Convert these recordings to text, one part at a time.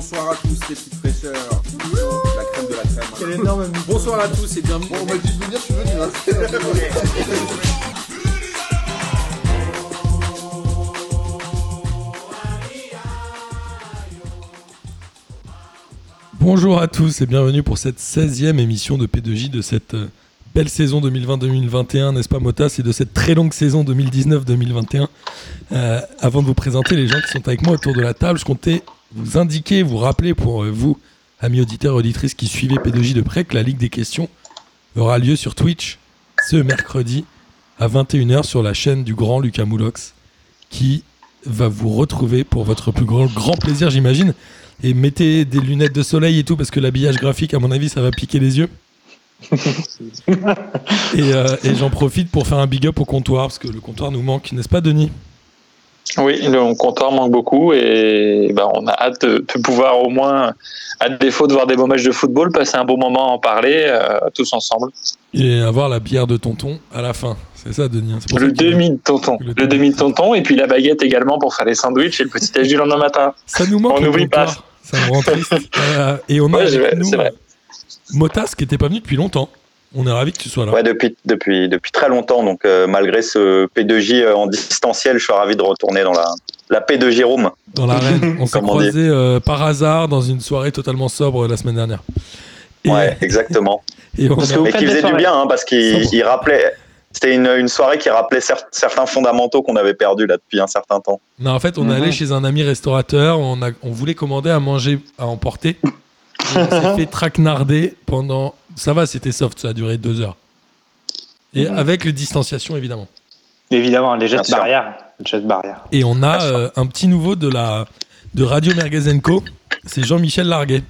bonsoir à tous les petites fraîcheurs. La crème de la crème. Quel énorme Bonsoir à tous et bienvenue. Bon, on m'a dit de venir, je suis venu. Hein. Bonjour à tous et bienvenue pour cette 16e émission de P2J de cette euh, belle saison 2020-2021, n'est-ce pas Motas, et de cette très longue saison 2019-2021. Euh, avant de vous présenter les gens qui sont avec moi autour de la table, je comptais vous indiquer, vous rappeler pour euh, vous, amis auditeurs auditrices qui suivez P2J de près, que la Ligue des questions aura lieu sur Twitch ce mercredi à 21h sur la chaîne du grand Lucas Moulox qui va vous retrouver pour votre plus grand plaisir, j'imagine. Et mettez des lunettes de soleil et tout, parce que l'habillage graphique, à mon avis, ça va piquer les yeux. et euh, et j'en profite pour faire un big up au comptoir, parce que le comptoir nous manque, n'est-ce pas, Denis? Oui, le comptoir manque beaucoup et ben, on a hâte de, de pouvoir au moins, à défaut de voir des beaux matchs de football, passer un bon moment à en parler euh, tous ensemble. Et avoir la bière de tonton à la fin. C'est ça, Denis. hein, pour Le ça qu'il- demi de tonton, Le le demi. demi de tonton et puis la baguette également pour faire les sandwichs et le petit déj du lendemain matin. Ça nous manque On n'oublie pas. Ça me rend triste. Euh, et on a Ouais, avec vais- nous. Motas qui n'était pas venu depuis longtemps. On est ravis que tu sois là. Ouais, depuis, depuis, depuis très longtemps. Donc, euh, malgré ce P2J euh, en distanciel, je suis ravi de retourner dans la, la P2J Room. Dans l'arène. On s'est croisés euh, par hasard dans une soirée totalement sobre la semaine dernière. Et, Ouais, exactement. et on Parce que vous qui faisait du bien, hein, parce qu'il rappelait. C'était une, une soirée qui rappelait cer- certains fondamentaux qu'on avait perdus là depuis un certain temps. Non, en fait, on est Mhm. allé chez un ami restaurateur, on, a, on voulait commander à manger à emporter. Et on s'est fait traquenarder pendant. Ça va, c'était soft, ça a duré deux heures. Et Mhm. avec les distanciations, évidemment. Évidemment, les gestes barrières. Les gestes barrières. Et on a euh, un petit nouveau de, la, de Radio Mergazenco, c'est Jean-Michel Larguet.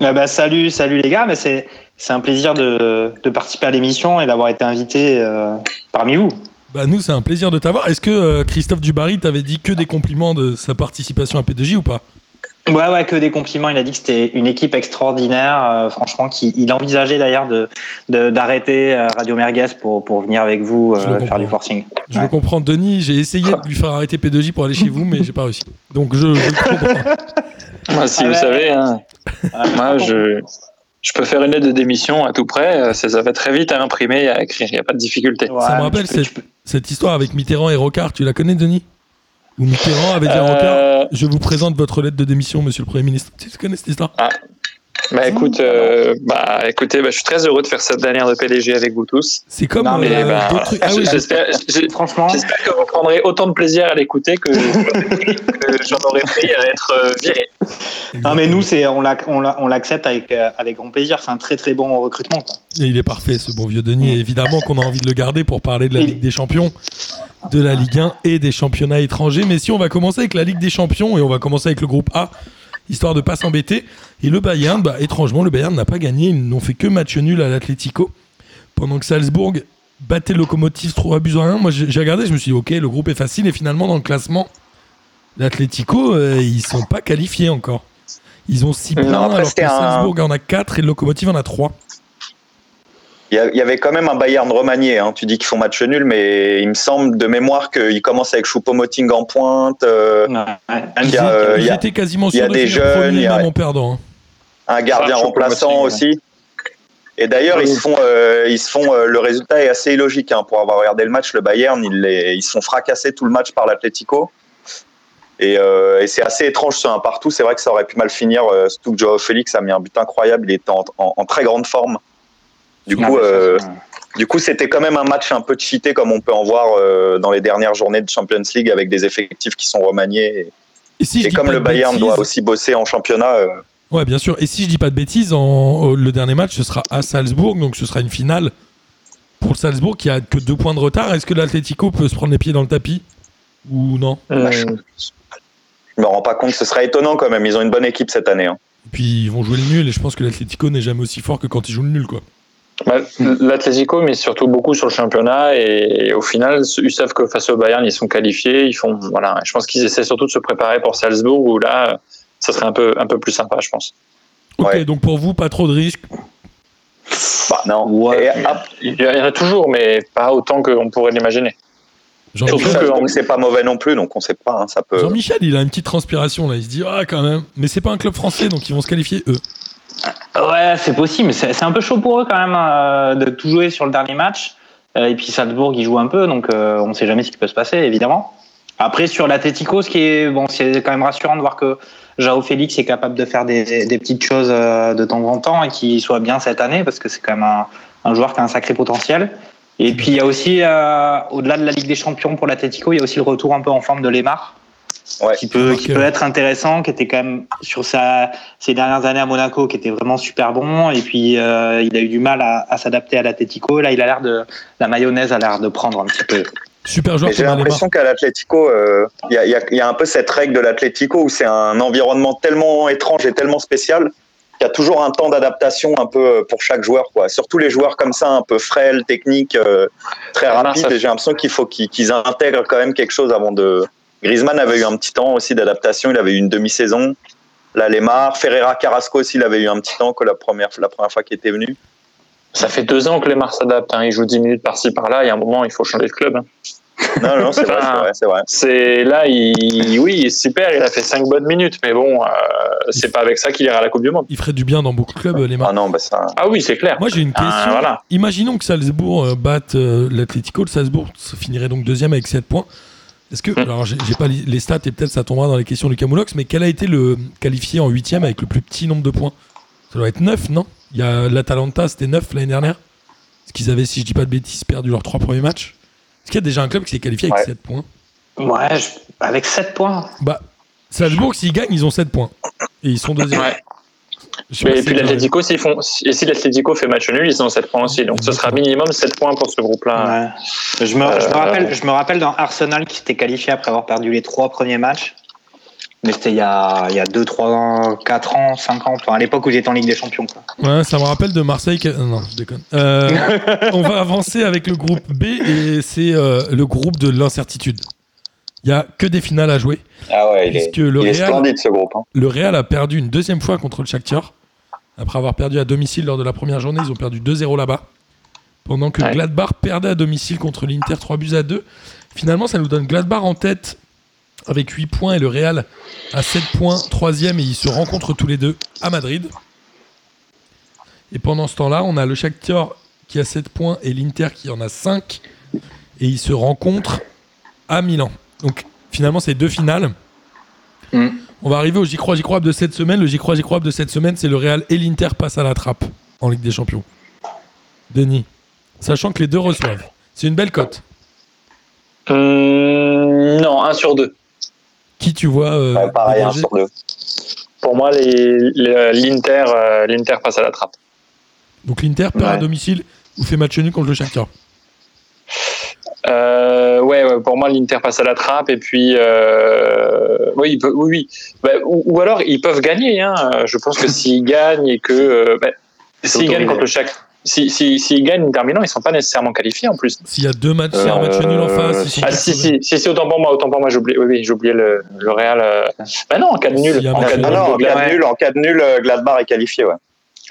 Ah bah, salut, salut les gars, mais c'est c'est un plaisir de, de participer à l'émission et d'avoir été invité euh, parmi vous. Bah, nous, c'est un plaisir de t'avoir. Est-ce que euh, Christophe Dubarry t'avait dit que des compliments de sa participation à P2J ou pas? Ouais, ouais, que des compliments. Il a dit que c'était une équipe extraordinaire, euh, franchement, qui il envisageait d'ailleurs de de- d'arrêter euh, Radio Merguez pour pour venir avec vous euh, faire du forcing. Je Ouais. le comprends, Denis. J'ai essayé de lui faire arrêter P2J pour aller chez vous, mais j'ai pas réussi. Donc, je, je le comprends. Moi, si Ah vous ouais. savez, hein, Ouais, moi je, je peux faire une lettre de démission à tout près. euh, Ça, ça va très vite à imprimer et à écrire, il n'y a pas de difficulté. Ouais, Ça me rappelle cette- Cette histoire avec Mitterrand et Rocard, tu la connais, Denis? Où Mitterrand avait dit à Rocard Euh, Je vous présente votre lettre de démission, monsieur le Premier ministre. Tu connais cette histoire? Bah, écoute, euh, bah, écoutez, bah, je suis très heureux de faire cette dernière de PDG avec vous tous. C'est comme Non, mais, euh, bah, trucs. Ah oui, J'espère Franchement, j'espère que vous prendrez autant de plaisir à l'écouter que, que j'en aurais pris à être euh, viré. non mais nous c'est on l'ac- on l'a- on l'accepte avec euh, avec grand plaisir. C'est un très très bon recrutement. quoi. Et il est parfait, ce bon vieux Denis. Et évidemment qu'on a envie de le garder pour parler de la Ligue des Champions, de la Ligue 1 et des championnats étrangers. Mais si on va commencer avec la Ligue des Champions et on va commencer avec le groupe A, histoire de pas s'embêter. Et le Bayern, bah, étrangement, le Bayern n'a pas gagné. Ils n'ont fait que match nul à l'Atlético. Pendant que Salzbourg battait le Locomotive 3 buts à 1. Moi, j'ai regardé, je me suis dit, ok, le groupe est facile. Et finalement, dans le classement, l'Atlético, euh, ils sont pas qualifiés encore. Ils ont 6 points, alors que un- Salzbourg en a 4 et le Locomotive en a 3. Il y, avait quand même un Bayern remanié. Hein. Tu dis qu'ils font match nul, mais il me semble de mémoire qu'ils commencent avec Choupo-Moting en pointe, euh, Ouais, ouais. Il y a, euh, il y a- quasiment il y a des jeunes, il y a- même en perdant. hein. un gardien remplaçant aussi. Et d'ailleurs, ils se font, euh, ils se font. euh, le résultat est assez illogique hein, pour avoir regardé le match. Le Bayern, ils, les- ils se font fracasser tout le match par l'Atlético. Et, euh, et c'est assez étrange ce un partout. C'est vrai que ça aurait pu mal finir. euh, surtout que Joao Félix a mis un but incroyable. Il était en, en- en très grande forme. Du coup, euh, du coup, c'était quand même un match un peu cheaté comme on peut en voir euh, dans les dernières journées de Champions League avec des effectifs qui sont remaniés. Et, si comme le Bayern bêtises- doit aussi bosser en championnat, euh, Ouais, bien sûr. Et si je dis pas de bêtises, en, le dernier match, ce sera à Salzbourg, donc ce sera une finale pour le Salzbourg qui a que deux points de retard. Est-ce que l'Atlético peut se prendre les pieds dans le tapis ou non? Euh, je me rends pas compte. Ce serait étonnant quand même. Ils ont une bonne équipe cette année. hein. Et puis ils vont jouer le nul et je pense que l'Atlético n'est jamais aussi fort que quand ils jouent le nul, quoi. Bah, L'Atlético mise surtout beaucoup sur le championnat et, au final, ils savent que face au Bayern, ils sont qualifiés. Ils font, voilà, je pense qu'ils essaient surtout de se préparer pour Salzbourg où là, ça serait un peu, un peu plus sympa, je pense. Ok, Ouais. donc pour vous, pas trop de risques? Bah, non. Ouais. Et ap- Il y en a toujours, mais pas autant qu'on pourrait l'imaginer. Jean- Surtout Ça, que- donc c'est pas mauvais non plus, donc on sait pas. hein, ça peut. Jean-Michel, il a une petite transpiration là. Il se dit ah quand même. Mais c'est pas un club français, donc ils vont se qualifier eux. Ouais, c'est possible, c'est un peu chaud pour eux quand même euh, de tout jouer sur le dernier match. Euh, et puis Salzbourg, il joue un peu, donc euh, on ne sait jamais ce qui peut se passer, évidemment. Après, sur l'Atletico, ce qui est bon, c'est quand même rassurant de voir que Jao Félix est capable de faire des, petites choses de temps en temps et qu'il soit bien cette année, parce que c'est quand même un, un joueur qui a un sacré potentiel. Et puis il y a aussi, au-delà de la Ligue des Champions pour l'Atletico, il y a aussi le retour un peu en forme de Lemar Ouais. qui peut, qui peut être intéressant, qui était quand même sur sa, ses dernières années à Monaco, qui était vraiment super bon. Et puis, euh, il a eu du mal à, à s'adapter à l'Atletico. Là, il a l'air de, la mayonnaise a l'air de prendre un petit peu. Super joueur J'ai l'impression qu'à l'Atlético, euh, il y, a, il y a- y a un peu cette règle de l'Atlético où c'est un environnement tellement étrange et tellement spécial qu'il y a toujours un temps d'adaptation un peu pour chaque joueur. Quoi. Surtout les joueurs comme ça, un peu frêles, techniques, euh, très Lemar, rapides. j'ai l'impression qu'il faut qu'ils qu'ils intègrent quand même quelque chose avant de. Griezmann avait eu un petit temps aussi d'adaptation, il avait eu une demi-saison. Là, Lemar, Ferreira Carrasco aussi, il avait eu un petit temps que la première, la première fois qu'il était venu. Ça fait deux ans que les Mars s'adaptent. Hein. Ils jouent 10 minutes par-ci par-là. Il y a un moment, il faut changer de club. hein. Non, non, c'est vrai, c'est vrai, c'est vrai. C'est là, il, oui, il est super. Il a fait 5 bonnes minutes, mais bon, euh, c'est pas avec ça qu'il ira à la Coupe du Monde. Il ferait du bien dans beaucoup de clubs, Lemar. Ah non, bah ça. Ah oui, c'est clair. Moi j'ai une Ah, question. voilà. Imaginons que Salzbourg euh, batte euh, l'Atlético. Le Salzbourg finirait donc deuxième avec 7 points. Est-ce que, Mm. alors j'ai pas les stats et peut-être ça tombera dans les questions du Camoulox, mais quel a été le qualifié en huitième avec le plus petit nombre de points? Ça doit être 9, non? Il y a l'Atalanta, c'était 9 l'année dernière. Parce qu'ils avaient, si je dis pas de bêtises, perdu leurs trois premiers matchs? Est-ce qu'il y a déjà un club qui s'est qualifié avec Ouais. 7 points? Ouais, je- avec 7 points. Bah, Salzbourg, s'ils gagnent, ils ont 7 points. Et ils sont deuxième. Ouais. Mais, et puis c'est l'Atlético, s'ils font, et si l'Atlético fait match nul, ils ont 7 points aussi. Donc ce sera minimum 7 points pour ce groupe-là. Ouais. Je, me, je, me Euh, rappelle, je me rappelle dans Arsenal qui s'était qualifié après avoir perdu les trois premiers matchs. Mais c'était il y a, il y a 2, 3 ans, 4 ans, 5 ans, enfin, à l'époque où j'étais en Ligue des Champions. Quoi. Ouais, ça me rappelle de Marseille. Non, je déconne. Euh, on va avancer avec le groupe B et c'est euh, le groupe de l'incertitude. Il y a que des finales à jouer. Ah ouais, il est, le il est Real, splendide ce groupe. hein. le Real a perdu une deuxième fois contre le Shakhtar. Après avoir perdu à domicile lors de la première journée, ils ont perdu 2-0 là-bas. Pendant que Ouais. Gladbach perdait à domicile contre l'Inter 3 buts à 2. Finalement, ça nous donne Gladbach en tête avec 8 points et le Real à 7 points, 3 et ils se rencontrent tous les deux à Madrid. Et pendant ce temps-là, on a le Shakhtar qui a 7 points et l'Inter qui en a 5 et ils se rencontrent à Milan. Donc finalement, c'est deux finales. Mm. On va arriver au J'y crois, J'y crois de cette semaine. Le J'y crois, J'y crois de cette semaine, c'est le Real et l'Inter passent à la trappe en Ligue des Champions. Denis, sachant que les deux reçoivent, c'est une belle cote. Hum, non, 1 sur 2. Qui tu vois euh, Ouais, pareil, un dégager sur deux. Pour moi, l'Inter euh, l'Inter passe à la trappe. Donc l'Inter perd à domicile ou fait match nul contre le Shakhtar. Euh, ouais, ouais, pour moi, l'Inter passe à la trappe. Et puis, euh, oui, il peut- oui, oui. Bah, ou, ou alors, ils peuvent gagner. Hein. Je pense que s'ils gagnent et que. euh, bah, s'ils gagnent contre le Shakhtar. Si, si, s'ils gagnent Inter Milan, ils sont pas nécessairement qualifiés en plus. S'il y a deux matchs, a un Euh, match nul en face, ils sont Ah si, sauvés. si, si, si, autant pour moi, autant pour moi, j'ai oublié, oui, oui, oublié le, le Real. euh. Bah non, en cas de nul. En cas de nul. Euh, Gladbach est qualifié, ouais.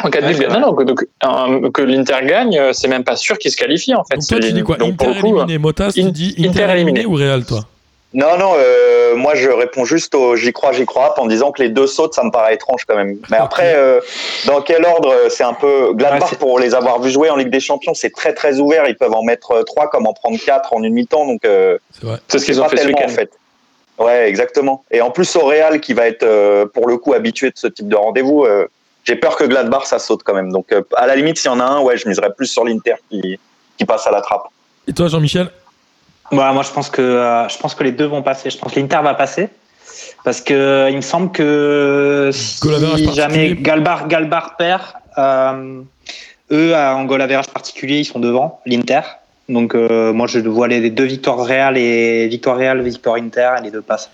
En cas de Ouais, non, non, que, euh, que l'Inter gagne, euh, c'est même pas sûr qu'il se qualifie en fait. Donc toi, tu dis quoi donc, pour Inter le coup, éliminé. Motas, tu In- dis Inter Inter éliminé ou Real, toi? Non, non, euh, moi je réponds juste au j'y crois, j'y crois, en disant que les deux sautent, ça me paraît étrange quand même. Mais après, euh, dans quel ordre C'est un peu. Gladbach, pour les avoir vus jouer en Ligue des Champions, c'est très très ouvert. Ils peuvent en mettre trois comme en prendre quatre en une mi-temps. Donc, euh, C'est ce qu'ils ont fait ce tellement en week-end. fait. Ouais, exactement. Et en plus, au Real, qui va être euh, pour le coup habitué de ce type de rendez-vous, euh, j'ai peur que Gladbach ça saute quand même. Donc, euh, à la limite, s'il y en a un, ouais, je miserais plus sur l'Inter qui, qui passe à la trappe. Et toi, Jean-Michel? Moi je pense que euh, je pense que les deux vont passer. Je pense que l'Inter va passer parce que euh, il me semble que si jamais Galbar Galbar perd, euh, eux à- en goal average particulier ils sont devant l'Inter. Donc euh, moi je vois les, les deux victoires Real et victoire Real victoire Inter et les deux passent.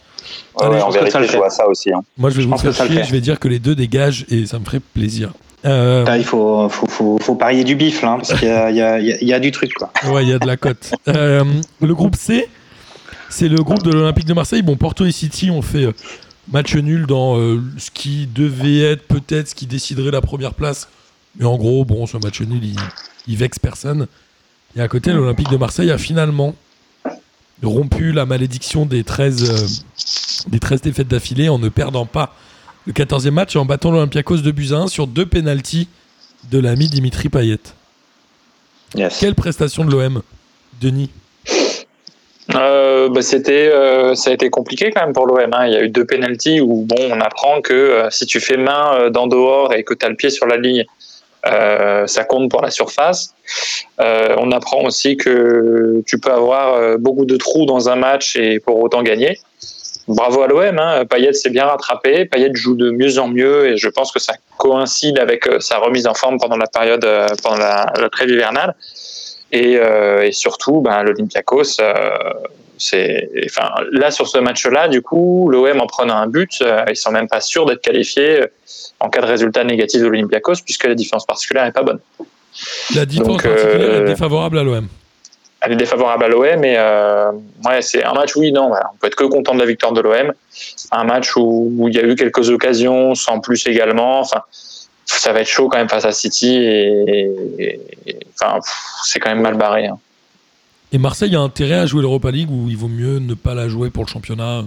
Allez, ouais, je en vérité, ça le je fait. vois ça aussi. hein. Moi, je vais Je vous pense faire que ça le chier. fait. Je vais dire que les deux dégagent et ça me ferait plaisir. Euh, Là, il faut, faut, faut, faut parier du bif là, hein, parce qu'il y a, y, y y du truc quoi. Ouais, il y a de la cote. Euh, le groupe C, c'est le groupe de l'Olympique de Marseille. Bon, Porto et City ont fait euh, match nul dans euh, ce qui devait être peut-être ce qui déciderait la première place. Mais en gros, bon, ce match nul, il, il vexe personne. Et à côté, l'Olympique de Marseille a finalement rompu la malédiction des 13, euh, des 13 défaites d'affilée en ne perdant pas le 14e match et en battant l'Olympiakos de 1 sur deux pénalties de l'ami Dimitri Payet. Yes. Quelle prestation de l'OM, Denis? Euh, bah, c'était, euh, ça a été compliqué quand même pour l'OM. hein. Il y a eu deux pénalties où bon, on apprend que euh, si tu fais main d'en dehors et que tu as le pied sur la ligne, euh, ça compte pour la surface. Euh, on apprend aussi que tu peux avoir euh, beaucoup de trous dans un match et pour autant gagner. Bravo à l'OM, hein. Payet s'est bien rattrapé. Payet joue de mieux en mieux et je pense que ça coïncide avec sa remise en forme pendant la période, pendant la, la trêve hivernale. Et, surtout, ben, l'Olympiakos, c'est, enfin, là sur ce match-là, du coup, l'OM en prenant un but, euh, ils sont même pas sûrs d'être qualifiés euh, en cas de résultat négatif de l'Olympiakos, puisque la différence particulière n'est pas bonne. La différence Donc, euh, particulière est défavorable à l'OM. Elle est défavorable à l'OM, mais euh, ouais, c'est un match où oui, non, voilà, on peut être que content de la victoire de l'OM. Un match où, où il y a eu quelques occasions, sans plus également. Enfin, ça va être chaud quand même face à City et, et- et- enfin, c'est quand même mal barré. hein. Et Marseille a intérêt à jouer l'Europa League ou il vaut mieux ne pas la jouer pour le championnat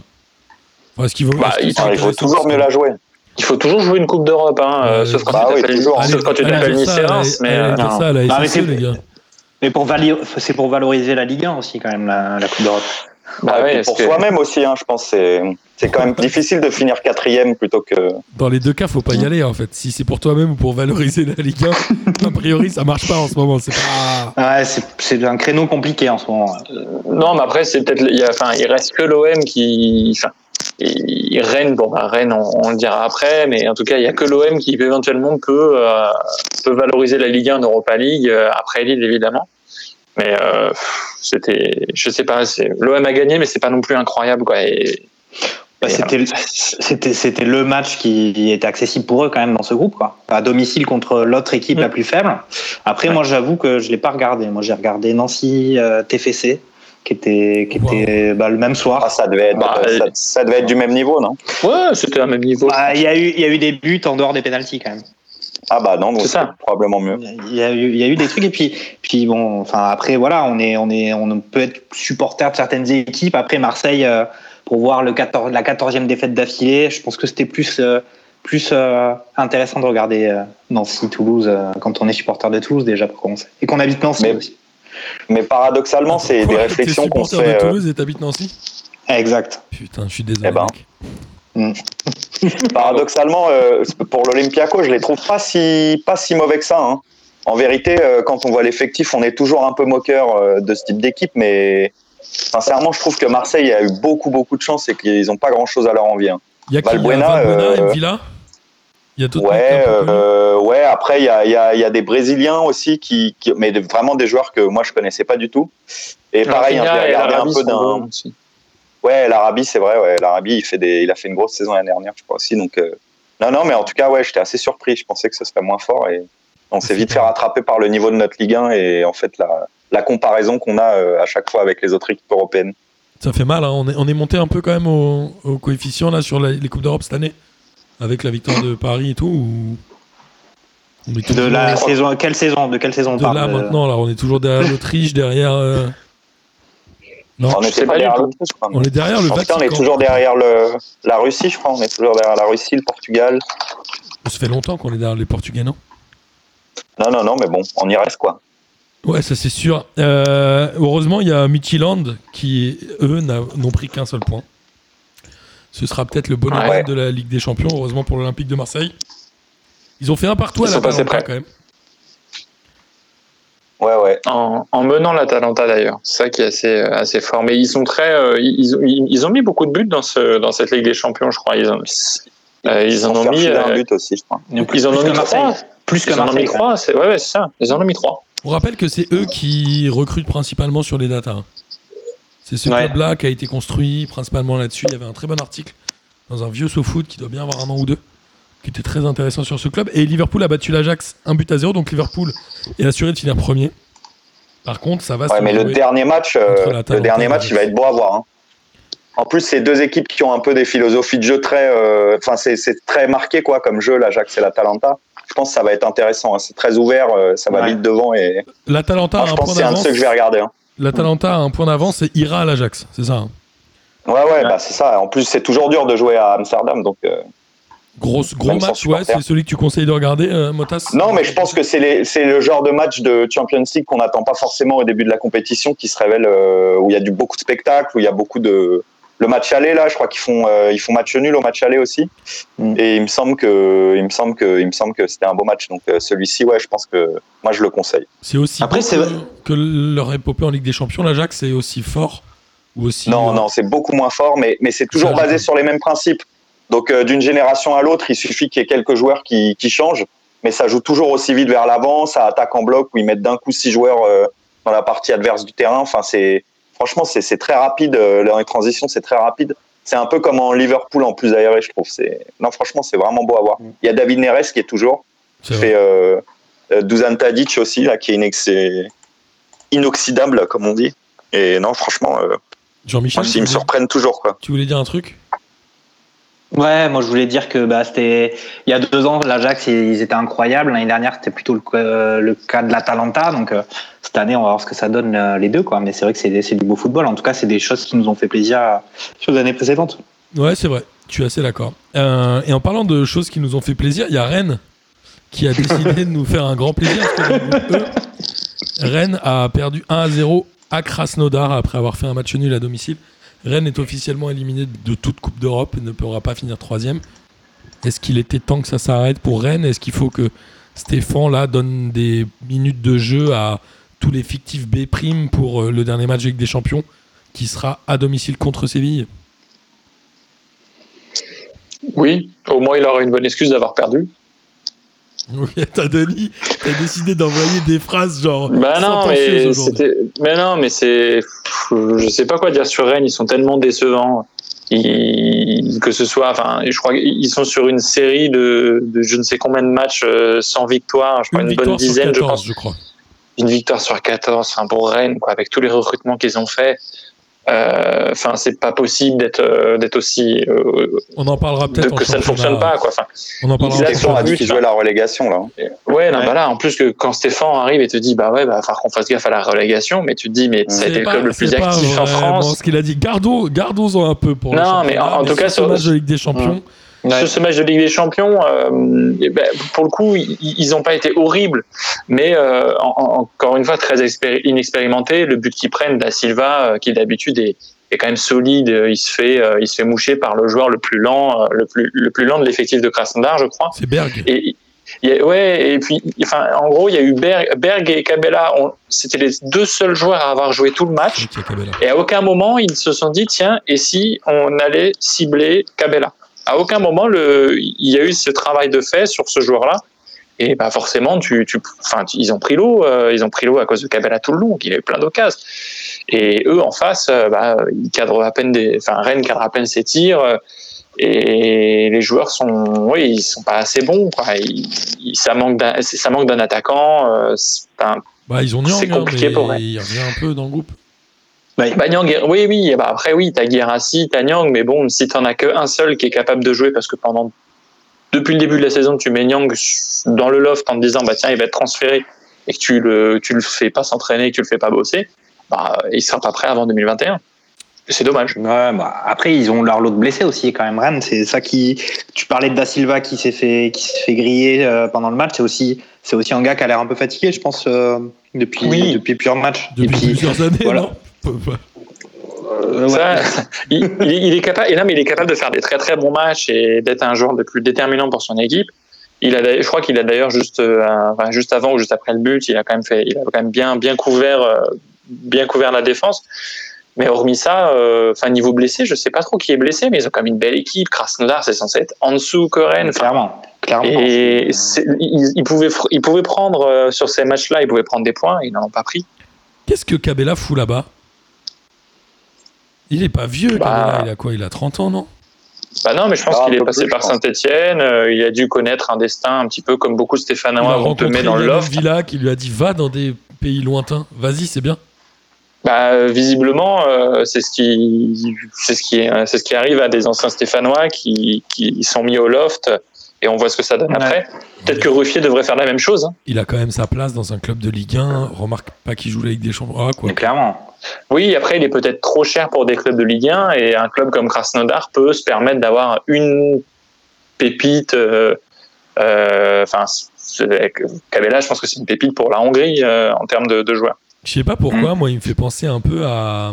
Enfin, vaut, Bah, il- faut toujours mieux la jouer. Il faut toujours jouer une Coupe d'Europe, hein, euh, sauf quand bah tu oui, toujours. sauf quand tu t'appelles Nice mais allez euh, non. ça Non, mais les gars. Mais pour c'est pour valoriser la Ligue 1 aussi, quand même, la, la Coupe d'Europe. Bah Ouais, ouais, puis parce pour que- soi-même aussi, hein, je pense. que C'est c'est quand même difficile de finir quatrième plutôt que. Dans les deux cas, faut pas y aller en fait. Si c'est pour toi-même ou pour valoriser la Ligue 1, a priori, ça marche pas en ce moment. C'est pas. Ouais, c'est- c'est un créneau compliqué en ce moment. Non, mais après, c'est peut-être. Enfin, il reste que l'OM qui. Enfin, il, Rennes, bon, bah, Rennes, on, on le dira après, mais en tout cas, il y a que l'OM qui éventuellement peut, euh, peut valoriser la Ligue 1 en Europa League, euh, après Lille, évidemment. Mais euh, c'était. Je sais pas, c'est- l'OM a gagné, mais c'est pas non plus incroyable, quoi. Et, Bah, et c'était le- c'était c'était le match qui était accessible pour eux quand même dans ce groupe quoi. À domicile contre l'autre équipe la plus faible. Après moi j'avoue que je l'ai pas regardé. Moi j'ai regardé Nancy euh, TFC qui était qui était bah, le même soir. Ah, ça devait être, Bah, ça, ça devait être du même niveau, non? Ouais, c'était un même niveau. Bah, Il y a eu il y a eu des buts en dehors des pénalties quand même. Ah bah non, donc C'est probablement mieux. Il y a eu il y a eu des trucs et puis puis bon enfin après voilà on est on est on peut être supporter de certaines équipes. Après Marseille euh, pour voir le 14 la 14e défaite d'affilée, je pense que c'était plus euh, plus euh, intéressant de regarder euh, Nancy Toulouse euh, quand on est supporter de Toulouse déjà pour commencer et qu'on habite Nancy Mais- aussi. Mais paradoxalement, c'est des réflexions qu'on supporter fait. de euh, Toulouse et t'habites Nancy? Exact. Putain, je suis désolé. Eh ben. Mec. Paradoxalement, euh, pour l'Olympiaco, je les trouve pas si pas si mauvais que ça. hein. En vérité, euh, quand on voit l'effectif, on est toujours un peu moqueur euh, de ce type d'équipe, mais sincèrement, je trouve que Marseille a eu beaucoup beaucoup de chance et qu'ils n'ont pas grand chose à leur envier. hein. Il y a qui? Il y a Valbuena, Villa? Il y a d'autres Ouais, euh, ouais. Après, il y a, il y, a, y a des Brésiliens aussi qui, qui- mais vraiment des joueurs que moi je connaissais pas du tout. Et pareil, hein, et regardé un peu d'un. Ouais, l'Arabie, c'est vrai. Ouais, l'Arabie, il fait des, il a fait une grosse saison l'année dernière, je crois aussi. Donc, euh, non, non, mais en tout cas, ouais, j'étais assez surpris. Je pensais que ce serait moins fort et on s'est vite fait rattraper par le niveau de notre Ligue 1 et en fait la, la comparaison qu'on a euh, à chaque fois avec les autres équipes européennes. Ça fait mal, hein. on, est, on est monté un peu quand même au, au coefficient là sur la- les Coupes d'Europe cette année, avec la victoire de Paris et tout. ou- on est De la saison quelle saison de quelle saison on de parle là de- maintenant, là, on est toujours derrière l'Autriche, derrière. euh, Non, on pas pas derrière est derrière le cas, on est Vatican. toujours derrière le, la Russie, je crois. On est toujours derrière la Russie, le Portugal. Ça fait longtemps qu'on est derrière les Portugais, non? Non, non, non, mais bon, on y reste quoi. Ouais, ça c'est sûr. Euh, heureusement, il y a Midtjylland qui, eux, n'ont pris qu'un seul point. Ce sera peut-être le bonheur Ouais. de la Ligue des Champions, heureusement pour l'Olympique de Marseille. Ils ont fait un partout Ils à la près. quand même. Ouais, ouais. En, en menant l'Atalanta d'ailleurs, c'est ça qui est assez, euh, assez fort. Mais ils sont très, euh, ils, ils, ils ont mis beaucoup de buts dans ce, dans cette Ligue des Champions, je crois. Ils, ont, euh, ils en Ils ont mis, filer un euh, but aussi, je crois. ils en ont Plus mis trois. Plus que Ils en ont mis trois. c'est- Ouais, ouais, c'est ça. Ils en ont mis trois. On rappelle que c'est eux qui recrutent principalement sur les data. hein. C'est ce Ouais. club-là qui a été construit principalement là-dessus. Il y avait un très bon article dans un vieux SoFoot qui doit bien avoir un an ou deux, qui était très intéressant sur ce club. Et Liverpool a battu l'Ajax un but à zéro, donc Liverpool est assuré de finir premier. Par contre, ça va Ouais, se mais le dernier match, euh, le dernier match, il va être beau à voir. hein. En plus, c'est deux équipes qui ont un peu des philosophies de jeu très, euh, enfin, c'est c'est très marqué quoi comme jeu, l'Ajax et la Talenta. Je pense que ça va être intéressant. hein. C'est très ouvert, euh, ça va Ouais. vite devant et L'Atalanta Enfin, a je un pense c'est un de d'avance. ceux que je vais regarder. hein. l'Atalanta a un point d'avance et ira à l'Ajax, c'est ça hein Ouais, ouais, bah, c'est ça. En plus, c'est toujours dur de jouer à Amsterdam. Donc, euh, Gros, gros match, ouais, c'est celui que tu conseilles de regarder, euh, Motas? Non, mais je pense que c'est les- c'est le genre de match de Champions League qu'on n'attend pas forcément au début de la compétition, qui se révèle euh, où il y a du, beaucoup de spectacles, où il y a beaucoup de. Le match aller, là, je crois qu'ils font, euh, ils font match nul au match aller aussi. Mm. Et il me semble que, il me semble que, il me semble que c'était un beau match. Donc euh, celui-ci, ouais, je pense que moi je le conseille. C'est aussi Après, c'est que, vrai- que leur épopée en Ligue des Champions, l'Ajax, c'est aussi fort ou aussi. Non, euh, non, c'est beaucoup moins fort, mais, mais c'est toujours basé sur les mêmes principes. Donc, euh, d'une génération à l'autre, il suffit qu'il y ait quelques joueurs qui, qui changent, mais ça joue toujours aussi vite vers l'avant, ça attaque en bloc où ils mettent d'un coup six joueurs euh, dans la partie adverse du terrain. Enfin, c'est franchement, c'est très rapide. euh, dans les transitions, c'est très rapide. C'est un peu comme en Liverpool en plus aéré, je trouve. C'est non, franchement, c'est vraiment beau à voir. Il y a David Neres qui est toujours qui fait euh, Dusan Tadic aussi là, qui est inex- inoxydable comme on dit. Et non, franchement, Jean-Michel, ils me surprennent toujours quoi. tu voulais dire un truc? Ouais, moi je voulais dire que bah, c'était il y a deux ans l'Ajax ils étaient incroyables. L'année dernière c'était plutôt le, euh, le cas de l'Atalanta. Donc euh, cette année on va voir ce que ça donne euh, les deux quoi. Mais c'est vrai que c'est du beau football. En tout cas c'est des choses qui nous ont fait plaisir sur les années précédentes. Ouais, c'est vrai. Je suis assez d'accord. Et en parlant de choses qui nous ont fait plaisir, il y a Rennes qui a décidé de nous faire un grand plaisir. Rennes a perdu 1 à 0 à Krasnodar après avoir fait un match nul à domicile. Rennes est officiellement éliminé de toute Coupe d'Europe et ne pourra pas finir troisième. Est-ce qu'il était temps que ça s'arrête pour Rennes? Est-ce qu'il faut que Stéphane là donne des minutes de jeu à tous les fictifs B pour euh, le dernier match avec des champions qui sera à domicile contre Séville? Oui, au moins il aura une bonne excuse d'avoir perdu. Oui, t'as Denis, t'as décidé d'envoyer des phrases genre Bah non, mais c'était, mais non, mais c'est, je sais pas quoi dire sur Rennes. Ils sont tellement décevants. Ils- que ce soit, enfin, je crois qu'ils sont sur une série de, de je ne sais combien de matchs euh, sans victoire. Je crois Une une, bonne dizaine, je 14, pense. je crois. Une victoire sur 14, enfin pour Rennes, quoi, avec tous les recrutements qu'ils ont fait. Euh, Enfin, c'est pas possible d'être euh, d'être aussi euh, On en parlera peut-être que ça ne fonctionne pas, quoi. Enfin, On en parlera. Stéphane a dit plus, qu'il jouait la relégation là. Ouais, non, Ouais. bah là, en plus que quand Stéphane arrive et te dit, bah ouais, bah, va falloir qu'on fasse gaffe à la relégation, mais tu te dis, mais ça a C'est été le club le plus actif en vraiment France. ce qu'il a dit. Gardons, gardons-en un peu pour le Non, mais en- en tout cas, sur sur- match de Ligue des Champions, Sur ce match de Ligue des Champions, euh, ben, pour le coup, ils n'ont pas été horribles, mais euh, en- en- encore une fois, très expéri- inexpérimentés. Le but qu'ils prennent, Da Silva, euh, qui d'habitude est, est quand même solide, euh, il se fait, euh, il se fait moucher par le joueur le plus lent, euh, le plus, le plus lent de l'effectif de Krasnodar, je crois. c'est Berg. Et il y a- ouais, et puis, enfin, en gros, il y a eu Berg, Berg et Cabella. on- C'était les deux seuls joueurs à avoir joué tout le match. Et à aucun moment, ils se sont dit, tiens, et si on allait cibler Cabella? À aucun moment, le, il y a eu ce travail de fait sur ce joueur-là. Et bah forcément, tu, tu, enfin, ils ont pris l'eau, euh, ils ont pris l'eau à cause de Cabella tout le long. Il a eu plein d'occasions. Et eux, en face, euh, bah, ils cadrent à peine des, enfin, Rennes cadre à peine ses tirs. euh, et les joueurs sont, oui, ils sont pas assez bons. Quoi. Ils- ils- ça manque d'un, ça manque d'un attaquant. Bah, ils ont C'est compliqué pour Rennes. il revient un peu dans le groupe. Bah, Bah, Nyang, oui, oui. Bah, après, oui, t'as Guirassi, t'as Nyang, mais bon, si t'en as qu'un seul qui est capable de jouer, parce que pendant depuis le début de la saison, tu mets Nyang dans le loft en te disant, bah tiens, il va être transféré, et que tu le, tu le fais pas s'entraîner, que tu le fais pas bosser, bah, il sera pas prêt avant 2021. Et C'est dommage. Ouais, bah, après, ils ont leur lot de blessés aussi, quand même, Rennes. C'est ça qui. Tu parlais de Da Silva qui s'est fait, qui s'est fait griller euh, pendant le match. C'est aussi, c'est aussi un gars qui a l'air un peu fatigué, je pense, euh, depuis, Oui. depuis plusieurs matchs. Depuis Et puis, plusieurs années, voilà. non? Euh, ouais. Ça, il, il- il est capable, et là, mais il est capable de faire des très très bons matchs et d'être un joueur de plus déterminant pour son équipe. Il a, je crois qu'il a d'ailleurs juste, euh, un- enfin, juste avant ou juste après le but, il a quand même fait, il a quand même bien, bien couvert, euh, bien couvert la défense. Mais hormis ça, euh, enfin niveau blessé, je sais pas trop qui est blessé, mais ils ont quand même une belle équipe. Krasnodar, c'est censé être en dessous que Rennes. Enfin, clairement. clairement. et ils, ils pouvaient, ils pouvaient prendre euh, sur ces matchs-là, ils pouvaient prendre des points, ils n'en ont pas pris. Qu'est-ce que Cabella fout là-bas? Il est pas vieux, Bah. Il a quoi Il a 30 ans, non? Bah non, mais je pense Ah, qu'il est passé plus, par. Saint-Etienne. il a dû connaître un destin un petit peu comme beaucoup de Il a Stéphanois. On te rencontré met dans le loft. Villa qui lui a dit va dans des pays lointains. Vas-y, c'est bien. Bah, euh, visiblement, euh, c'est ce qui, c'est ce qui, est- c'est ce qui arrive à des anciens Stéphanois qui, qui sont mis au loft et on voit ce que ça donne Ouais. après. Peut-être que Ruffier devrait faire la même chose. hein. Il a quand même sa place dans un club de Ligue 1. Remarque pas qu'il joue la Ligue des Champions. Ah, quoi. Mais clairement. Oui, après, il est peut-être trop cher pour des clubs de Ligue 1 et un club comme Krasnodar peut se permettre d'avoir une pépite. euh, euh, Enfin, Cabella, je pense que c'est une pépite pour la Hongrie euh, en termes de, de joueurs. Je sais pas pourquoi, moi, il me fait penser un peu à,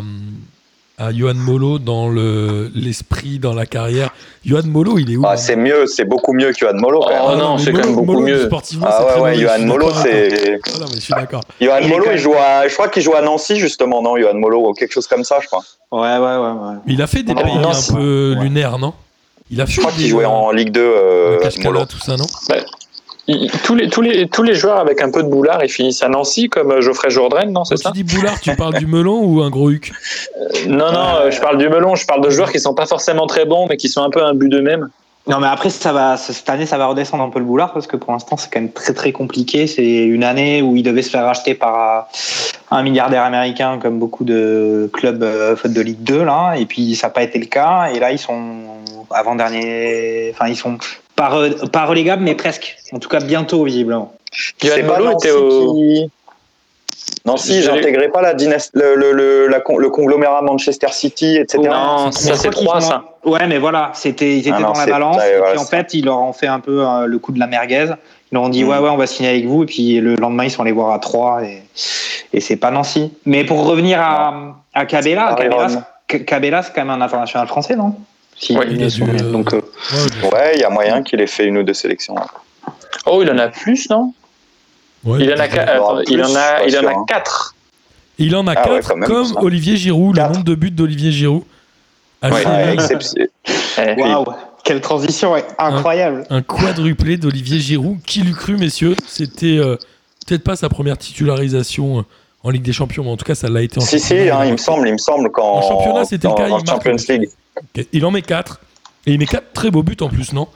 à Johan Molo dans le- l'esprit, dans la carrière. Johan Molo, il est où Ah, là c'est mieux, c'est beaucoup mieux que Johan Molo. quand même. Oh non, mais c'est quand même beaucoup Molo, mieux. Sportivement, Ah c'est ouais, très ouais, Johan Molo, c'est. Ah non, mais je suis d'accord. Johan Il est Molo, il joue à, je crois qu'il joue à Nancy justement, non Johan Molo, ou quelque chose comme ça, je crois. Ouais, ouais, ouais. ouais. Il a fait des Non, pays non, un peu ouais. lunaires, non? Il a fait Je crois des- qu'il jouait en Ligue 2, euh, Molo. tout ça, non? Il- il- tous, les, tous, les, tous les joueurs avec un peu de boulard, ils finissent à Nancy, comme euh, Geoffrey Jourdain, non C'est ça tu dis boulard, tu parles du melon ou un gros huc Non, non, euh, je parle du melon, je parle de joueurs qui sont pas forcément très bons, mais qui sont un peu un but d'eux-mêmes. Non, mais après, ça va, cette année, ça va redescendre un peu le boulard parce que pour l'instant, c'est quand même très très compliqué. C'est une année où il devait se faire racheter par euh, un milliardaire américain, comme beaucoup de clubs euh, de Ligue 2, là. Et puis, ça n'a pas été le cas. Et là, ils sont avant-dernier. Enfin, ils sont pas, re- pas relégables, mais presque. En tout cas, bientôt, visiblement. Johan C'est pas Molo Nancy était au. qui- Nancy, j'intégrais pas la dynastie, le, le, le, la le conglomérat Manchester City, etc. Non, ça c'est trois, ça. Ouais, mais voilà, c'était, ils étaient Ah non, dans la balance. ouais, et voilà, puis en fait, ils leur ont fait un peu euh, le coup de la merguez. Ils leur ont dit, Mm. ouais, ouais, on va signer avec vous. Et puis le lendemain, ils sont allés voir à 3 et, et c'est pas Nancy. Mais pour revenir à, à Cabella, Cabella, c'est quand même un international français, non? Si, Ouais, il a sont- dû, euh, donc, euh, Ouais, il y a moyen qu'il ait fait une ou deux sélections. Oh, il en a plus, non? Ouais, il, en a, attends, il en a, pas il en sûr, a hein. quatre. Il en a Ah quatre, même, comme. Olivier Giroud, le nombre de buts d'Olivier Giroud. Exception- Eh, waouh, quelle transition, ouais, incroyable. un quadruplé d'Olivier Giroud. Qui l'eût cru, messieurs? C'était euh, peut-être pas sa première titularisation en Ligue des Champions, mais en tout cas, ça l'a été en Si, si, hein, il me semble, il me semble qu'en En championnat, c'était le en- cas, en. Champions League. Il en met 4. Et il met 4 très beaux buts en plus, non?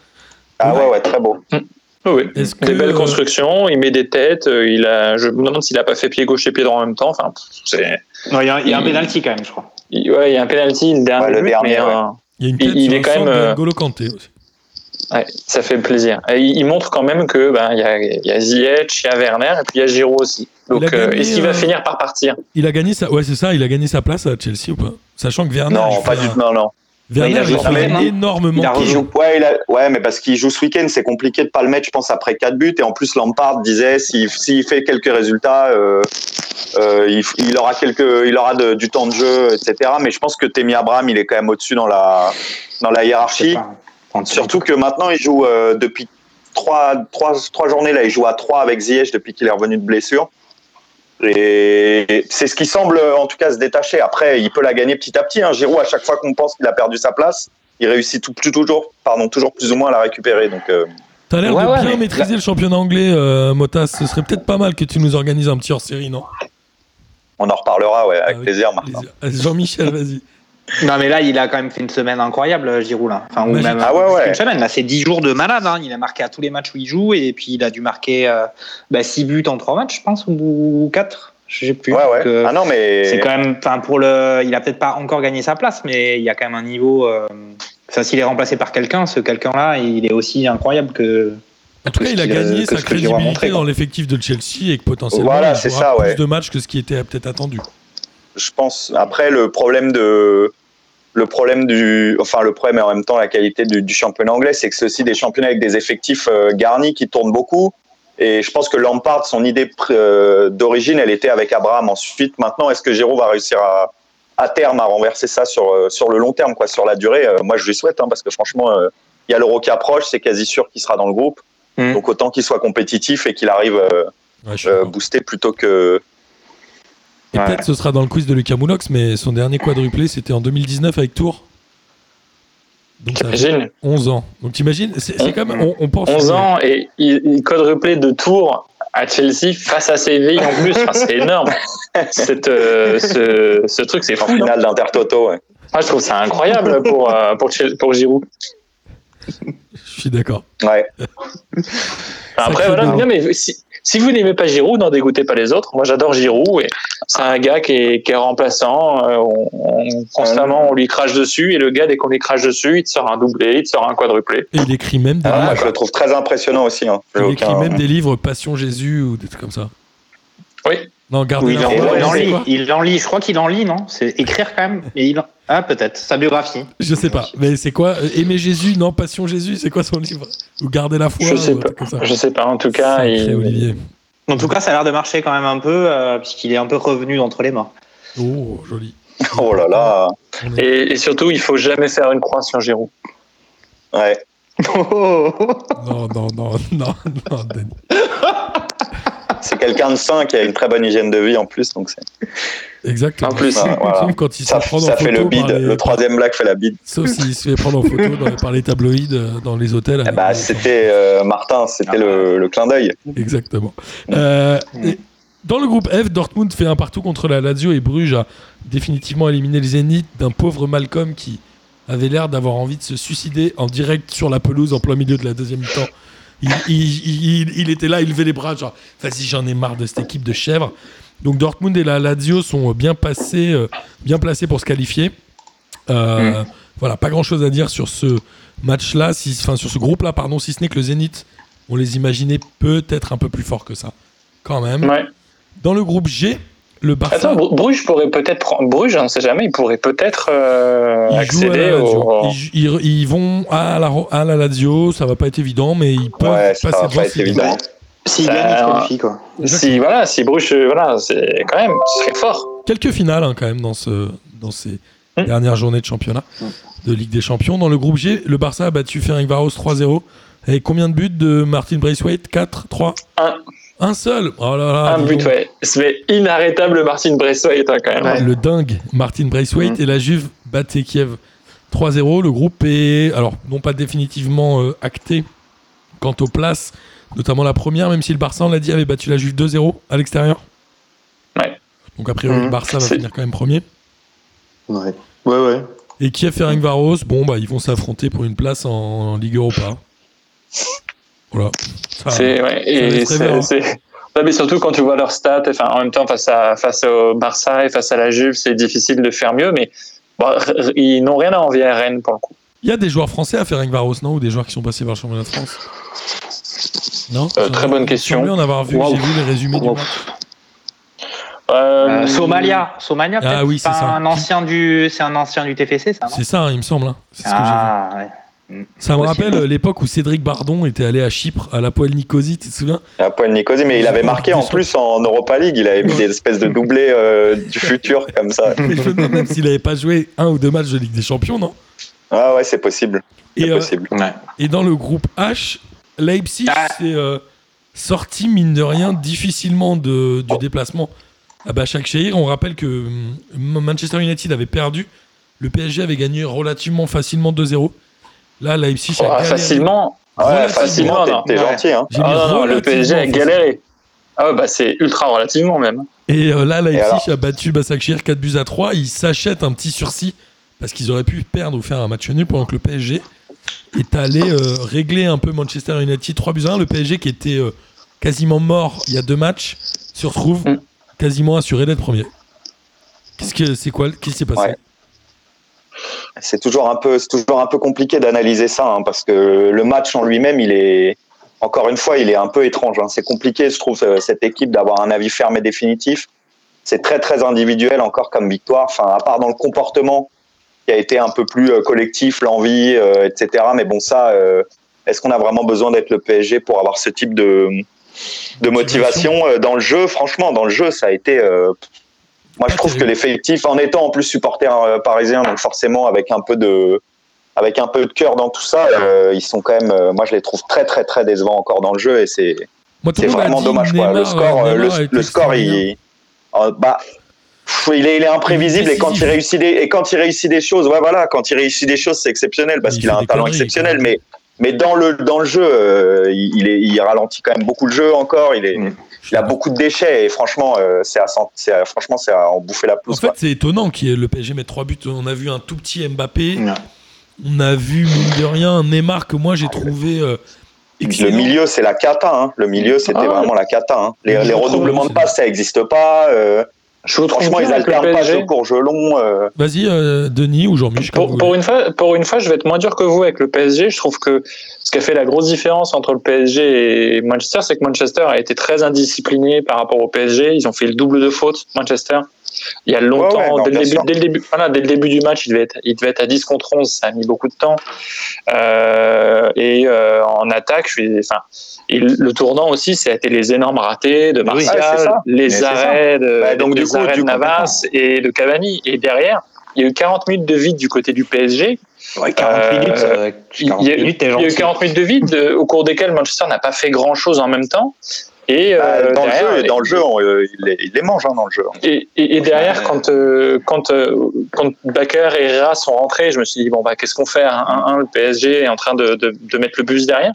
Ah ouais, ouais, très beau. oui, oui. Est-ce que, Des belles euh, constructions, il met des têtes, euh, il a, je me demande s'il a pas fait pied gauche et pied droit en même temps. Enfin, c'est, Non, Il y a, il y a un penalty quand même, je crois. il, ouais, il y a un penalty, le dernier, Ouais, le but, dernier, mais ouais. euh, Il y a une il- tête il sur est quand même, euh, N'Golo Kanté aussi. ouais, ça fait plaisir. Et il, montre quand même que ben il y a, y a Ziyech, il y a Werner et puis il y a Giroud aussi. Donc, euh, est-ce qu'il euh, va finir par partir? Il a gagné sa, ouais, c'est ça, il a gagné sa place à Chelsea ou pas? Sachant que Werner, Non, pas fait du un- tout. Non, non. Werner, Il a il joué hein. énormément. Il a ouais, il a- ouais, mais parce qu'il joue ce week-end, c'est compliqué de pas le mettre, je pense, après 4 buts. Et en plus, Lampard disait s'il s'il fait quelques résultats, euh, euh, il, il aura quelques, il aura de- du temps de jeu, etc. Mais je pense que Temi Abraham, il est quand même au-dessus dans la, dans la hiérarchie. Surtout que maintenant, il joue euh, depuis trois, trois, trois journées. Là, il joue à 3 avec Ziyech depuis qu'il est revenu de blessure. Et c'est ce qui semble, en tout cas, se détacher. Après, il peut la gagner petit à petit. Hein. Giroud, à chaque fois qu'on pense qu'il a perdu sa place, il réussit tout, tout- toujours, pardon, toujours plus ou moins à la récupérer. Donc, euh, T'as l'air Ouais, de ouais, bien maîtriser le championnat anglais, euh, Motas. Ce serait peut-être pas mal que tu nous organises un petit hors-série, non? On en reparlera, ouais, avec Ah oui. plaisir, Martin. Jean-Michel, vas-y. Non, mais là, il a quand même fait une semaine incroyable, euh, Giroud. Là. Enfin, ou Magique. même Ah ouais, ouais. qu'une semaine. Là, c'est 10 jours de malade. Hein. Il a marqué à tous les matchs où il joue et puis il a dû marquer 6 buts en 3 matchs, je pense, ou 4. Je sais plus. Ouais, ouais. Donc, euh, ah non, mais. C'est quand même, enfin, pour le, il a peut-être pas encore gagné sa place, mais il y a quand même un niveau. Euh, ça, s'il est remplacé par quelqu'un, ce quelqu'un-là, il est aussi incroyable que. En tout cas, il a gagné sa crédibilité montré, dans l'effectif de Chelsea et que potentiellement Voilà, il jouera ça, plus de matchs que ce qui était peut-être attendu. Je pense après le problème de le problème du enfin le problème et en même temps la qualité du, du championnat anglais c'est que c'est aussi des championnats avec des effectifs euh, garnis qui tournent beaucoup. Et je pense que Lampard son idée euh, d'origine elle était avec Abraham. Ensuite maintenant est-ce que Giroud va réussir à à terme à renverser ça sur euh, sur le long terme quoi sur la durée? Euh, moi je lui souhaite hein, parce que franchement il y a l'Euro qui approche c'est quasi sûr qu'il sera dans le groupe. Mm. donc autant qu'il soit compétitif et qu'il arrive Ouais, boosté plutôt que Et Ouais. peut-être ce sera dans le quiz de Lucas Moulox, mais son dernier quadruplé, c'était en 2019 avec Tours. Donc ça fait T'imagines 11 ans. Donc t'imagines, c'est c'est quand même, on, on pense. 11 ans et il, il quadruplé de tours à Chelsea face à Séville en plus. Enfin, c'est énorme. Cette, euh, ce, ce truc, c'est en finale d'Intertoto ouais. Moi, je trouve ça incroyable pour, euh, pour, pour Giroud. Je suis d'accord. ouais Enfin, après, voilà. Non, mais si, si vous n'aimez pas Giroud, n'en dégoûtez pas les autres. Moi, j'adore Giroud. Et c'est un gars qui est, qui est remplaçant. euh, on, on- constamment, on lui crache dessus et le gars, dès qu'on lui crache dessus, il te sort un doublé, il te sort un quadruplé. Et il écrit même des Ah, livres. je le trouve très impressionnant aussi. Hein. Il aucun- écrit même des livres Passion Jésus ou des trucs comme ça. Non, Oui, il, en, lit. Il en lit. Je crois qu'il en lit, non C'est écrire quand même. Et il en- Ah, peut-être. Sa biographie. Je sais pas, mais c'est quoi euh, Aimer Jésus Non, Passion Jésus, c'est quoi son livre Ou Garder la foi Je sais pas. truc comme ça. Je sais pas. En tout cas, Sacré il, Olivier. En tout cas, ça a l'air de marcher quand même un peu, euh, puisqu'il est un peu revenu d'entre les morts. Oh, joli. Oh là là. Et surtout, il faut jamais faire une croix sur Giroud. Ouais. Non, non, non, non, non, Denis. C'est quelqu'un de sain qui a une très bonne hygiène de vie en plus. Donc c'est- Exactement. En plus, voilà. quand il se ça, fait ça en fait photo le bide. par les- Le troisième blague fait la bide. Sauf s'il se fait prendre en photo dans- par les tabloïds euh, dans les hôtels. Eh bah, c'était euh, Martin, c'était le, le clin d'œil. Exactement. Euh, et dans le groupe F, Dortmund fait un partout contre la Lazio et Bruges a définitivement éliminé le Zénith d'un pauvre Malcolm qui avait l'air d'avoir envie de se suicider en direct sur la pelouse en plein milieu de la deuxième mi-temps. Il, il- il- il était là, il levait les bras, genre, vas-y, j'en ai marre de cette équipe de chèvres. Donc Dortmund et la Lazio sont bien passés, euh, bien placés pour se qualifier. Euh, Voilà, pas grand-chose à dire sur ce match-là, si, enfin sur ce groupe-là, pardon, si ce n'est que le Zénith, on les imaginait peut-être un peu plus forts que ça, quand même. Ouais. Dans le groupe G, le Barça Attends, Bru- Bruges pourrait peut-être prendre. Bruges, on ne sait jamais, il pourrait peut-être euh, ils accéder la au. Ils, jou- ils- ils vont à la, à la Lazio, ça va pas être évident, mais ils peuvent Ouais, ça passer va devant pas être s'ils évident. gagnent. Se quoi. Si voilà, si Bruges, voilà, c'est quand même, ce serait fort. Quelques finales hein, quand même dans, ce, dans ces Hmm. dernières journées de championnat de Ligue des Champions. Dans le groupe G, le Barça a battu Ferencvaros 3-0. Avec combien de buts de Martin Braithwaite? 4 3 Un. Un seul Oh là là Un but, donc. ouais. C'est inarrêtable, Martin Braithwaite, hein, quand même. Le dingue Martin Braithwaite Hmm. et la Juve battent Kiev 3-0. Le groupe est, alors, non pas définitivement euh, acté quant aux places, notamment la première, même si le Barça, on l'a dit, avait battu la Juve 2-0 à l'extérieur. Ouais. Donc, a priori, le Barça va finir quand même premier. Ouais. Ouais, ouais. Et Kiev Ferencvaros, bon, bah, ils vont s'affronter pour une place en, en Ligue Europa. Voilà. C'est, ouais, et hein. c'est, c'est- Non, mais surtout quand tu vois leurs stats, enfin, en même temps, face, à, face au Barça et face à la Juve, c'est difficile de faire mieux, mais bon, ils n'ont rien à envier à Rennes pour le coup. Il y a des joueurs français à Ferencvaros, non? Ou des joueurs qui sont passés vers le championnat de France? Non? Euh, très bonne question. en avoir vu, Wow. j'ai vu les résumés du Wow. match. Euh, Euh, Somalia. Somalia, Ah oui, c'est un ancien du, c'est un ancien du TFC, ça. C'est ça, hein, il me semble. hein. C'est ce que j'ai vu. ah, ouais. Ça me rappelle euh, l'époque où Cédric Bardon était allé à Chypre, à la poêle Nicosie, tu te souviens? À Poil Nicosie, mais il avait marqué en plus en Europa League. Il avait mis des espèces de doublés euh, du futur comme ça. Mais je me demande même s'il n'avait pas joué un ou deux matchs de Ligue des Champions, non? Ah ouais, c'est possible. C'est et, euh, possible. Ouais. et dans le groupe H, Leipzig Ah. s'est euh, sorti, mine de rien, difficilement de, du déplacement à Başakşehir. On rappelle que hum, Manchester United avait perdu, le PSG avait gagné relativement facilement 2-0. Là, Leipzig a oh, galéré. facilement. Ouais, facilement, non. t'es Ouais. gentil. Hein. Ah non, non, le PSG a galéré. Ah ouais, bah c'est ultra relativement même. Et euh, là, Leipzig a battu Başakşehir 4 buts à 3. Ils s'achètent un petit sursis parce qu'ils auraient pu perdre ou faire un match nul pendant que le PSG est allé euh, régler un peu Manchester United 3 buts à 1. Le PSG qui était euh, quasiment mort il y a deux matchs se retrouve Mm. quasiment assuré d'être premier. Qu'est-ce que c'est quoi Qu'est-ce qui s'est passé? Ouais. C'est toujours un peu, c'est toujours un peu compliqué d'analyser ça, hein, parce que le match en lui-même, il est, encore une fois, il est un peu étrange. hein. C'est compliqué, je trouve, euh, cette équipe d'avoir un avis ferme et définitif. C'est très, très individuel encore comme victoire. Enfin, à part dans le comportement qui a été un peu plus euh, collectif, l'envie, euh, etc. Mais bon, ça, euh, est-ce qu'on a vraiment besoin d'être le PSG pour avoir ce type de, de motivation euh, dans le jeu? Franchement, dans le jeu, ça a été. euh, moi, je trouve que l'effectif, en étant en plus supporter euh, parisien, donc forcément avec un peu de, avec un peu de cœur dans tout ça, euh, ils sont quand même. euh, moi, je les trouve très, très, très décevants encore dans le jeu, et c'est, c'est vraiment dommage. Quoi. Le score, euh, le, score, il, euh, bah, pff, il est, il est imprévisible et quand il réussit des, et quand il réussit des choses, ouais, voilà, quand il réussit des choses, c'est exceptionnel parce Il qu'il a un talent exceptionnel, mais mais dans le dans le jeu, euh, il, est, il ralentit quand même beaucoup le jeu encore. Il est, Mm. il a beaucoup de déchets et franchement, euh, c'est à, franchement, c'est à en bouffer la En pelouse. fait, quoi. c'est étonnant qu'il y ait le PSG mette 3 buts. On a vu un tout petit Mbappé. On a vu, mine de rien, un Neymar que moi j'ai trouvé euh, Le milieu, c'est la cata. Hein. Le milieu, c'était Ah vraiment la cata. Hein. Les, Le les redoublements de passes, ça n'existe pas. Je trouve Franchement, ils avec le alternent pas PSG. jeu pour jeu long. euh, Vas-y, euh, Denis ou Jean-Michel. Pour, une fois, pour une fois, je vais être moins dur que vous avec le PSG. Je trouve que ce qui a fait la grosse différence entre le PSG et Manchester, c'est que Manchester a été très indiscipliné par rapport au PSG. Ils ont fait le double de fautes, Manchester. Il y a longtemps, Ouais, ouais, non, dès, le début, sûr. dès, le début, voilà, dès le début du match, il devait, être, il devait être à 10 contre 11. Ça a mis beaucoup de temps. Euh, et euh, en attaque, je suis, enfin, et le tournant aussi, ça a été les énormes ratés de Martial, ça. les Mais arrêts de, Bah, donc, du coup, arrêts du de coup, Navas et de Cavani. Et derrière, il y a eu 40 minutes de vide du côté du PSG. Ouais, 40 Euh, minutes. euh, Il 40 y a, minutes, t'es il y a eu gentil. 40 minutes de vide euh, au cours desquelles Manchester n'a pas fait grand chose en même temps. Et, bah, euh, dans, le jeu, dans le jeu, on, euh, il, les, il les mange hein, dans le jeu. et, et- et derrière, quand, euh, quand, euh, quand Bakker et Herrera sont rentrés, je me suis dit, bon, bah, qu'est-ce qu'on fait 1-1, le PSG est en train de, de, de mettre le bus derrière.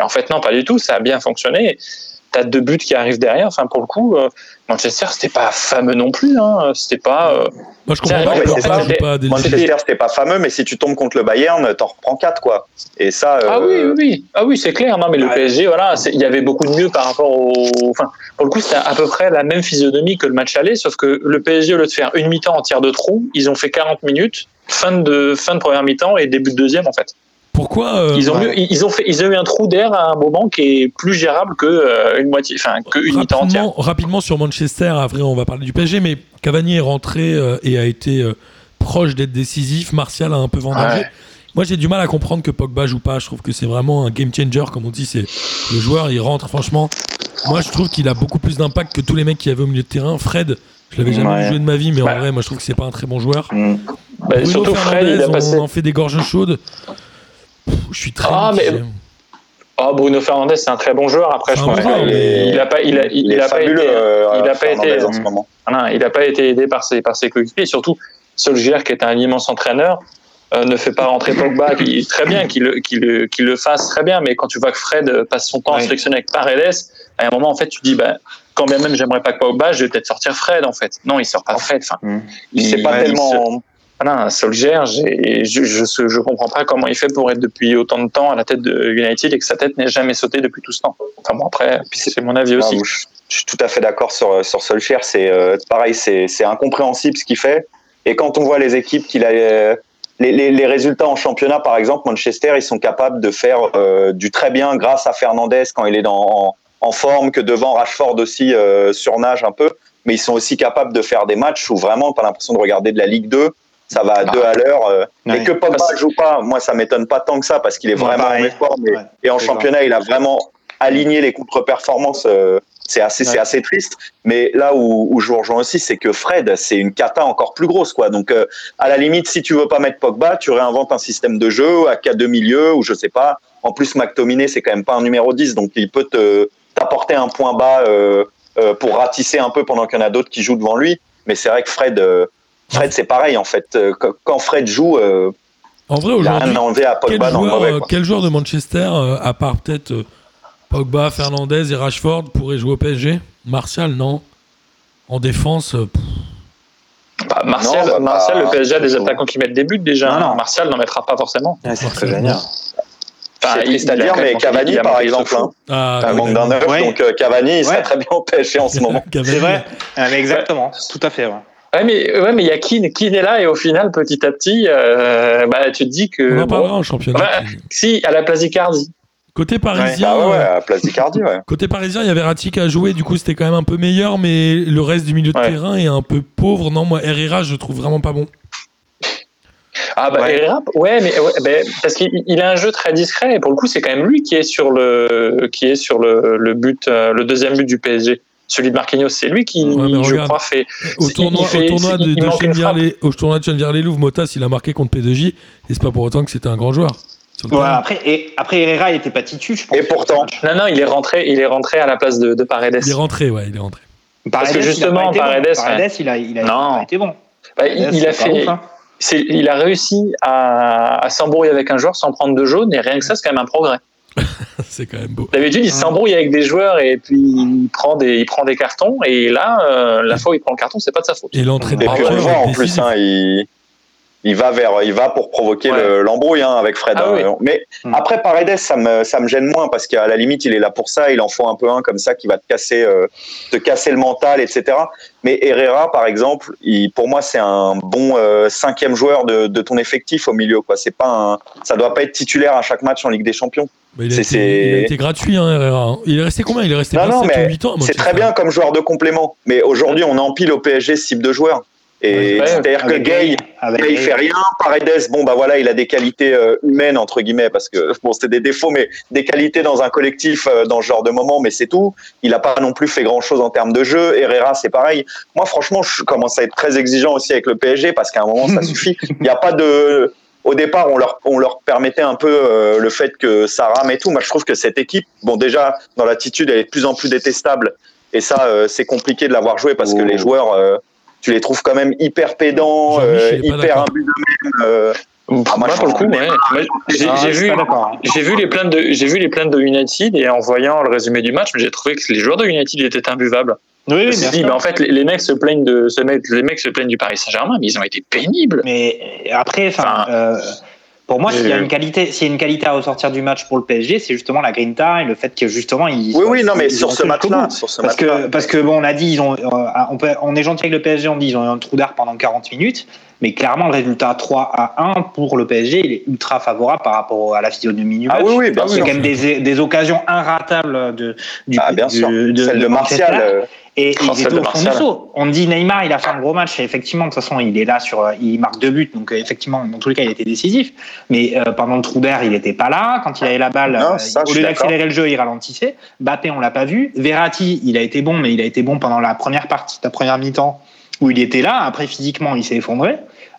Et en fait, non, pas du tout, ça a bien fonctionné. T'as deux buts qui arrivent derrière. Enfin, pour le coup, euh, Manchester, c'était pas fameux non plus. Hein. C'était pas. euh, Moi, je comprends pas ouais. Manchester, c'était pas fameux, mais si tu tombes contre le Bayern, t'en reprends 4, quoi. Et ça. Ah oui, euh, oui, oui. Ah oui, c'est clair. Non, mais le Ouais. PSG, voilà, il y avait beaucoup de mieux par rapport au. Enfin, pour le coup, c'était à peu près la même physionomie que le match aller, sauf que le PSG, au lieu de faire une mi-temps en tir de trou, ils ont fait 40 minutes, fin de fin de première mi-temps et début de deuxième en fait. Pourquoi euh, Ils ont bah, ils ont fait, ils ont eu un trou d'air à un moment qui est plus gérable que euh, une moitié, enfin que une mi-temps entière. rapidement, sur Manchester, après on va parler du PSG, mais Cavani est rentré euh, et a été euh, proche d'être décisif. Martial a un peu vendangé. Ouais. Moi j'ai du mal à comprendre que Pogba joue pas. Je trouve que c'est vraiment un game changer, comme on dit. C'est le joueur, il rentre. Franchement, moi je trouve qu'il a beaucoup plus d'impact que tous les mecs qui avaient au milieu de terrain. Fred, je l'avais jamais Ouais. vu jouer de ma vie, mais en Bah. vrai, moi je trouve que c'est pas un très bon joueur. Mm. Bah, surtout Fred, il a passé. on en fait des gorges chaudes. Je suis très Ah, mais-. Oh, Bruno Fernandez, c'est un très bon joueur. Après, je pense il a pas, il a, il, il est a pas été. euh, il a pas été- en ce moment. Il n'a pas été aidé par ses, par ses coéquipiers. Surtout, Solskjaer, qui est un immense entraîneur, euh, ne fait pas rentrer Pogba, qui très bien, qu'il le, fasse très bien. Mais quand tu vois que Fred passe son temps à Ouais. se sélectionner avec Paredes, à un moment, en fait, tu dis, bah, quand bien même j'aimerais pas que Pogba, je vais peut-être sortir Fred, en fait. Non, il sort pas Fred. Enfin, Mm. il- C'est pas il se- tellement. Voilà, Solskjaer, je, je, comprends pas comment il fait pour être depuis autant de temps à la tête de United et que sa tête n'ait jamais sauté depuis tout ce temps. Enfin bon, après, c'est mon avis aussi. Ah, je, je suis tout à fait d'accord sur, sur Solskjaer. C'est euh, pareil, c'est incompréhensible ce qu'il fait. Et quand on voit les équipes qu'il a. euh, les, les, les résultats en championnat, par exemple, Manchester, ils sont capables de faire euh, du très bien grâce à Fernandez quand il est dans, en, en forme, que devant Rashford aussi surnage un peu. Mais ils sont aussi capables de faire des matchs où vraiment, t'as l'impression de regarder de la Ligue 2. Ça va à deux à l'heure. euh, Ouais. Et que Pogba Parce- joue pas, moi, ça m'étonne pas tant que ça parce qu'il est Ouais, vraiment pareil. en effort. mais- Ouais. et en championnat, il a vraiment aligné les contre-performances. euh, c'est assez, c'est Ouais. assez triste. Mais là où, où je vous rejoins aussi, c'est que Fred, c'est une cata encore plus grosse, quoi. Donc, euh, à la limite, si tu veux pas mettre Pogba, tu réinventes un système de jeu à cas de milieu ou je sais pas. En plus, McTominay, c'est quand même pas un numéro 10, donc il peut te t'apporter un point bas euh, pour ratisser un peu pendant qu'il y en a d'autres qui jouent devant lui. Mais c'est vrai que Fred, Fred, c'est pareil en fait. Euh, Quand Fred joue, euh, En vrai, il a aujourd'hui, rien à enlever à quel Pogba dans le joueur, mauvais. quoi. quel joueur de Manchester, euh, à part peut-être Pogba, Fernandez et Rashford, pourrait jouer au PSG Martial, non. En défense, pff, Bah, Martial, Non, bah, Martial, le PSG a des attaquants qui mettent des buts déjà. Non, non. Martial n'en mettra pas forcément. Ouais, c'est très génial. Enfin, C'est il- triste à il a dire, quand même mais Cavani, a par exemple, hein, ah, un manque d'un Ouais. donc euh, Cavani, il serait Ouais. très bien au PSG en ce moment. C'est vrai. Mais exactement. Tout à fait. Ouais. Mais ouais, mais il y a Keane, Keane est là et au final, petit à petit, euh, bah, tu te dis que On en bon, parlera en championnat. Ouais. si à la place d'Icardi. Côté parisien, Ah ouais, ouais, euh, à place d'Icardi, ouais. côté parisien, il y avait Ratik à jouer, du coup c'était quand même un peu meilleur, mais le reste du milieu de terrain est un peu pauvre. Non, moi Herrera, je le trouve vraiment pas bon. Ah bah Ouais. Herrera, ouais, mais ouais, ben, parce qu'il il a un jeu très discret et pour le coup, c'est quand même lui qui est sur le qui est sur le, le but, euh, le deuxième but du PSG. Celui de Marquinhos, c'est lui qui, Ouais, je regarde. crois, fait. Au tournoi, il fait- au tournoi de, de. Chenvière-les- au tournoi de Motas, il a marqué contre P2J, et c'est pas pour autant que c'était un grand joueur. Ouais, après, et, après, Herrera, il était pas titu, je pense. Et pourtant, Non, non, il est rentré, il est rentré à la place de, de Paredes. Il est rentré, ouais, il est rentré. Paredes, Parce que justement, bon. Paredes, ouais. Paredes, il a, il a, Non. il a été bon. Bah, il, Paredes, il a fait, ouf, hein. il a réussi à, à s'embrouiller avec un joueur sans prendre de jaune et rien que ça, c'est quand même un progrès. c'est quand même beau. D'habitude, il s'embrouille avec des joueurs et puis il prend des, il prend des cartons. Et là, euh, la fois où il prend le carton, c'est pas de sa faute. Et l'entrée de et puis on le voit en plus, hein, il, il va vers, il va pour provoquer Ouais. le- l'embrouille hein, avec Fred. Ah hein. oui. Mais Hmm. après Paredes, ça me, ça me gêne moins parce qu'à la limite, il est là pour ça. Il en faut un peu un comme ça qui va te casser, euh, te casser le mental, etc. Mais Herrera, par exemple, il, pour moi, c'est un bon euh, cinquième joueur de, de ton effectif au milieu. Quoi. C'est pas un, ça doit pas être titulaire à chaque match en Ligue des Champions. Bah, il, a C'est- été, c'est- il a été gratuit, hein, Herrera. Il est resté combien? Il est resté Non, non, 27 ou mais 8 ans? moi, C'est très bien pas. comme joueur de complément. Mais aujourd'hui, on empile au PSG ce type de joueur. Et Ouais, c'est-à-dire que Gay, Gay, il fait rien. Paredes, bon bah voilà, il a des qualités euh, humaines entre guillemets parce que bon c'était des défauts, mais des qualités dans un collectif euh, dans ce genre de moment, mais c'est tout. Il a pas non plus fait grand chose en termes de jeu. Herrera, c'est pareil. Moi, franchement, je commence à être très exigeant aussi avec le PSG parce qu'à un moment, ça suffit. Il n'y a pas de au départ, on leur, on leur permettait un peu euh, le fait que ça rame et tout. Moi, je trouve que cette équipe, bon, déjà, dans l'attitude, elle est de plus en plus détestable. Et ça, euh, c'est compliqué de l'avoir joué parce que Oh. les joueurs, euh, tu les trouves quand même hyper pédants, euh, hyper imbus d'eux-mêmes. Moi, pour le coup, que- ouais. Moi, j'ai Ah, j'ai je suis vu, pas d'accord. j'ai vu les plaintes de, j'ai vu les plaintes de United et en voyant le résumé du match, j'ai trouvé que les joueurs de United étaient imbuvables. Oui, oui, dit, bah, en fait, les, les mecs se plaignent de, les mecs se plaignent du Paris Saint-Germain, mais ils ont été pénibles. Mais après, enfin, euh, pour moi, s'il y a euh, une qualité, s'il y a une qualité à ressortir du match pour le PSG, c'est justement la grinta et le fait que justement ils. Oui, oui, non, mais sur ce match-là, bout. sur ce Parce que, parce que bon, on a dit, ils ont, euh, on, peut, on est gentil avec le PSG, on dit ils ont eu un trou d'air pendant 40 minutes, mais clairement le résultat 3 à 1 pour le PSG, il est ultra favorable par rapport à la physionomie du match. Ah oui, oui, bien C'est sûr. quand même des, des occasions inratables de, du, Ah, bien du- sûr. de- Celle de Manchester. Martial. Et ils étaient au fond du saut. On dit Neymar, il a fait un gros match. Et effectivement, de toute façon, il est là sur, euh, il marque deux buts. Donc, euh, effectivement, dans tous les cas, il était décisif. Mais euh, pendant le trou d'air, il n'était pas là. Quand il avait la balle, Non, ça, au lieu d'accélérer le jeu, il ralentissait. Bappé, on l'a pas vu. Verratti, il a été bon, mais il a été bon pendant la première partie, la première mi-temps, où il était là. Après, physiquement, il s'est effondré.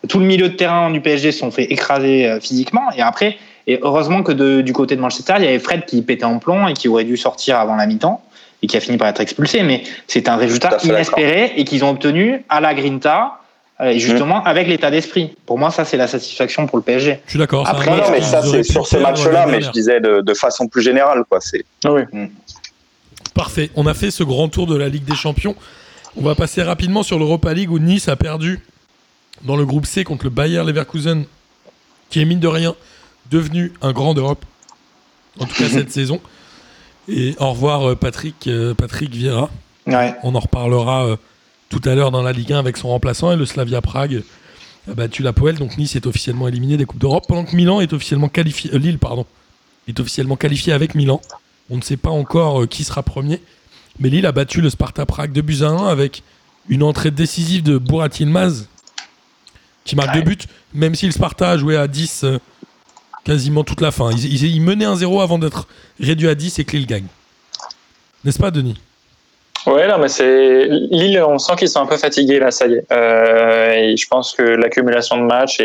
Tout le milieu de terrain du PSG se sont fait écraser euh, physiquement. Et après, et heureusement que de- du côté de Manchester, il y avait Fred qui pétait en plomb et qui aurait dû sortir avant la mi-temps et qui a fini par être expulsé. Mais c'est un résultat inespéré et qu'ils ont obtenu à la Grinta, euh, et justement avec l'état d'esprit. Pour moi, ça, c'est la satisfaction pour le PSG. Je suis d'accord. Après, Non, mais ça, c'est sur ce perdre match-là, l'année mais je disais de, de façon plus générale, quoi. C'est Parfait. On a fait ce grand tour de la Ligue des Champions. On va passer rapidement sur l'Europa League où Nice a perdu dans le groupe C contre le Bayer Leverkusen, qui est mine de rien devenu un grand d'Europe. En tout cas cette saison. Et au revoir euh, Patrick, euh, Patrick Vieira. Ouais. On en reparlera euh, tout à l'heure dans la Ligue 1 avec son remplaçant et le Slavia Prague a battu la Poel. Donc Nice est officiellement éliminé des Coupes d'Europe pendant que Milan est officiellement qualifié. euh, Lille, pardon, est officiellement qualifié avec Milan. On ne sait pas encore qui sera premier. Mais Lille a battu le Sparta Prague de buts à 1 avec une entrée décisive de Burat Yilmaz qui marque deux buts, même si le Sparta a joué à 10 euh, quasiment toute la fin. Ils, ils- menaient 1-0 avant d'être réduits à 10 et que Lille gagne. N'est-ce pas, Denis? Ouais, non, mais c'est Lille. On sent qu'ils sont un peu fatigués là. Ça y est. Euh, et je pense que l'accumulation de matchs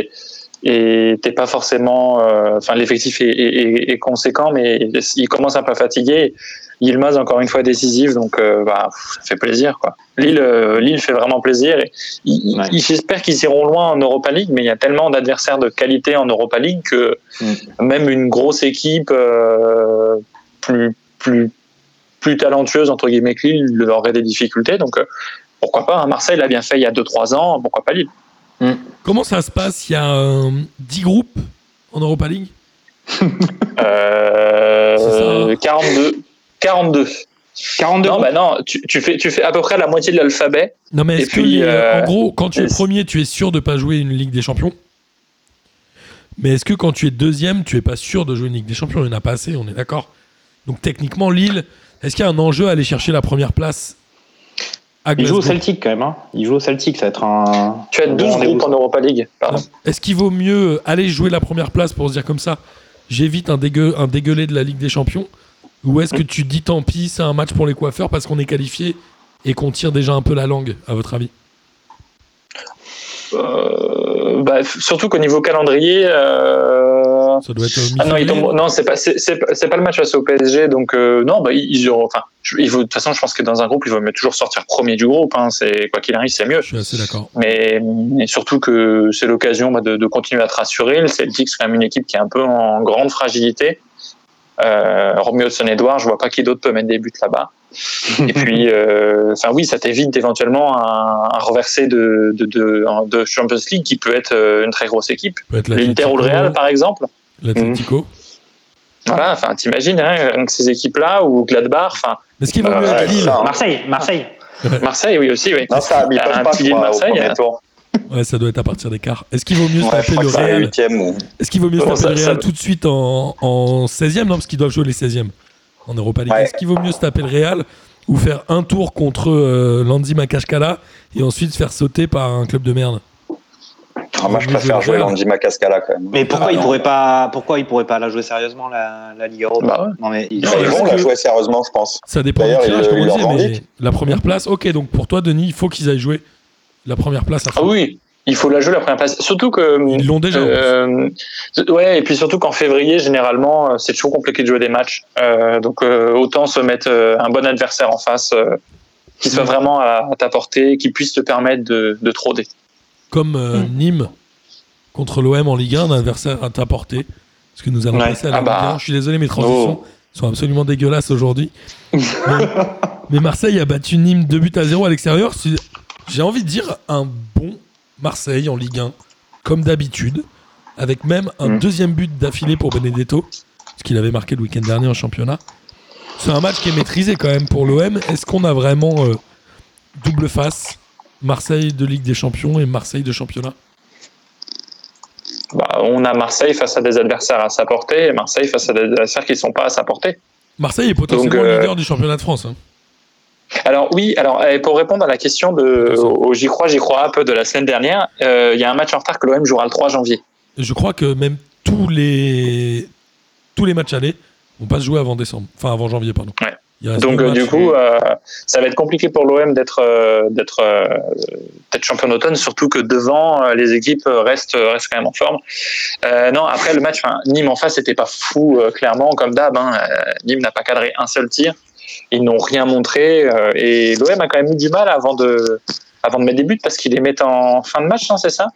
et était pas forcément. euh, Enfin, l'effectif est, est- conséquent, mais ils commencent un peu à fatiguer. Yilmaz encore une fois décisif, donc euh, bah, ça fait plaisir quoi. Lille, euh, Lille fait vraiment plaisir. Et Ouais. J'espère qu'ils iront loin en Europa League, mais il y a tellement d'adversaires de qualité en Europa League que Mm. même une grosse équipe euh, plus plus plus talentueuse entre guillemets que Lille il aurait des difficultés. Donc euh, pourquoi pas hein. Marseille l'a bien fait il y a 2-3 ans, pourquoi pas Lille Comment ça se passe? Il y a euh, 10 groupes en Europa League? Euh, C'est ça. 42. 42. 42 Non, bah non, tu, tu fais, tu fais à peu près la moitié de l'alphabet. Non, mais est-ce que, puis, les- euh, en gros, quand tu es premier, tu es sûr de pas jouer une Ligue des Champions? Mais est-ce que quand tu es deuxième, tu es pas sûr de jouer une Ligue des Champions? Il n'y en a pas assez, on est d'accord. Donc techniquement, Lille, est-ce qu'il y a un enjeu à aller chercher la première place Il joue au Celtic quand même. Hein. Il joue au Celtic, ça va être un. Tu as un 12 bon rendez-vous. groupes en Europa League. Pardon. Est-ce qu'il vaut mieux aller jouer la première place pour se dire comme ça J'évite un, dégueu, un dégueulé de la Ligue des Champions Ou est-ce que tu dis tant pis, c'est un match pour les coiffeurs parce qu'on est qualifié et qu'on tire déjà un peu la langue, à votre avis? Euh, bah, surtout qu'au niveau calendrier. euh, Ça doit être Ah non, non, c'est pas, c'est, pas- le match face au PSG, donc euh, non, bah, ils. Enfin, de toute façon, je pense que dans un groupe, il vaut mieux toujours sortir premier du groupe. Hein, c'est quoi qu'il arrive, c'est mieux. Je suis assez d'accord. Mais, mais surtout que c'est l'occasion bah, de, de continuer à te rassurer. Le Celtic, c'est quand même une équipe qui est un peu en grande fragilité. Euh, Romeo Son Edouard, je vois pas qui d'autre peut mettre des buts là-bas. Et puis, euh, enfin oui, ça t'évite éventuellement un, un reversé de, de, de, de Champions League qui peut être euh, une très grosse équipe. L'Inter ou le Real, par exemple. L'Atlético. Voilà, enfin, t'imagines, hein, donc ces équipes-là, ou Gladbach, enfin, Est-ce qu'il vaut Euh, mieux Marseille, Marseille. Marseille, oui, aussi, oui. Non, ça, ils Un pas, petit au Marseille, premier hein. tour. Ouais, ça doit être à partir des quarts. Est-ce qu'il vaut mieux se Ouais, taper le Real ou. Est-ce qu'il vaut mieux se taper ça- le ça- Real tout de suite en, en 16e Non, parce qu'ils doivent jouer les 16e en Europa League. Ouais. Est-ce qu'il vaut mieux se taper le Real ou faire un tour contre euh, Landy Makashkala et ensuite se faire sauter par un club de merde? Ah, moi, je préfère jouer Landy Macascala quand même. Mais pourquoi Ah, il pourrait pas, pourquoi il pourrait pas la jouer sérieusement la, la Ligue Europa? Bah ouais. Non mais il- Non, Ils vont la jouer sérieusement, je pense. Ça dépend du D'ailleurs, mais revendiquent. la première place, ok, donc pour toi, Denis, il faut qu'ils aillent jouer la première place à Ah oui, il faut la jouer la première place. Surtout que. Ils l'ont déjà. Euh, ouais, et puis surtout qu'en février, généralement, euh, c'est toujours compliqué de jouer des matchs. Euh, donc euh, autant se mettre euh, un bon adversaire en face euh, qui soit vraiment à, à ta portée, qui puisse te permettre de, de troder. Comme euh, Hmm. Nîmes contre l'OM en Ligue 1, un adversaire à ta portée. Parce que nous allons Ouais. passer à la Ah bah. Ligue 1. Je suis désolé, mes transitions Oh. sont absolument dégueulasses aujourd'hui. mais, mais Marseille a battu Nîmes 2 buts à 0 à l'extérieur. J'ai envie de dire un bon Marseille en Ligue 1, comme d'habitude, avec même un Mm. deuxième but d'affilée pour Benedetto, ce qu'il avait marqué le week-end dernier en championnat. C'est un match qui est maîtrisé quand même pour l'OM. Est-ce qu'on a vraiment euh, double face Marseille de Ligue des Champions et Marseille de championnat? Bah, on a Marseille face à des adversaires à sa portée et Marseille face à des adversaires qui ne sont pas à sa portée. Marseille est potentiellement Donc, euh, leader du championnat de France. hein. Alors oui, alors euh, pour répondre à la question de au J'y crois, J'y crois un peu de la semaine dernière, euh, il y a un match en retard que l'OM jouera le 3 janvier. Je crois que même tous les tous les matchs allés vont pas se jouer avant décembre, enfin avant janvier pardon. Ouais. Donc euh, du coup, euh, ça va être compliqué pour l'OM d'être euh, d'être euh, champion d'automne, surtout que devant les équipes restent restent quand même en forme. Non, après le match, Nîmes en face, c'était pas fou clairement comme d'hab. Hein, Nîmes n'a pas cadré un seul tir, ils n'ont rien montré euh, et l'OM a quand même eu du mal avant de avant de mettre des buts parce qu'ils les mettent en fin de match, hein, c'est ça?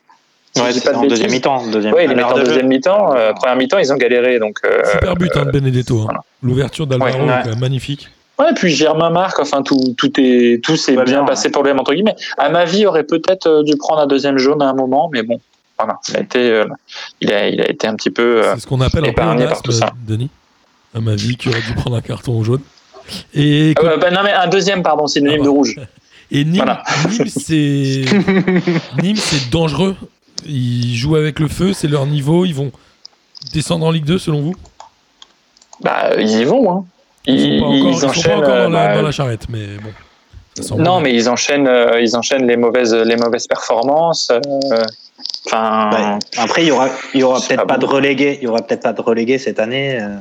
Ouais, c'est pas de en deuxième mi-temps. Deuxième Ouais, ils les mettent en de deuxième mi-temps. Euh, première mi-temps, ils ont galéré. Donc, euh, Super but hein, de Benedetto. hein. voilà. L'ouverture d'Alvaro Ouais, ouais. est quand même magnifique. ouais, puis Germain marque. Enfin, tout, tout est, tout s'est bien, bien, passé pour l'OM entre guillemets. À ma vie, il aurait peut-être euh, dû prendre un deuxième jaune à un moment, mais bon, voilà. Il a été, euh, il a, il a été un petit peu. euh, C'est ce qu'on appelle un épargné par tout pléonasme, ça. Denis. À ma vie, qui aurait dû prendre un carton jaune. Et, ah ouais, bah, non, mais un deuxième, pardon, synonyme Ah de rouge. et Nîmes, voilà. Nîmes, c'est Nîmes, c'est dangereux. Ils jouent avec le feu, c'est leur niveau. Ils vont descendre en Ligue 2 selon vous? Bah, ils y vont. Hein. Ils, Ils sont pas encore, ils ils sont pas enchaînent. encore dans, la, dans la charrette, mais bon. ça non, mais ils enchaînent, euh, ils enchaînent les mauvaises, les mauvaises performances. euh, Enfin, Ouais. Après, il y aura, il y aura peut-être pas pas de bon. relégué, il y aura peut-être pas de relégué cette année euh,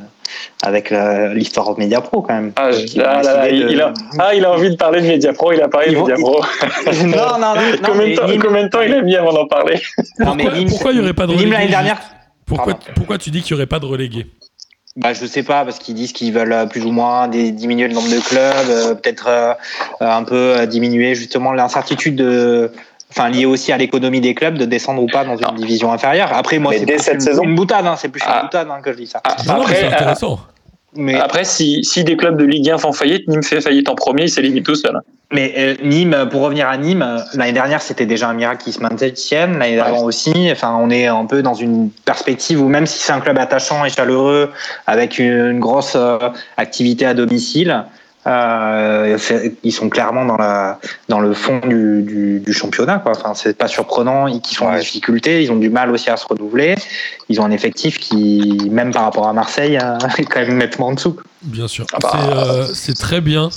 avec l'histoire Media Pro quand même. Ah, ont là, là, de- il, a, ah, il a envie de parler de Mediapro, il a parlé Ils de vont- Mediapro. non, non, non, non, combien, mais de temps, Nîmes- combien de temps il a mis avant d'en parler? Non, mais Pourquoi- Nîmes- pourquoi il y aurait pas de relégué, l'année dernière Pourquoi, pourquoi tu dis qu'il n'y aurait pas de relégué? Bah, je sais pas, parce qu'ils disent qu'ils veulent euh, plus ou moins diminuer le nombre de clubs, euh, peut-être euh, euh, un peu euh, diminuer justement l'incertitude de. Enfin, liée aussi à l'économie des clubs de descendre ou pas dans une division inférieure. Après, moi, Mais c'est cette une, saison une boutade, hein, c'est plus Ah. une boutade hein, que je dis ça. Ah, Non, non, mais Après, c'est intéressant. Mais, Après, si, si des clubs de Ligue 1 font faillite, Nîmes fait faillite en premier, il s'élimine tout seul. mais euh, Nîmes, pour revenir à Nîmes, euh, l'année dernière, c'était déjà un miracle qu'ils se maintiennent. L'année d'avant aussi. Enfin, on est un peu dans une perspective où même si c'est un club attachant et chaleureux, avec une grosse euh, activité à domicile, euh, ils sont clairement dans la dans le fond du, du, du championnat. Quoi. Enfin, c'est pas surprenant. Ils qui sont en difficulté, ils ont du mal aussi à se renouveler. Ils ont un effectif qui, même par rapport à Marseille, euh, est quand même nettement en dessous. Bien sûr. Ah bah. C'est, euh, C'est très bien.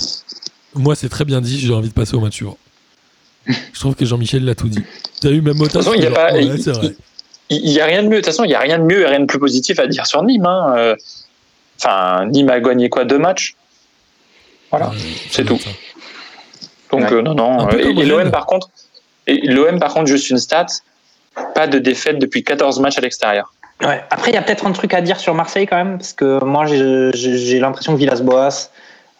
Moi, c'est très bien dit. J'ai envie de passer au match suivant. Je trouve que Jean-Michel l'a tout dit. T'as eu même De toute façon, il y a genre, pas- ouais, il- c'est vrai. Il n'y a rien de mieux. De toute façon, il n'y a rien de mieux et rien de plus positif à dire sur Nîmes. hein. Enfin, Nîmes a gagné quoi? Deux matchs? Voilà, Ouais, c'est tout. Donc, Ouais. euh, non, non. Peu Et, l'OM, par contre, et l'OM, par contre, juste une stat pas de défaite depuis 14 matchs à l'extérieur. Ouais. Après, il y a peut-être un truc à dire sur Marseille quand même, parce que moi, j'ai l'impression que Villas-Boas,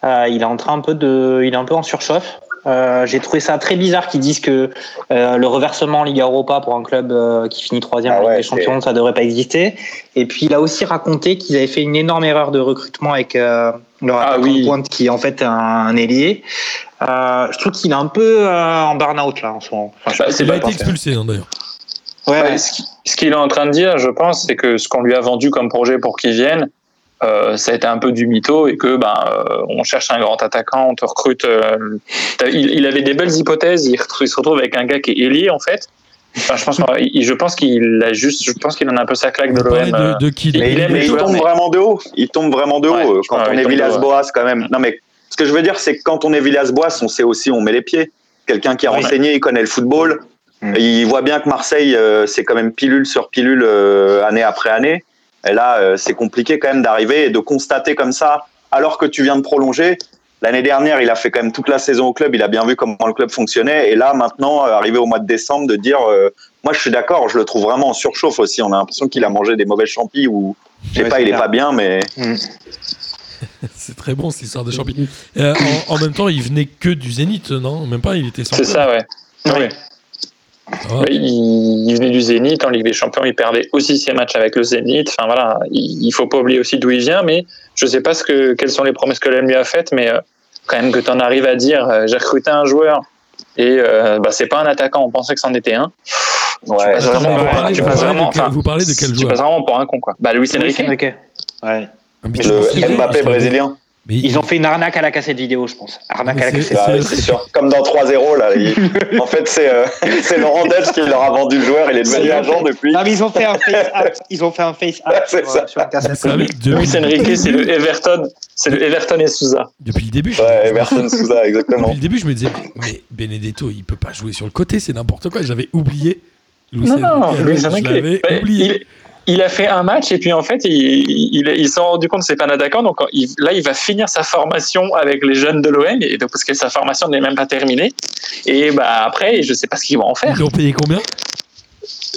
euh, il est en train un peu de, il est un peu en surchauffe. Euh, J'ai trouvé ça très bizarre qu'ils disent que euh, le reversement en Liga Europa pour un club euh, qui finit troisième Ah ouais, des Champions, ça devrait pas exister. Et puis il a aussi raconté qu'ils avaient fait une énorme erreur de recrutement avec euh, leur Ah oui. de pointe qui est en fait un, un ailier. Euh, je trouve qu'il est un peu euh, en burn-out là en ce moment. Enfin, Bah, Il a été expulsé hein, d'ailleurs. Ouais, Ouais, qui- ce qu'il est en train de dire, je pense, c'est que ce qu'on lui a vendu comme projet pour qu'il vienne, euh, ça a été un peu du mytho et que ben euh, on cherche un grand attaquant, on te recrute. euh, il, il avait des belles hypothèses, il, il se retrouve avec un gars qui est ailier en fait. Enfin, je pense, qu'il- je pense qu'il a juste, je pense qu'il en a un peu sa claque de l'OM. euh, de, de qui de- Mais, il aime mais joueurs, tombe mais- vraiment de haut. Il tombe vraiment de haut Ouais, euh, je quand on est de Villas-Boas quand même. Non mais ce que je veux dire, c'est que quand on est Villas-Boas, on sait aussi où on met les pieds. Quelqu'un qui est Oui. renseigné, il connaît le football. Mm. Il voit bien que Marseille, euh, c'est quand même pilule sur pilule euh, année après année. Et là, euh, c'est compliqué quand même d'arriver et de constater comme ça, alors que tu viens de prolonger. L'année dernière, il a fait quand même toute la saison au club. Il a bien vu comment le club fonctionnait. Et là, maintenant, euh, arrivé au mois de décembre, de dire, euh, moi, je suis d'accord. Je le trouve vraiment en surchauffe aussi. On a l'impression qu'il a mangé des mauvais champis ou je sais Ouais, pas, il est clair. pas bien, mais C'est très bon cette histoire de champion. Euh, en, en même temps, il venait que du Zénith, non? Même pas, il était sans C'est ça, ouais. Oui. Oui, il, il venait du Zénith en Ligue des Champions, il perdait aussi ses matchs avec le Zénith. Enfin voilà, il, il faut pas oublier aussi d'où il vient, mais je sais pas ce que, quelles sont les promesses que l'OM lui a faites, mais euh, quand même que tu en arrives à dire, euh, j'ai recruté un joueur et euh, bah, c'est pas un attaquant, on pensait que c'en était un. ouais. passes vraiment pour un- tu passes vraiment- de quel, enfin, vous parlez de quel Tu joueur passes vraiment pour un con quoi. Bah Luis Enrique. Enrique. Ouais. Mais Le Mbappé brésilien. Mais Ils ont fait une arnaque à la cassette vidéo, je pense. Arnaque à la cassette. Ah oui, c'est sûr. Comme dans 3-0, là. il- En fait, c'est euh, c'est Laurent Dutch qui leur a vendu le joueur. Il est devenu agent depuis. Non, mais ils ont fait un face up. Ils ont fait un face sur, ça. sur une vous cassette. Luis Enrique, c'est le Everton, c'est le Everton et Souza. depuis le début, je, Ouais, Emerson Souza, exactement. depuis le début, je me disais, mais Benedetto, il peut pas jouer sur le côté, c'est n'importe quoi. J'avais oublié. Luis Non, non, Enrique, Luis je Enrique. l'avais Ouais, oublié. il, il a fait un match et puis en fait, il, il, ils se sont rendus compte que c'est pas un attaquant. Donc il- là, il va finir sa formation avec les jeunes de l'OM et donc parce que sa formation n'est même pas terminée. Et bah après, je sais pas ce qu'ils vont en faire. Ils ont payé combien?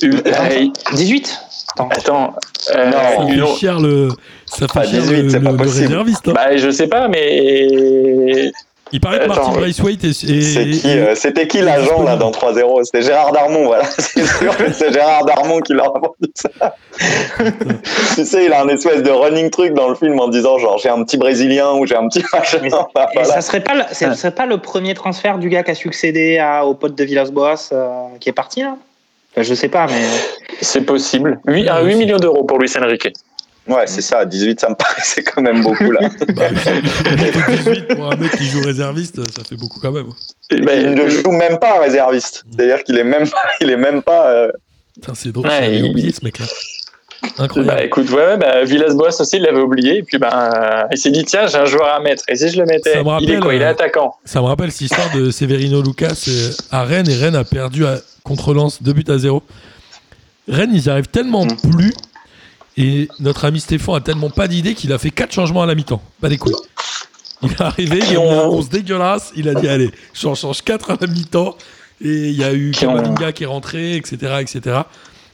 Euh, 18 Attends. Attends, euh, Non. Ça fait cher le, ça fait Ah, cher 18, le, c'est pas le- le possible. réserviste. hein. bah, je sais pas, mais Il paraît que Martin. Braithwaite est, est- C'est qui, est- euh, C'était qui l'agent là dans 3-0 C'était Gérard Darmon, voilà. C'est sûr que c'est Gérard Darmon qui leur a vendu ça. tu sais, il a un espèce de running truc dans le film en disant genre j'ai un petit Brésilien ou j'ai un petit machin. Mais- Bah, Et voilà. ça serait pas, le- ça serait pas le premier transfert du gars qui a succédé à, au pote de Villas-Boas euh, qui est parti là? Enfin, Je sais pas, mais c'est possible. 8, Ouais, 8 c'est- millions d'euros pour Luis Enrique. Ouais, c'est ça. 18, ça me paraissait quand même beaucoup là. Bah, 18 pour un mec qui joue réserviste, ça fait beaucoup quand même. Et ben, il ne joue même pas réserviste. C'est-à-dire qu'il est même pas, il est même pas. euh, c'est drôle, Ouais, j'avais il- oublié ce mec-là. Bah Incroyable. écoute, ouais, bah, Villas-Boas aussi, il l'avait oublié. Et puis, bah, il s'est dit, tiens, j'ai un joueur à mettre. Et si je le mettais, Ça me il est rappelle, quoi Il est attaquant. Ça me rappelle cette histoire de Severino Lucas euh, à Rennes et Rennes a perdu à, contre Lens 2 buts à 0. Rennes, ils y arrivent tellement Mm. plus et notre ami Stéphane a tellement pas d'idée qu'il a fait 4 changements à la mi-temps. Pas des couilles. Il est arrivé, il a mis un 11 dégueulasse, il a dit allez, j'en change 4 à la mi-temps et il y a eu Kamavinga qui est rentré, etc., etc.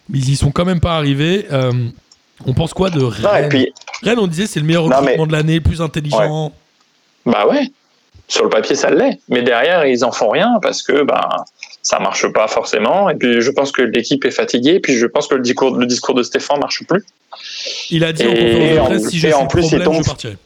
Mais ils y sont quand même pas arrivés. Euh, on pense quoi de Rennes Non, et puis Rennes, on disait c'est le meilleur recrutement de l'année, plus intelligent. Bah ouais. Sur le papier, ça l'est. Mais derrière, ils en font rien parce que, bah, ça marche pas forcément. Et puis, je pense que l'équipe est fatiguée. Et puis, je pense que le discours, le discours de Stéphane marche plus. Il a dit en Et conférence de en- presse si et j'ai en il problème, tombe- je partirai.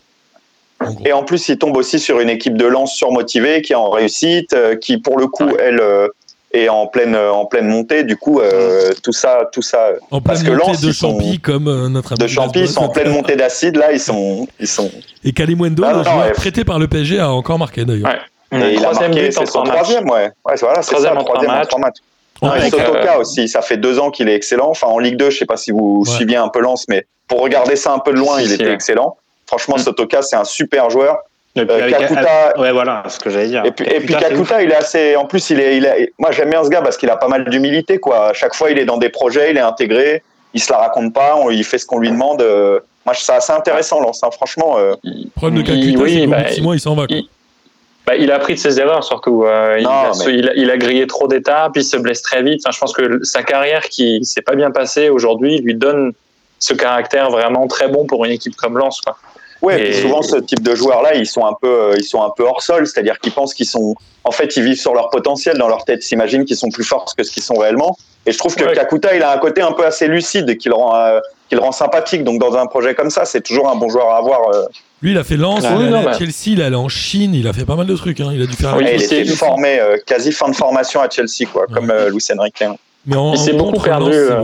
En gros. Et en plus, il tombe aussi sur une équipe de lance surmotivée qui est en réussite, euh, qui pour le coup, Ouais. elle euh, est en pleine euh, en pleine montée. Du coup, euh, tout ça, tout ça En parce pleine que montée Lens, de ils sont- Champy comme euh, notre ami de Champy, ils sont en pleine montée d'acide. Là, ils sont, ils sont. Et Kalimundo, Ah, ouais. prêté par le PSG, a encore marqué d'ailleurs. Ouais. Et il a Troisième marqué, en c'est son troisième, ouais. Ouais, c'est- voilà, c'est ça, Troisième en trois troisième en trois matchs. Fait, Avec, Sotoka euh, aussi, ça fait deux ans qu'il est excellent. Enfin, en Ligue 2, je sais pas si vous Ouais. suiviez un peu Lens, mais pour regarder ça un peu de loin, Si, il si, était ouais. excellent. Franchement, Mm. Sotoka, c'est un super joueur. Et puis Euh, avec- Kakuta- Ouais, voilà, ce que j'allais dire. Et puis, et puis. Kakuta, il est assez. En plus, il est, il est- moi, j'aime bien ce gars parce qu'il a pas mal d'humilité, quoi. À chaque fois, il est dans des projets, il est intégré, il se la raconte pas, on- il fait ce qu'on lui demande. euh, Moi, je- c'est assez intéressant, Lens, hein, franchement. euh, Le problème de Il- Kakuta, oui, c'est bah, bout de 6 mois, il s'en va. quoi. Il- Bah, il a appris de ses erreurs surtout. Euh, il, a, mais- il, a, il a grillé trop d'étapes, il se blesse très vite. Enfin, je pense que sa carrière qui s'est pas bien passée aujourd'hui lui donne ce caractère vraiment très bon pour une équipe comme Lens. Quoi. Ouais, Et- souvent ce type de joueurs-là, ils sont un peu, euh, ils sont un peu hors sol, c'est-à-dire qu'ils pensent qu'ils sont, en fait, ils vivent sur leur potentiel dans leur tête, s'imaginent qu'ils sont plus forts que ce qu'ils sont réellement. Et je trouve que Ouais. Kakuta, il a un côté un peu assez lucide qui le rend, euh, qui le rend sympathique. Donc dans un projet comme ça, c'est toujours un bon joueur à avoir. euh. Lui, il a fait Lens, Ah il oui, est non, allé à bah. Chelsea, il est allé en Chine, il a fait pas mal de trucs. hein. Il a dû faire. Oui, Et il il s'est- était formé euh, quasi fin de formation à Chelsea, quoi, comme euh, Luis Enrique. Mais en, Il s'est beaucoup perdu, euh.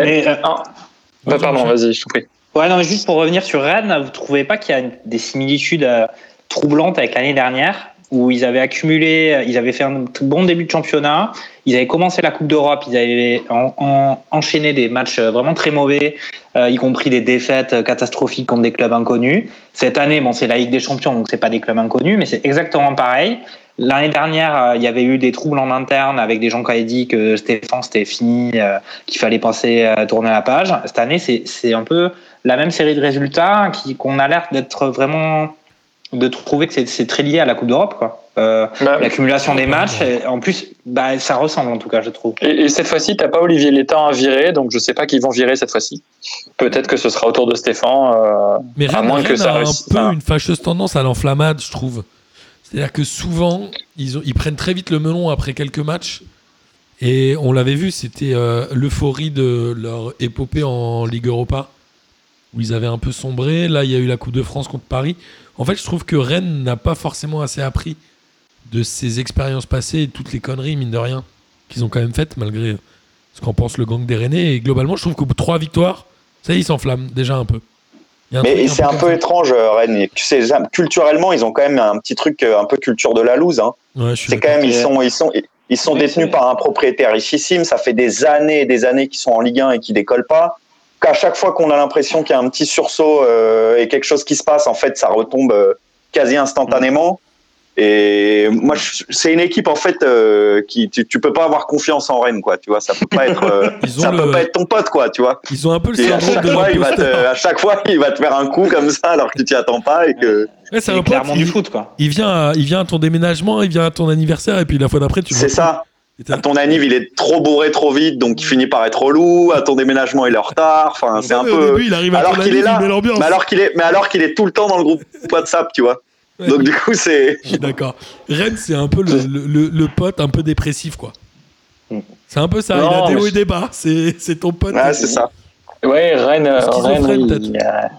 Mais, euh, Ah, bah, pardon, vas-y, je t'en prie. Ouais, non, mais juste pour revenir sur Rennes, vous trouvez pas qu'il y a des similitudes euh, troublantes avec l'année dernière? Où ils avaient accumulé, ils avaient fait un bon début de championnat, ils avaient commencé la Coupe d'Europe, ils avaient en- en- enchaîné des matchs euh, vraiment très mauvais, euh, y compris des défaites euh, catastrophiques contre des clubs inconnus. Cette année, bon, c'est la Ligue des Champions, donc c'est pas des clubs inconnus, mais c'est exactement pareil. L'année dernière, il y avait eu des troubles en interne avec des gens qui avaient dit que Stéphane c'était fini, qu'il fallait passer à tourner la page. Cette année, c'est un peu la même série de résultats qu'on a l'air d'être vraiment de trouver que c'est- c'est très lié à la Coupe d'Europe quoi. Euh, Bah, L'accumulation des matchs, et en plus, bah, ça ressemble en tout cas, je trouve. Et, et cette fois-ci, t'as pas Olivier Létang à virer, donc je sais pas qui vont virer cette fois-ci. Peut-être que ce sera autour de Stéphane. euh, Mais À Rennes, moins que ça a un peu enfin- une fâcheuse tendance à l'enflammade, je trouve. C'est-à-dire que souvent, ils, ont- ils prennent très vite le melon après quelques matchs. Et on l'avait vu, c'était euh, l'euphorie de leur épopée en Ligue Europa, où ils avaient un peu sombré. Là, il y a eu la Coupe de France contre Paris. En fait, je trouve que Rennes n'a pas forcément assez appris de ses expériences passées et toutes les conneries, mine de rien, qu'ils ont quand même faites, malgré ce qu'en pense le gang des Rennais. Et globalement, je trouve qu'au bout de trois victoires, ça y est, ils s'enflamment déjà un peu. Un Mais c'est un peu étrange, euh, Rennes. Et Tu sais, culturellement, ils ont quand même un petit truc, euh, un peu culture de la loose. Hein. Ouais, C'est quand même, ils sont, ils sont, ils sont Oui, détenus par un propriétaire richissime. Ça fait des années et des années qu'ils sont en Ligue 1 et qu'ils décollent pas. Qu'à chaque fois qu'on a l'impression qu'il y a un petit sursaut euh, et quelque chose qui se passe, en fait, ça retombe euh, quasi instantanément. Et moi, c'est une équipe en fait euh, qui tu, tu peux pas avoir confiance en Rennes, quoi. Tu vois, ça peut pas être, euh, Ils ont ça le- peut pas être ton pote, quoi. Tu vois. Ils ont un peu le Et à syndrome chaque de fois, il va te, à chaque fois, il va te faire un coup comme ça alors que tu t'y attends pas et que. Ouais, c'est pote, clairement il, du foot quoi. il vient à, il vient à ton déménagement, il vient à ton anniversaire, et puis la fois d'après, tu le C'est vois ça. plus. À ton anniv, il est trop bourré trop vite, donc il finit par être relou. À ton déménagement, il est en retard. Enfin, c'est un peu. début, il arrive à alors qu'il est là, il met l'ambiance. Mais alors qu'il est, mais alors qu'il est tout le temps dans le groupe WhatsApp, tu vois. Ouais. Donc du coup, c'est. Je suis d'accord. Rennes, c'est un peu le, le, le- le pote un peu dépressif, quoi. C'est un peu ça. Non, il a des hauts et des bas. C'est c'est ton pote. Ouais, c'est ça. Ouais, Rennes, euh, peut-être. il, y a,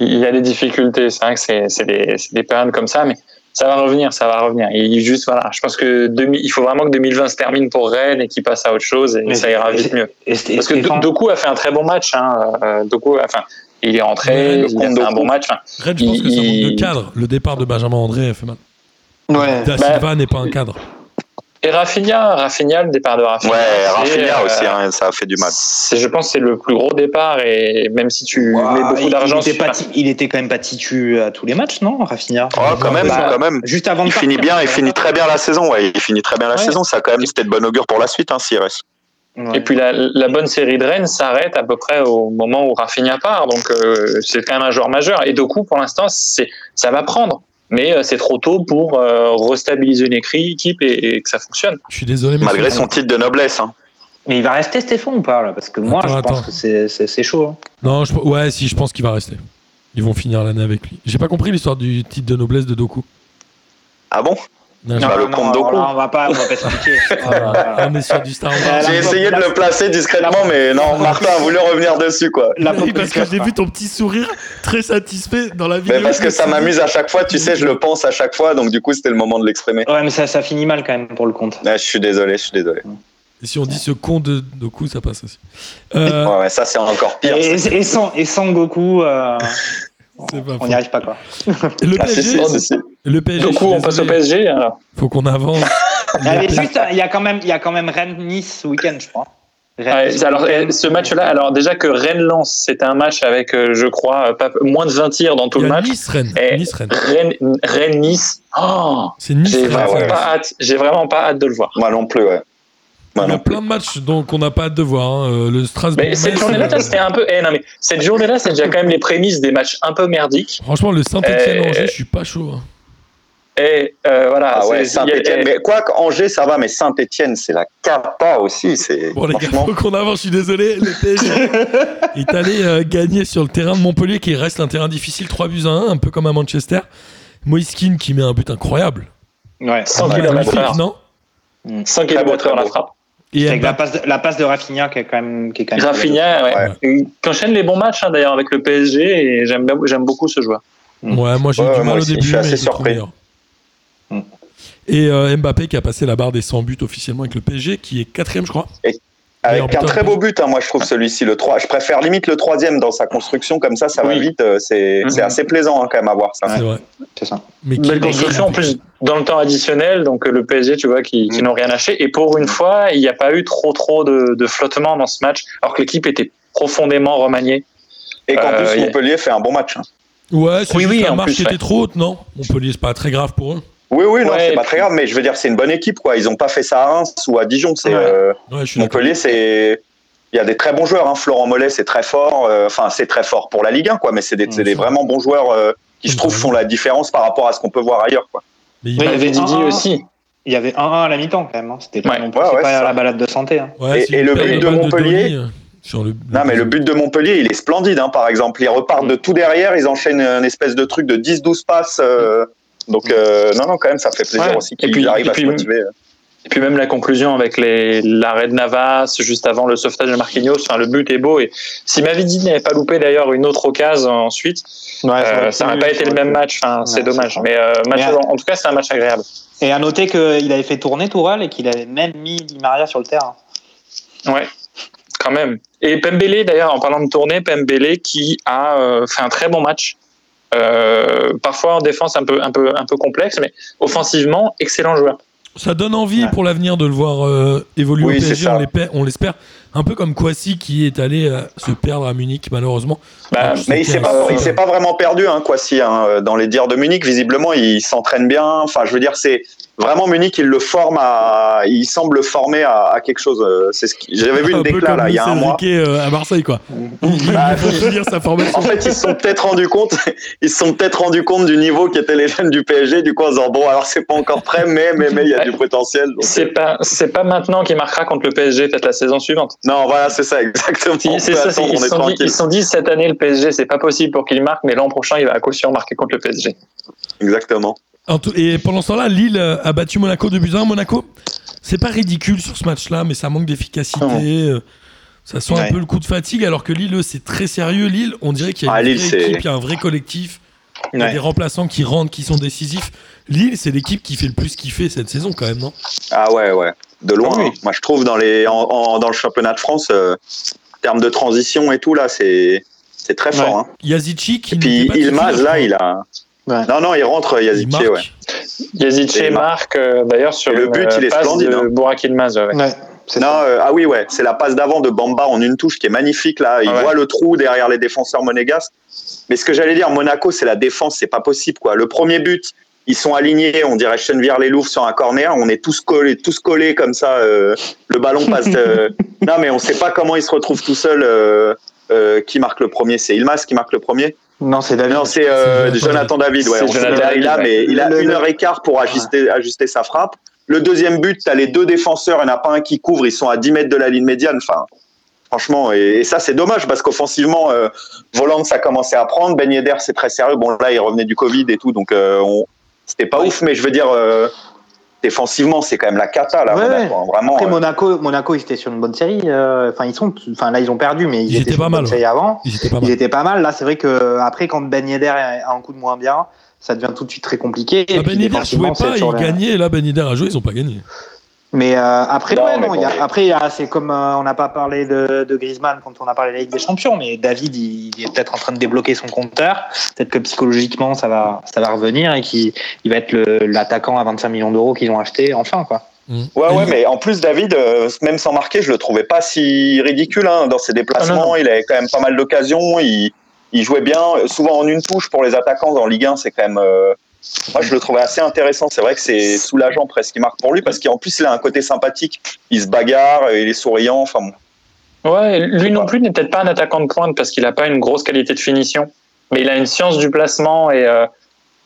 il a des difficultés. C'est vrai que c'est c'est des, c'est des périodes comme ça, mais ça va revenir, ça va revenir. Et juste, voilà, je pense que 2000 il faut vraiment que 2020 se termine pour Rennes et qu'il passe à autre chose et Mais ça ira vite mieux. Parce que Stéphane- Doku a fait un très bon match. Hein. euh, Doku, enfin, il est rentré, le il a fait un bon match. Enfin, Rennes, je pense que ça manque de il- cadre. Le départ de Benjamin André a fait mal. Ouais. Da Bah, n'est pas un cadre. Et Rafinha, Rafinha, le départ de Rafinha. Ouais, Rafinha euh, aussi, hein, ça a fait du mal. Je pense que c'est le plus gros départ et même si tu Ouah, mets beaucoup d'argent il, pas il était quand même pas titu à tous les matchs, non, Rafinha? Oh, quand même, Bah, quand même. Juste avant de Il finit partir, bien, il finit très bien la saison. Ouais, il finit très bien la Ouais. saison. Ça, quand même, c'était de bon augure pour la suite, hein, s'il reste. Ouais. Et puis la, la bonne série de Rennes s'arrête à peu près au moment où Rafinha part, donc euh, c'est quand même un joueur majeur. Et Doku, pour l'instant, c'est ça va prendre, mais euh, c'est trop tôt pour euh, restabiliser une équipe et, et que ça fonctionne. Je suis désolé, mais Malgré son titre de noblesse. Hein. Mais il va rester Stéphane ou pas là? Parce que moi, Attends, je pense que c'est- chaud. hein. Non, je- ouais, si, je pense qu'il va rester. Ils vont finir l'année avec lui. J'ai pas compris l'histoire du titre de noblesse de Doku. Ah bon? Non, Bah, je- le compte Doku. on va pas, on va pas expliquer. Là là. On est sur du Star Wars. Euh, J'ai essayé de le placer discrètement, mais non, Martin a voulu revenir dessus, quoi. La Oui, parce que j'ai vu ton petit sourire très satisfait dans la vidéo. Mais parce que ça m'amuse à chaque fois, tu sais, je le pense à chaque fois, donc du coup, c'était le moment de l'exprimer. Ouais, mais ça, ça finit mal quand même pour le compte. Ouais, je suis désolé, je suis désolé. Et si on dit ce con de Doku, ça passe aussi. Euh, Ouais, ouais, ça, c'est encore pire. Et, et sans, et sans Goku, euh, on n'y arrive pas quoi. Le Ah, PSG. Le PSG. Doku, suis on passe au. PSG. Alors. Faut qu'on avance. Il y a Allez, plein- juste, il y a quand même, il y a quand même Rennes-Nice ce week-end, je crois. Rennes- Ouais, alors eh, ce match-là, alors déjà que Rennes lance, c'était un match avec, euh, je crois, euh, pas, moins de 20 tirs dans tout le match. Nice-Rennes. Et- Nice-Rennes. Rennes, Rennes Nice. Oh, C'est Nice. j'ai Rennes. vraiment ouais. pas hâte. J'ai vraiment pas hâte de le voir. Moi non plus, ouais. Moi Il y a plus. plein de matchs donc on n'a pas hâte de voir. hein. Euh, Le Strasbourg. Mais cette journée-là, euh, c'était un peu. Eh, non, mais cette journée-là, c'est déjà quand même les prémices des matchs un peu merdiques. Franchement, le Saint-Etienne Euh, je suis pas chaud. hein. Et euh, voilà. Ah ouais, Saint-Etienne. Mais quoi qu'Angers, ça va, mais Saint-Etienne, c'est la cata aussi. C'est Bon, les gars, faut qu'on avance, je suis désolé. Le PSG est allé euh, gagner sur le terrain de Montpellier, qui reste un terrain difficile, 3 buts à 1, un peu comme à Manchester. Moïse Kean qui met un but incroyable. Ouais. 100 Ouais, km Magnifique, non 100 Très beau, km très la frappe. Et Avec la passe, de, la passe de Rafinha qui est quand même, qui est quand même Rafinha, ouais. Ouais. Qui enchaîne les bons matchs hein, d'ailleurs avec le PSG et j'aime beaucoup ce joueur. Ouais, moi j'ai eu Ouais, du moi mal au aussi, début, je suis assez surpris. Mm. Et euh, Mbappé qui a passé la barre des 100 buts officiellement avec le PSG, qui est quatrième, je crois. Avec un très beau but, hein, moi je trouve celui-ci, le 3. Je préfère limite le troisième dans sa construction, comme ça, ça va vite. euh, C'est Mhm. c'est assez plaisant hein, quand même à voir ça. C'est vrai. C'est ça. Mais qui- Belle construction en plus dans le temps additionnel, donc euh, le PSG, tu vois, qui, qui n'ont rien lâché. Et pour une fois, il n'y a pas eu trop trop de, de flottement dans ce match, alors que l'équipe était profondément remaniée. Et qu'en Euh, plus, a- Montpellier fait un bon match. hein. Ouais, c'est Oui, juste oui, la en marche plus, qui était ouais. trop haute, non? Montpellier, c'est pas très grave pour eux. Oui, oui, non, Ouais, c'est pas très grave, mais je veux dire, c'est une bonne équipe, quoi. Ils ont pas fait ça à Reims ou à Dijon. C'est Ouais. euh, Ouais, je suis d'accord. Montpellier, c'est. Il y a des très bons joueurs. Hein. Florent Mollet, c'est très fort. euh, Enfin, c'est très fort pour la Ligue 1, quoi. Mais c'est des, c'est des Ouais. vraiment bons joueurs euh, qui, je trouve, font la différence par rapport à ce qu'on peut voir ailleurs, quoi. Mais il Oui, va- il y avait Didi un- aussi. Il y avait 1-1 à la mi-temps quand même. hein. C'était pas Ouais. non plus Ouais, c'est ouais, pas la balade de santé. hein. ouais, Et- et le but de Montpellier- Dolly, sur le, Non, mais le but de Montpellier, il est splendide, hein, par exemple. Ils repartent de tout derrière, ils enchaînent une espèce de truc de 10-12 passes. euh, donc, euh, non, non, quand même, ça fait plaisir Ouais. aussi Et puis- arrivent et à puis- se motiver. Et puis même la conclusion avec les- l'arrêt de Navas juste avant le sauvetage de Marquinhos, enfin, le but est beau. Et si Mavidi n'avait pas loupé d'ailleurs une autre occasion ensuite, euh, ça n'aurait pas été le même match. Enfin, c'est Ouais, dommage. c'est. Mais euh, match, Mais, en tout cas, c'est un match agréable. Et à noter qu'il avait fait tourner Tourelle et qu'il avait même mis Di Maria sur le terrain. Ouais, quand même. Et Pembele, d'ailleurs, en parlant de tournée, Pembele qui a euh, fait un très bon match. Euh, parfois en défense un peu, un, peu, un peu complexe, mais offensivement, excellent joueur. Ça donne envie Ouais. pour l'avenir de le voir euh, évoluer Oui, au c'est PSG, on l'espère. Un peu comme Kwasi qui est allé euh, se perdre à Munich, malheureusement. Bah, Mais il s'est pas, un- il s'est pas vraiment perdu, hein, Kwasi, hein, euh, dans les dires de Munich. Visiblement, il s'entraîne bien. Enfin, je veux dire, c'est vraiment Munich, il le forme à, il semble le former à, à quelque chose. euh, C'est ce qui- j'avais vu un une déclat comme là, il y a un mois. Euh, à Marseille, quoi. Il Bah, faut finir sa formation. En fait, ils se sont peut-être rendus compte, ils se sont peut-être rendus compte du niveau qui étaient les jeunes du PSG. Du coup, en disant bon, alors c'est pas encore prêt, mais mais mais il y a du potentiel. donc, C'est pas, c'est pas maintenant qu'il marquera contre le PSG, peut-être la saison suivante. Non, voilà, c'est ça, exactement. Si, c'est ça, attendre, ils on se sont dit, tranquille. ils se sont dit cette année le PSG, c'est pas possible pour qu'il marque, mais l'an prochain il va à caution marquer contre le PSG. Exactement. En tout- et pendant ce temps-là, Lille a battu Monaco de buts à un. Monaco, c'est pas ridicule sur ce match-là, mais ça manque d'efficacité. Euh, Ça sent un peu le coup de fatigue, alors que Lille, eux, c'est très sérieux. Lille, on dirait qu'il y a Ah, une Lille, vraie c'est- équipe, il y a un vrai collectif. Il y a Ouais. des remplaçants qui rentrent, qui sont décisifs. Lille, c'est l'équipe qui fait le plus kiffer cette saison, quand même, non? Ah ouais, ouais, de loin. Ah oui. Moi, je trouve dans les, en, en- dans le championnat de France, euh, en termes de transition et tout là, c'est c'est très fort. Ouais. hein. Yazici qui Et puis Ilmaz là, il a. Ouais. Non, non, il rentre. Il Yazici, marque. ouais. Yazice Et marque euh, d'ailleurs sur Et le but, euh, il est passe splendide, de hein. Yılmaz, ouais. Non, euh, ah oui, ouais, c'est la passe d'avant de Bamba en une touche qui est magnifique là. Il Ah ouais. voit le trou derrière les défenseurs monégasques. Mais ce que j'allais dire, Monaco, c'est la défense, c'est pas possible quoi. Le premier but, ils sont alignés, on dirait Chenvière les Louvres sur un corner, on est tous collés, tous collés comme ça. euh, le ballon passe. euh, non, mais on sait pas comment ils se retrouvent tout seuls. euh, euh, qui marque le premier C'est Ilmas qui marque le premier? Non, c'est David. Non, c'est euh, Jonathan David. Ouais, on Jonathan David, ouais. mais il a Le- une heure et quart pour ajuster, ajuster sa frappe. Le deuxième but, tu as les deux défenseurs, il n'y en a pas un qui couvre, ils sont à 10 mètres de la ligne médiane. Enfin, franchement, et, et ça, c'est dommage parce qu'offensivement, euh, Voland, ça commençait à prendre. Ben Yedder, c'est très sérieux. Bon, là, il revenait du Covid et tout, donc euh, on... c'était pas Oui. ouf, mais je veux dire, euh, défensivement, c'est quand même la cata, là. Ouais, Monaco, hein, vraiment. Après euh, Monaco, Monaco, ils étaient sur une bonne série. Enfin, ils sont, enfin là, ils ont perdu, mais ils, Ils étaient, étaient sur pas une mal, série avant. Ils étaient pas Ils mal. étaient pas mal. Là, c'est vrai que après, quand Ben Yedder a un coup de moins bien, ça devient tout de suite très compliqué. Et Ah, puis, ben Yedder jouait pas, c'est il sur la- gagnait, et là Ben Yedder a joué, ils ont pas gagné. Mais euh, après, Non, ouais, mais non, bon. il y a- après, c'est comme euh, on n'a pas parlé de, de Griezmann quand on a parlé de la Ligue des Champions, mais David, il, il est peut-être en train de débloquer son compteur. Peut-être que psychologiquement, ça va, ça va revenir et qu'il il va être l'attaquant à 25 millions d'euros qu'ils ont acheté enfin, quoi. Mm. Ouais, ouais, mais en plus, David, euh, même sans marquer, je le trouvais pas si ridicule hein, dans ses déplacements. Ah, non, non. Il avait quand même pas mal d'occasions. Il, il jouait bien, souvent en une touche pour les attaquants dans Ligue 1. C'est quand même. euh, moi, je le trouvais assez intéressant. C'est vrai que c'est soulageant presque qu'il marque pour lui parce qu'en plus, il a un côté sympathique. Il se bagarre, il est souriant. Enfin bon. Ouais, lui non plus n'est peut-être pas un attaquant de pointe parce qu'il n'a pas une grosse qualité de finition, mais il a une science du placement et, Euh,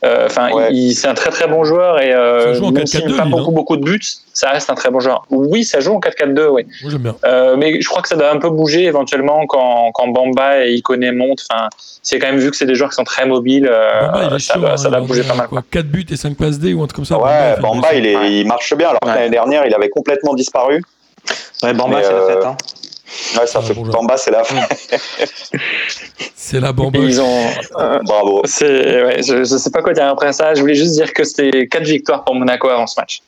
Enfin, Ouais. il- c'est un très très bon joueur et euh, Ça joue en même s'il 4-4-2, met pas lui, beaucoup beaucoup de buts, ça reste un très bon joueur. Oui, ça joue en 4-4-2, oui. Bien. Euh, mais je crois que ça doit un peu bouger éventuellement quand, quand Bamba et Ikoné montent. Enfin, c'est quand même vu que c'est des joueurs qui sont très mobiles, euh, Bamba, il est ça, va, hein, ça bouger a, pas mal. quoi, 4 buts et 5 passes D ou un truc comme ça. Ouais, Bamba, il, est, il marche bien, alors que Ouais. l'année dernière, il avait complètement disparu. Ouais, Bamba, c'est la euh, fête. Hein. Ouais, ça Ah, fait. Bamba, c'est la fin. C'est la ils ont, euh, Bravo. ouais, je, je sais pas quoi dire après ça. Je voulais juste dire que c'était quatre victoires pour Monaco avant ce match.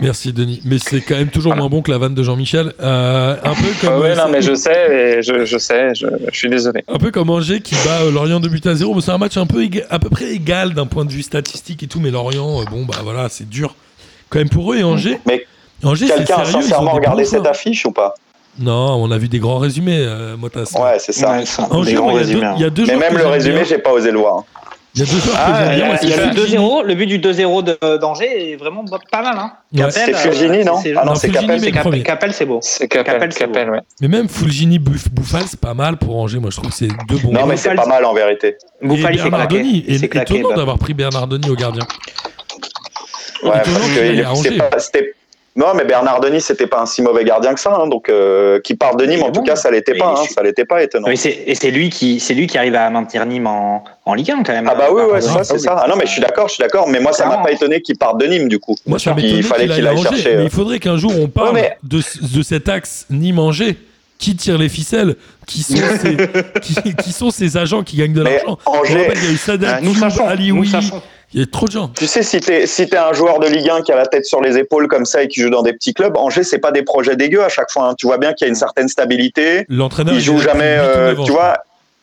Merci Denis. Mais c'est quand même toujours moins bon que la vanne de Jean-Michel. Euh, un peu comme. Ah ouais, euh, non, mais je sais, et je, je sais, je, je suis désolé. Un peu comme Angers qui bat euh, Lorient de but à zéro, mais c'est un match un peu à peu près égal d'un point de vue statistique et tout, mais Lorient, euh, bon bah voilà, c'est dur quand même pour eux et Angers. Mais Angers, c'est Quelqu'un a sincèrement regardé cette affiche ou pas? Non, on a vu des grands résumés, euh, Motas. Ouais, c'est ça. Ouais, ça, Angers, des grands résumés, deux- hein. deux Mais même que le j'aime résumé, j'ai pas osé le voir. Il y a deux joueurs que Ah, j'aime bien. a c'est le Fulgini. 2-0, le but du 2-0 de- d'Angers est vraiment pas mal. Hein. Ouais. Capel, C'était euh, Fulgini, non c'est- Ah non, Non, c'est Fulgini, Capel. mais- c'est Capel, c'est beau. C'est Capel, Capel, c'est ouais. Mais même Fulgini, Buff, Bouffal, c'est pas mal pour Angers. Moi, je trouve que c'est deux bons. Non, mais c'est pas mal en vérité. Bouffal, s'est claqué. Et étonnant d'avoir pris Bernardoni au gardien. Ouais, parce qu'il que c'est Angers. pas- c'était- Non, mais Bernardoni, c'était pas un si mauvais gardien que ça. hein, donc, euh, qui part de Nîmes, en tout cas, ça l'était Mais pas. hein, ça l'était pas étonnant. C'est- et c'est lui qui, c'est lui qui arrive à maintenir Nîmes en, en Ligue 1 quand même. Ah bah oui, ouais, c'est ça, c'est ça. Ah non, mais je suis d'accord, je suis d'accord. Mais moi, ça m'a pas étonné qu'il parte de Nîmes, du coup. Moi, ça Il fallait qu'il à aille chercher. Mais euh, il faudrait qu'un jour on parle Ouais, mais- de, de cet axe Nîmes-Angers. Qui tire les ficelles? Qui sont, ces, qui, qui sont ces agents qui gagnent de Mais l'argent? Angers, rappelle, Il y a eu Sadat, Ah, Il y a trop de gens. Tu sais, si t'es si t'es un joueur de Ligue 1 qui a la tête sur les épaules comme ça et qui joue dans des petits clubs, Angers, c'est pas des projets dégueux à chaque fois. hein. Tu vois bien qu'il y a une certaine stabilité. L'entraîneur Il joue jamais, euh, tu vois.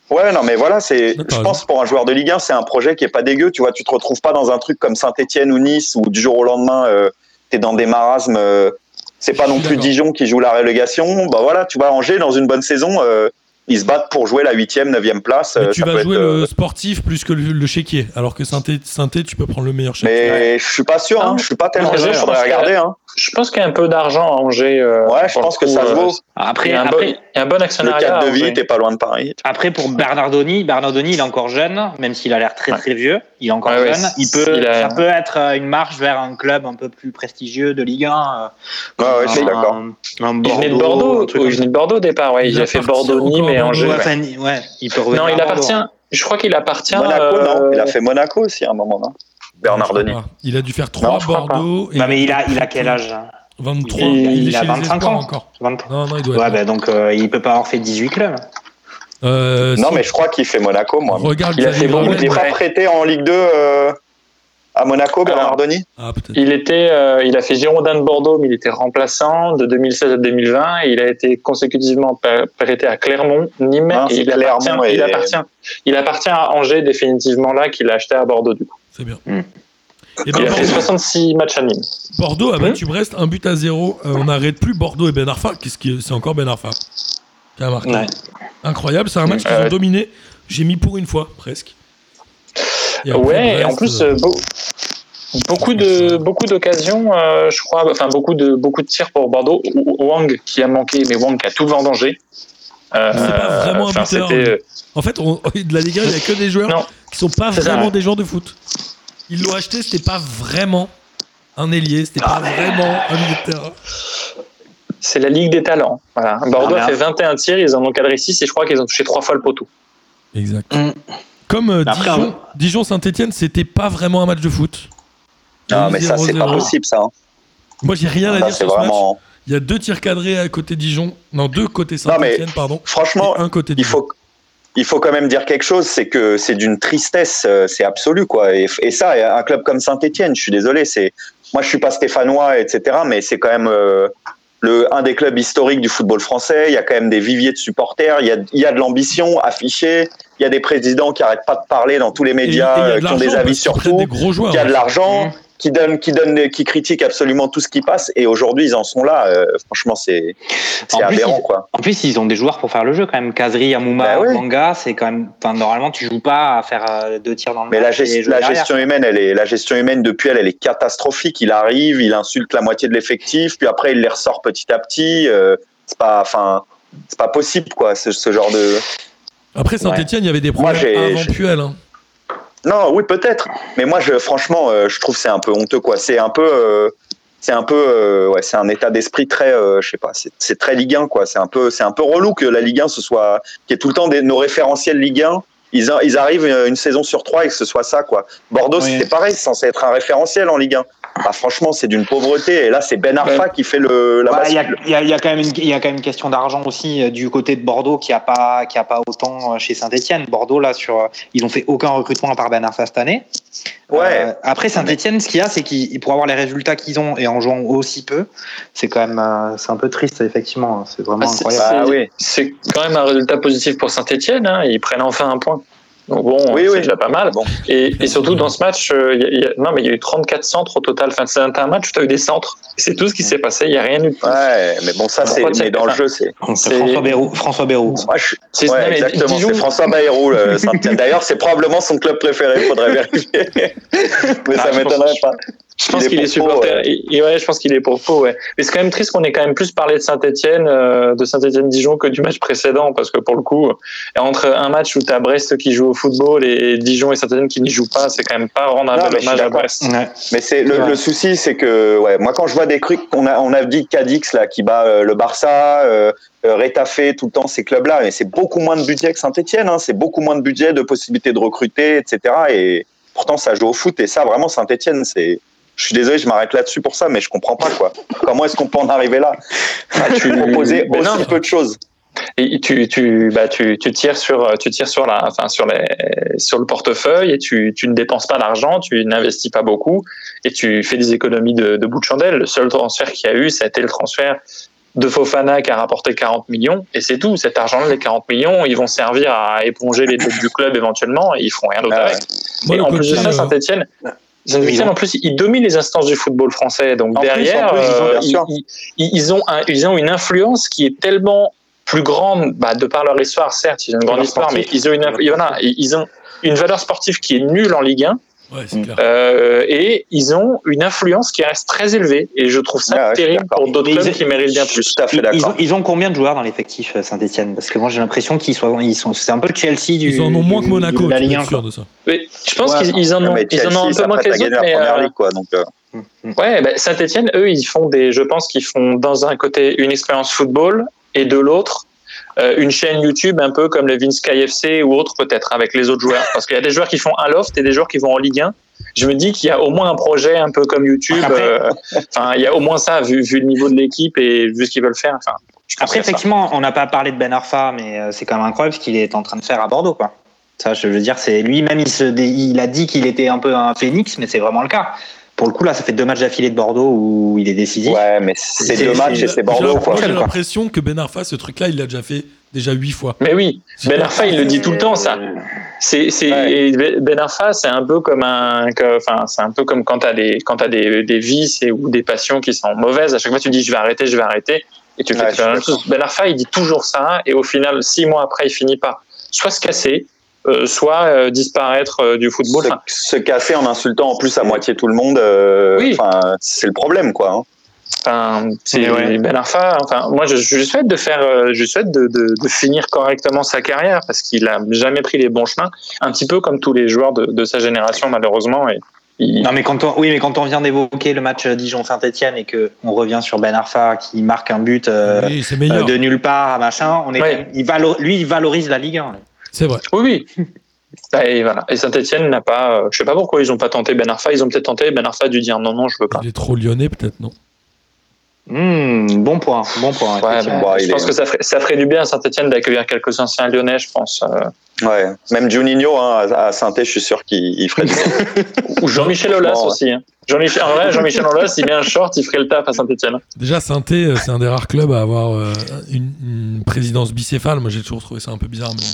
Ouais, non, mais voilà, c'est. Je pense pour un joueur de Ligue 1, c'est un projet qui est pas dégueu. Tu vois, tu te retrouves pas dans un truc comme Saint-Etienne ou Nice où du jour au lendemain, euh, t'es dans des marasmes. euh, c'est pas non plus. Dijon qui joue la relégation. Bah voilà, tu vois, Angers dans une bonne saison, euh, ils se battent pour jouer la huitième, neuvième place. Mais euh, tu ça vas peut jouer être, euh, le sportif plus que le, le chéquier. Alors que Sainté, tu peux prendre le meilleur chéquier. Mais je suis pas sûr, hein. je suis pas tellement sûr, je faudrait regarder. Hein. Je pense qu'il y a un peu d'argent à Angers. euh, Ouais, je pense le que coup, ça se euh, vaut. Il Après, y a un bon, après, il y a un bon Le actionnariat. cadre de vie, t'es pas loin de Paris. après pour Bernardoni, Bernardoni, il est encore jeune, même s'il a l'air très Ouais. très vieux. Il est encore Ouais, ouais, jeune. il peut, il a- ça peut être une marche vers un club un peu plus prestigieux de Ligue 1. euh, Ouais, ouais, je suis d'accord. Il venait de Bordeaux, il venait de Bordeaux au départ. Ouais, il, Il a fait appartient À Angers. Ouais, enfin, ouais, il peut revenir Non, il à Bordeaux. appartient. Je crois qu'il appartient. Monaco, euh, non Il a fait Monaco aussi à un moment, non? Crois pas. Il a dû faire 3 Non, crois Bordeaux. et Non, mais il a, il a quel âge? 23. Il, Il, il a chez les 25 espoirs ans. encore. 20 Non, non, il doit Ouais, être. bah, donc euh, il peut pas avoir fait 18 clubs. Euh, Non, si. mais je crois qu'il fait Monaco, moi. Regarde, Il a fait beaucoup Ouais. prêté en Ligue 2 euh, à Monaco, Bernardoni Ah, peut-être. Il était, euh, il a fait Girondin de Bordeaux, mais il était remplaçant de 2016 à 2020 et il a été consécutivement prêté à Clermont, Nîmes Ah, et il appartient, et- il appartient, il appartient à Angers définitivement là qu'il a acheté à Bordeaux du coup. C'est bien. Hmm. Et ben, Il a fait Bordeaux, 66 matchs à Nîmes. Bordeaux a battu Brest, un but à zéro. Euh, on n'arrête plus Bordeaux et Ben Arfa. Qu'est-ce qui c'est encore Ben Arfa qui a marqué. Ouais. Incroyable, c'est un match qu'ils Euh, ont dominé. J'ai mis pour une fois, presque. Et après, ouais, et en plus euh, euh, beau- beaucoup de beaucoup d'occasions, euh, je crois, enfin beaucoup de beaucoup de tirs pour Bordeaux. Ou- Wang qui a manqué, mais Wang qui a tout vendangé. Euh, c'est pas vraiment un buteur. En fait, on- de la Ligue 1, il n'y a que des joueurs Non. qui sont pas ça, vraiment des joueurs de foot. Ils l'ont acheté, c'était pas vraiment un ailier, c'était pas vraiment un milieu de terrain. C'est la Ligue des talents. Voilà. Bordeaux Ah, a fait 21 tirs, ils en ont cadré 6 et je crois qu'ils ont touché trois fois le poteau. Exact. Mm. Comme euh, Après, Dijon, on- Dijon Saint-Etienne, c'était pas vraiment un match de foot. Non, mais ça, c'est pas 0-0. possible, ça. hein. Moi, j'ai rien à dire sur ce match. vraiment. Il y a deux tirs cadrés à côté Dijon. Non, deux côté Non, mais Saint-Etienne, pardon. Franchement, un côté il faut, il faut quand même dire quelque chose, c'est que c'est d'une tristesse, euh, c'est absolu, quoi. Et, et ça, un club comme Saint-Etienne, je suis désolé, c'est. Moi, je suis pas stéphanois, etc., mais c'est quand même. euh, le, un des clubs historiques du football français, il y a quand même des viviers de supporters, il y a, il y a de l'ambition affichée, il y a des présidents qui arrêtent pas de parler dans tous les Et- et il y médias, euh, qui ont des avis sur tout. des gros joueurs. qui a de ouais. l'argent, Mmh. qui donne, qui donne, qui critique absolument tout ce qui passe. Et aujourd'hui, ils en sont là. Euh, franchement, c'est c'est En plus, aberrant, ils- quoi. En plus, ils ont des joueurs pour faire le jeu quand même. Kazri, Amouma, oui. Manga, c'est quand même. Enfin, normalement, tu joues pas à faire euh, deux tirs dans le Mais la, match. gest- la derrière. gestion humaine, elle est, la gestion humaine depuis elle, elle est catastrophique. Il arrive, il insulte la moitié de l'effectif, puis après il les ressort petit à petit. Euh, c'est pas, enfin, c'est pas possible, quoi. Ce, ce genre de. Après Saint-Etienne, il y avait des Moi, problèmes avant hein. Non, oui, peut-être. Mais moi, je, franchement, euh, je trouve que c'est un peu honteux, quoi. C'est un peu, euh, c'est un peu, euh, ouais, c'est un état d'esprit très, euh, je sais pas, c'est- c'est très Ligue 1, quoi. C'est un peu, c'est un peu relou que la Ligue 1 ce soit, qui est tout le temps des, nos référentiels Ligue 1. Ils, a- ils arrivent une saison sur trois et que ce soit ça, quoi. Bordeaux, Oui. c'était pareil, c'est censé être un référentiel en Ligue 1. Bah, franchement, c'est d'une pauvreté. Et là, c'est Ben Arfa qui fait le, la Il y, a, bascule. il y a- il y a quand même une, il y a quand même une question d'argent aussi euh, du côté de Bordeaux qui a pas qui a pas autant euh, chez Saint-Etienne. Bordeaux là sur euh, ils ont fait aucun recrutement à part Ben Arfa cette année. Ouais. Euh, après Saint-Etienne, ce qu'il y a, c'est qu'ils pour avoir les résultats qu'ils ont et en jouant aussi peu, c'est quand même euh, c'est un peu triste effectivement. C'est vraiment Ah, c'est- incroyable. Ah oui. C'est quand même un résultat positif pour Saint-Etienne. Ils prennent enfin un point. Donc bon, Oui, c'est oui. déjà pas mal. Bon. Et, et surtout dans ce match, euh, il y a- il y a- non mais il y a eu 34 centres au total. Enfin, c'est un un match où tu as eu des centres. C'est tout ce qui s'est passé. Il n'y a rien eu de plus. Ouais, mais bon, ça, c'est, mais dans le jeu, c'est. François Bayrou. François Bayrou. Moi, je, C'est- Ouais, exactement. C'est François Bayrou. D'ailleurs, c'est probablement son club préféré. Faudrait vérifier. Mais Ah, ça m'étonnerait pas. Je pense Il est qu'il est supporter. Et- et ouais, je pense qu'il est pour Pau, ouais. Mais c'est quand même triste qu'on ait quand même plus parlé de Saint-Etienne, de Saint-Etienne-Dijon que du match précédent, parce que pour le coup, entre un match où tu as Brest qui joue au football et Dijon et Saint-Etienne qui n'y jouent pas, c'est quand même pas rendre un Non, bel hommage à. Brest. Ouais. Mais c'est le, Ouais. le souci, c'est que ouais, moi quand je vois des trucs, on a on a dit Cadix là qui bat euh, le Barça, euh, euh, Rétafé tout le temps ces clubs-là, mais c'est beaucoup moins de budget que Saint-Etienne. Hein, c'est beaucoup moins de budget, de possibilités de recruter, etc. Et pourtant ça joue au foot et ça vraiment Saint-Etienne, c'est je suis désolé, je m'arrête là-dessus pour ça, mais je comprends pas quoi. Comment est-ce qu'on peut en arriver là? À tu proposer aussi non. peu de choses Et tu, tu, bah, tu, tu tires sur, tu tires sur la, enfin, sur les, sur le portefeuille et tu, tu ne dépenses pas d'argent, tu n'investis pas beaucoup et tu fais des économies de, de bout de chandelle. Le seul transfert qu'il y a eu, ça a été le transfert de Fofana qui a rapporté 40 millions et c'est tout. Cet argent-là, les 40 millions, ils vont servir à éponger les dettes du club éventuellement et ils feront rien d'autre Ah ouais. avec. Moi, et le en plus de ça, euh, Saint-Etienne, Saint-Etienne, en plus, ils dominent les instances du football français. Donc En plus, derrière, en plus, ils ont- euh, ils, ils- ils ont un- ils ont une influence qui est tellement plus grande, bah, de par leur histoire, certes, ils ont une grande histoire, mais ils ont une, ils ont une valeur sportive qui est nulle en Ligue 1, Ouais, clair. euh, et ils ont une influence qui reste très élevée. Et je trouve ça Ah ouais, terrible pour d'autres clubs ils- qui méritent bien plus. tout à fait Ils, ont, d'accord. ils ont combien de joueurs dans l'effectif euh, Saint-Etienne? Parce que moi j'ai l'impression qu'ils sont, ils sont, c'est un peu le Chelsea du. Ils en ont moins que Monaco, la Ligue peux 1. être sûr de ça. Mais je pense Ouais, qu'ils ils en ont, ils en ont un peu moins que les autres, mais première euh, ligue quoi. Donc euh, Ouais, bah, Saint-Etienne, eux, ils font des, je pense qu'ils font dans un côté une expérience football et de l'autre une chaîne YouTube un peu comme le Vince KFC ou autre peut-être avec les autres joueurs. Parce qu'il y a des joueurs qui font un loft et des joueurs qui vont en Ligue 1. Je me dis qu'il y a au moins un projet un peu comme YouTube. Euh, Enfin, il y a au moins ça vu, vu le niveau de l'équipe et vu ce qu'ils veulent faire. Enfin, Après, ça. effectivement, on n'a pas parlé de Ben Arfa, mais euh, c'est quand même incroyable ce qu'il est en train de faire à Bordeaux, quoi. Ça, je veux dire, c'est lui-même, il, se dé- il a dit qu'il était un peu un phénix, mais c'est vraiment le cas. Pour le coup, là, ça fait deux matchs d'affilée de Bordeaux où il est décisif. ouais, mais c'est deux matchs c'est- et c'est Bordeaux J'ai- l'impression que Ben Arfa, ce truc-là, il l'a déjà fait déjà huit fois. Mais oui, Ben Arfa, il le dit tout le temps, ça. C'est, Ouais. et Ben Arfa, c'est un peu comme un, enfin, c'est un peu comme quand t'as des, quand t'as des, des vices et, ou des passions qui sont mauvaises. À chaque fois, tu dis, je vais arrêter, je vais arrêter. Et tu fais Ouais, la même chose. Ben Arfa, il dit toujours ça. Et au final, six mois après, il finit par soit se casser, euh, soit euh, disparaître euh, du football. se, Enfin, se casser en insultant en plus à moitié tout le monde, euh, Oui. c'est le problème, quoi. hein. Enfin, c'est Mais ouais. Ben Arfa. Enfin, moi, je, je souhaite de faire, je souhaite de, de, de finir correctement sa carrière parce qu'il a jamais pris les bons chemins. Un petit peu comme tous les joueurs de, de sa génération, malheureusement. Et il- Non, mais quand on, oui, mais quand on vient d'évoquer le match Dijon-Saint-Etienne et que on revient sur Ben Arfa qui marque un but euh, Oui, euh, de nulle part, machin, on est, Ouais. quand même- il valo- lui, il valorise la Ligue 1. C'est vrai. Oui, oui. Et voilà. Et Saint-Etienne n'a pas. euh, Je sais pas pourquoi ils ont pas tenté Ben Arfa. Ils ont peut-être tenté. Ben Arfa a dû dire non, non, je veux pas. Il est trop lyonnais, peut-être, non? Hmm, bon point, bon point. Ouais, effectivement. bah, Bon, je il pense est- que ça ferait, ça ferait du bien à Saint-Etienne d'accueillir quelques anciens lyonnais, je pense. euh, Ouais. Même Juninho hein, à saint je suis sûr qu'il il ferait du bien. Ou Jean-Michel Aulas ouais. aussi. hein. Jean-Michel, en vrai, Jean-Michel Aulas, s'il met un short, il ferait le taf à Saint-Etienne. Déjà, saint c'est un des rares clubs à avoir euh, une, une présidence bicéphale. Moi, j'ai toujours trouvé ça un peu bizarre. Mais...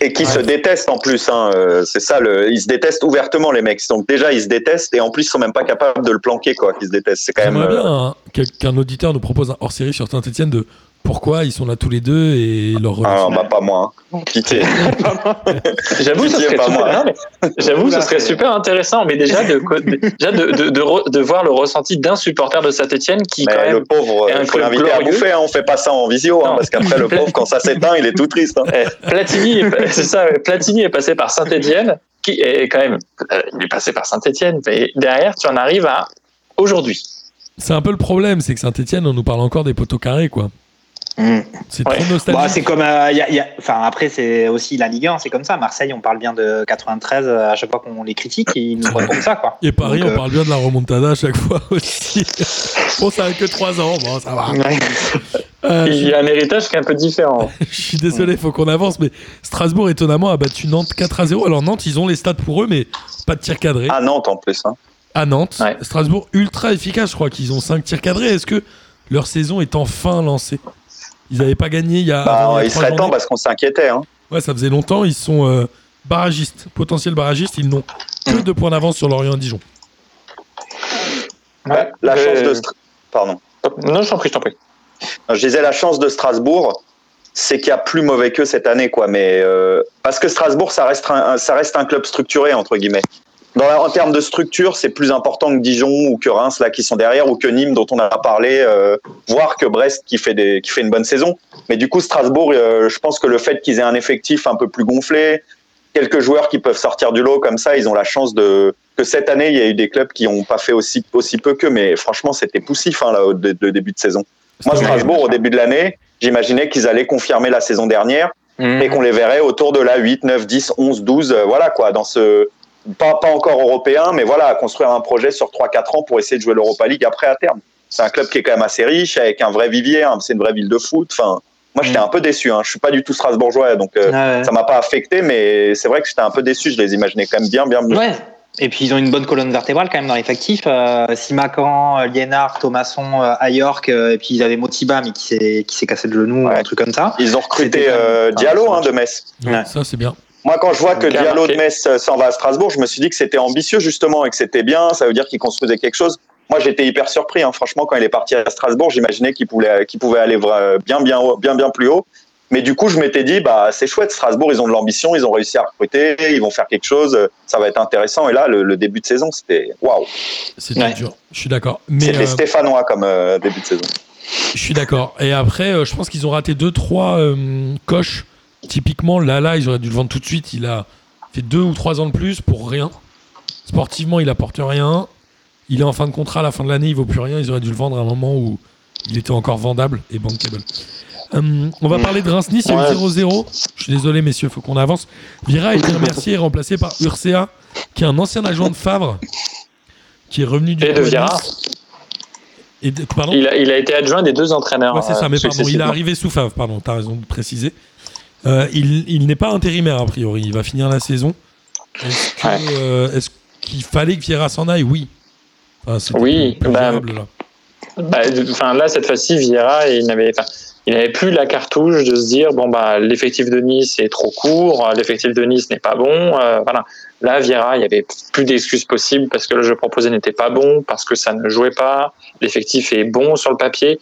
Et qui se détestent en plus. Hein, euh, c'est ça, le, ils se détestent ouvertement, les mecs. Donc déjà, ils se détestent et en plus, ils sont même pas capables de le planquer, quoi, qu'ils se détestent. C'est quand même. J'aimerais euh, bien hein, qu'un qu'un auditeur nous propose un hors-série sur Saint-Etienne de pourquoi ils sont là tous les deux et leur Ah, relation. bah pas moi. hein. Pitié. J'avoue, ce serait pas super. moi. non, mais J'avoue, ce serait super intéressant. Mais déjà, de, déjà de, de, de, re- de voir le ressenti d'un supporter de Saint-Etienne qui, quand Mais même, le pauvre, est un il faut club l'inviter à glorieux. bouffer. Hein. On fait pas ça en visio, hein, parce qu'après le pauvre, quand ça s'éteint, il est tout triste. hein. Eh, Platini, est- c'est ça, Platini est passé par Saint-Etienne, qui est quand même, euh, il est passé par Saint-Etienne, mais derrière, tu en arrives à aujourd'hui. C'est un peu le problème, c'est que Saint-Etienne, on nous parle encore des poteaux carrés, quoi. C'est Ouais. trop nostalgique. Bah, c'est comme, euh, y a- y a- enfin après c'est aussi la Ligue 1, c'est comme ça. Marseille, on parle bien de 93 euh, à chaque fois qu'on les critique, ils nous répondent ça quoi. Et Paris, Donc, on euh, parle bien de la remontada à chaque fois aussi. bon, ça a que 3 ans, bon, ça va. Euh, Il y a un héritage qui est un peu différent. je suis désolé, il faut qu'on avance, mais Strasbourg, étonnamment, a battu Nantes 4 à 0. Alors, Nantes, ils ont les stats pour eux, mais pas de tir cadré. À Nantes en plus. Hein. À Nantes, Ouais. Strasbourg, ultra efficace, je crois qu'ils ont 5 tirs cadrés. Est-ce que leur saison est enfin lancée? Ils n'avaient pas gagné il y a. Bah, il il serait temps parce qu'on s'inquiétait. Hein. Ouais, ça faisait longtemps. Ils sont euh, barragistes, potentiels barragistes. Ils n'ont que deux points d'avance sur Lorient et Dijon. Bah, la Euh, chance de Pardon. Non, je t'en prie, je t'en prie. Je disais la chance de Strasbourg, c'est qu'il y a plus mauvais qu'eux cette année, quoi. Mais euh, parce que Strasbourg, ça reste un, ça reste un club structuré entre guillemets. Dans la- en termes de structure, c'est plus important que Dijon ou que Reims là qui sont derrière ou que Nîmes dont on a parlé, euh, voire que Brest qui fait des, qui fait une bonne saison. Mais du coup, Strasbourg, euh, je pense que le fait qu'ils aient un effectif un peu plus gonflé, quelques joueurs qui peuvent sortir du lot comme ça, ils ont la chance de que cette année il y a eu des clubs qui ont pas fait aussi aussi peu que, mais franchement c'était poussif hein, là au de- de début de saison. Moi, Strasbourg, au début de l'année, j'imaginais qu'ils allaient confirmer la saison dernière Mm. et qu'on les verrait autour de la 8, 9, 10, 11, 12, euh, voilà quoi, dans ce. Pas, pas encore européen, mais voilà, construire un projet sur 3-4 ans pour essayer de jouer l'Europa League après à terme. C'est un club qui est quand même assez riche, avec un vrai vivier, hein, c'est une vraie ville de foot. Enfin, moi, j'étais un peu déçu, hein. je suis pas du tout strasbourgeois, donc euh, Ouais. ça m'a pas affecté, mais c'est vrai que j'étais un peu déçu, je les imaginais quand même bien, bien mieux. Ouais. Et puis ils ont une bonne colonne vertébrale quand même dans l'effectif. Euh, Simacan, euh, Liénard, Thomasson, euh, Ayork, euh, et puis ils avaient Motiba mais qui s'est qui s'est cassé le genou, Ouais. un truc comme ça. Ils ont recruté euh, Diallo hein, de Metz. Ouais. Ça, c'est bien. Moi, quand je vois que Diallo marqué. de Metz euh, s'en va à Strasbourg, je me suis dit que c'était ambitieux justement et que c'était bien. Ça veut dire qu'il construisait quelque chose. Moi, j'étais hyper surpris. Hein. Franchement, quand il est parti à Strasbourg, j'imaginais qu'il pouvait, pouvait aller vra- bien, bien, haut- bien, bien plus haut. Mais du coup, je m'étais dit, bah, c'est chouette. Strasbourg, ils ont de l'ambition, ils ont réussi à recruter, ils vont faire quelque chose. euh, Ça va être intéressant. Et là, le, le début de saison, c'était waouh. C'était Ouais. dur. Je suis d'accord. Mais C'était euh, stéphanois comme euh, début de saison. je suis d'accord. Et après, euh, je pense qu'ils ont raté deux, trois euh, coches. Typiquement, Lala, ils auraient dû le vendre tout de suite. Il a fait deux ou trois ans de plus pour rien. Sportivement, il apporte rien. Il est en fin de contrat à la fin de l'année, il vaut plus rien. Ils auraient dû le vendre à un moment où il était encore vendable et bankable. Hum, on va parler de Reims-Nice, il y a eu Ouais. 0-0. Je suis désolé, messieurs, faut qu'on avance. Vira a été remercié et remplacé par Urcea, qui est un ancien adjoint de Favre, qui est revenu du Et de Vira. Nice. Et de- pardon Il a, il a été adjoint des deux entraîneurs. Ouais, c'est ça, euh, mais pardon, il est arrivé sous Favre, pardon, t'as raison de préciser. Euh, il il n'est pas intérimaire, a priori, il va finir la saison. Est-ce Ouais. euh, qu'il fallait que Vieira s'en aille? Oui. Enfin, Oui, bah, gérable, Bah, Enfin, là, cette fois-ci, Vieira, il n'avait, il plus la cartouche de se dire bon bah l'effectif de Nice est trop court, l'effectif de Nice n'est pas bon. euh, voilà. Là, Vieira, il y avait plus d'excuses possibles parce que le jeu proposé n'était pas bon, parce que ça ne jouait pas. L'effectif est bon sur le papier.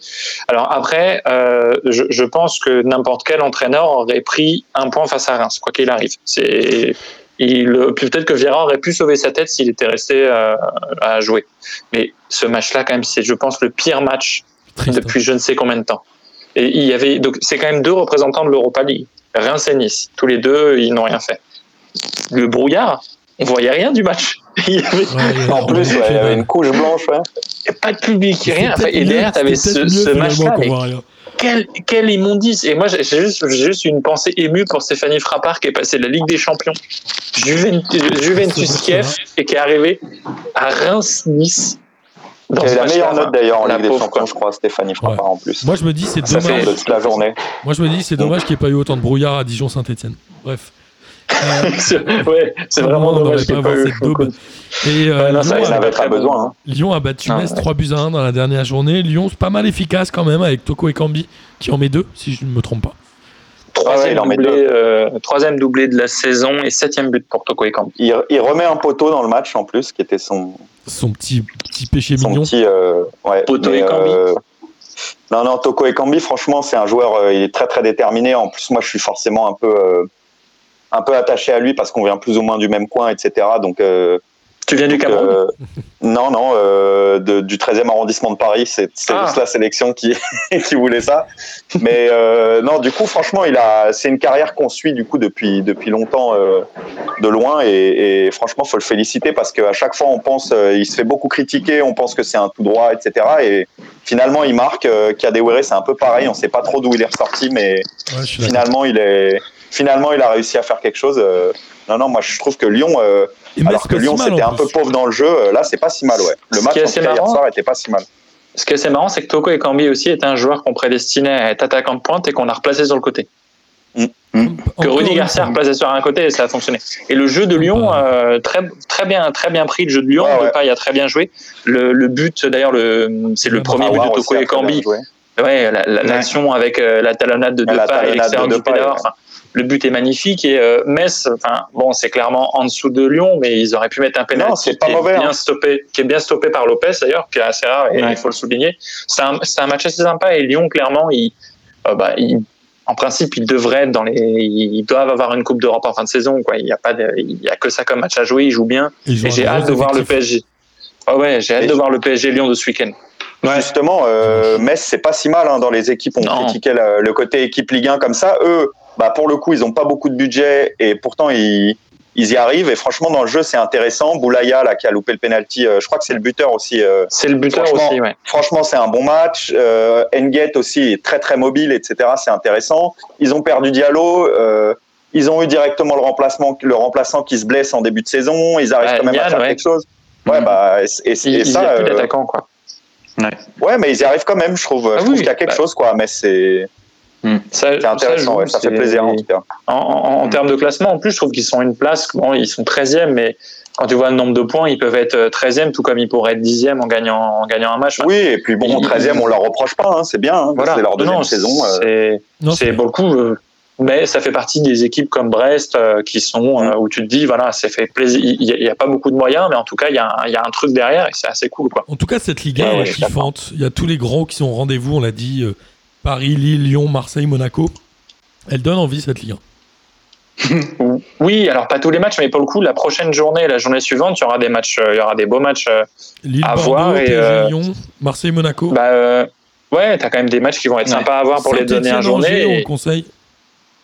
Alors après, euh, je, je pense que n'importe quel entraîneur aurait pris un point face à Reims, quoi qu'il arrive. C'est il, peut-être que Vieira aurait pu sauver sa tête s'il était resté euh, à jouer. Mais ce match-là, quand même, c'est, je pense, le pire match Triste. depuis je ne sais combien de temps. Et il y avait donc c'est quand même deux représentants de l'Europa League, Reims et Nice. Tous les deux, ils n'ont rien fait. Le brouillard, on voyait rien du match. Il y avait Ouais, il y a- En plus, ouais, il y avait une couche blanche. Ouais. pas de public, rien. Enfin, et derrière, tu avais ce, ce match-là. Qu'on mais voit rien. quel, quel immondice Et moi, j'ai juste, juste une pensée émue pour Stéphanie Frappard qui est passée de la Ligue des Champions, Juventus, Juventus Kiev, et qui est arrivée à Reims-Nice. Dans la meilleure note d'ailleurs en La Ligue des Champions, quoi. je crois, Stéphanie Frappard en plus. Moi, je me dis, c'est Ça fait dommage. de toute la journée. Moi, je me dis, c'est dommage qu'il n'y ait pas eu autant de brouillard à Dijon-Saint-Etienne. Bref. Euh, C'est ouais, c'est vraiment dommage qu'il pas eu. Et euh, non, Lyon, a, pas besoin. hein. Lyon battu Ah, Metz ouais. 3 buts à 1 dans la dernière journée. Lyon, c'est pas mal efficace quand même avec Toko et Kambi qui en met deux, si je ne me trompe pas. Troisième, Ah ouais, doublé, euh, troisième doublé de la saison et septième but pour Toko Ekambi. Il, il remet un poteau dans le match en plus, qui était son, Son petit, petit péché son mignon. petit. euh, ouais, Poteau mais, et Cambi. euh, Non, non, Toko Ekambi, franchement, c'est un joueur, euh, il est très très déterminé. En plus, moi, je suis forcément un peu, euh, un peu attaché à lui parce qu'on vient plus ou moins du même coin, etc. Donc, euh, Tu viens du Cameroun? euh, Non, non, euh, de- du 13e arrondissement de Paris. C'est c'est Ah. juste la sélection qui, qui voulait ça. Mais euh, non, du coup, franchement, il a, c'est une carrière qu'on suit du coup depuis depuis longtemps euh, de loin et, et franchement, faut le féliciter parce qu'à chaque fois, on pense, euh, il se fait beaucoup critiquer, on pense que c'est un tout droit, etc. Et finalement, il marque. Euh, Kadewere, c'est un peu pareil. On sait pas trop d'où il est ressorti, mais Ouais, finalement, il est finalement, il a réussi à faire quelque chose. Euh, non, non, moi, je trouve que Lyon. euh, Et alors que si Lyon mal, c'était un peu plus. pauvre dans le jeu, euh, là c'est pas si mal ouais. Le Ce match en cas, hier marrant, soir était pas si mal. Ce qui est assez marrant, c'est que Toko Ekambi aussi est un joueur qu'on prédestinait à être attaquant de pointe et qu'on a replacé sur le côté. Que Encore Rudy une Garcia replacé sur un côté et ça a fonctionné. Et le jeu de Lyon, euh, très, très, bien, très bien pris, le jeu de Lyon. Ouais, ouais. A très bien joué. Le, le but, d'ailleurs, le, c'est le Ouais, premier but de Toko Ekambi. joué. Ouais, la- la- l'action avec euh, la talonnade de la Depay et l'extérieur de Depay. Enfin, le but est magnifique et euh, Metz, enfin bon, c'est clairement en dessous de Lyon, mais ils auraient pu mettre un pénalty Non, c'est pas qui, mauvais, est bien hein. stoppé, qui est bien stoppé par Lopez d'ailleurs, qui est assez rare et il Ouais. faut le souligner. C'est un, c'est un match assez sympa et Lyon clairement, ils, euh, bah, ils- en principe, ils devraient être dans les, ils doivent avoir une coupe d'Europe en fin de saison. Quoi. Il y a pas, de, il y a que ça comme match à jouer. Ils jouent bien Ils et j'ai hâte de voir le. PSG. Ah ouais, j'ai hâte Et de voir le PSG Lyon de ce week-end. Justement, euh, Metz c'est pas si mal hein, dans les équipes. On Non. critiquait le, le côté équipe Ligue 1 comme ça. Eux, bah pour le coup, ils ont pas beaucoup de budget et pourtant ils ils y arrivent et franchement dans le jeu c'est intéressant. Boulaya là qui a loupé le penalty, euh, je crois que c'est le buteur aussi. euh, C'est le buteur Franchement, aussi, ouais. Franchement, c'est un bon match. Euh, Nguet aussi est très très mobile, etc. C'est intéressant. Ils ont perdu Diallo. euh, ils ont eu directement le remplacement, le remplaçant qui se blesse en début de saison. Ils arrivent quand même à faire ouais. quelque chose. Ouais, Mhm. bah et, et- Il, et il y ça, a plus euh, d'attaquants, quoi. ouais, mais ils y arrivent quand même. Je trouve. Ah je trouve oui, qu'il y a quelque bah. chose, quoi. Mais c'est Ça, c'est intéressant. joue, ouais, ça fait c'est- plaisir en tout cas. En, en- en termes de classement, en plus, je trouve qu'ils sont une place. Bon, ils sont 13e, mais quand tu vois le nombre de points, ils peuvent être 13e, tout comme ils pourraient être 10e en gagnant, en gagnant un match. Enfin, Oui, et puis bon, il- 13e, on leur reproche pas. hein, c'est bien. hein, voilà. C'est leur deuxième Non, saison. euh, C'est Non, c'est c'est- pour le coup. euh, mais ça fait partie des équipes comme Brest euh, qui sont Mm. euh, où tu te dis voilà c'est fait plaisir il n'y a, pas beaucoup de moyens mais en tout cas il y, a un- il y a un truc derrière et c'est assez cool quoi En tout cas, cette Ligue 1 Ouais, est kiffante. Il y a tous les gros qui sont au rendez-vous, on l'a dit. Paris, Lille, Lyon, Marseille, Monaco. Elle donne envie, cette Ligue 1. oui alors pas tous les matchs mais pour le coup la prochaine journée la journée suivante il y aura des matchs euh, il y aura des beaux matchs euh, Lille, À Bordeaux, voir et, euh, Lyon, Marseille, Monaco. bah euh, ouais t'as quand même des matchs qui vont être Ouais. sympas à voir pour les dernières journées on et- le conseille.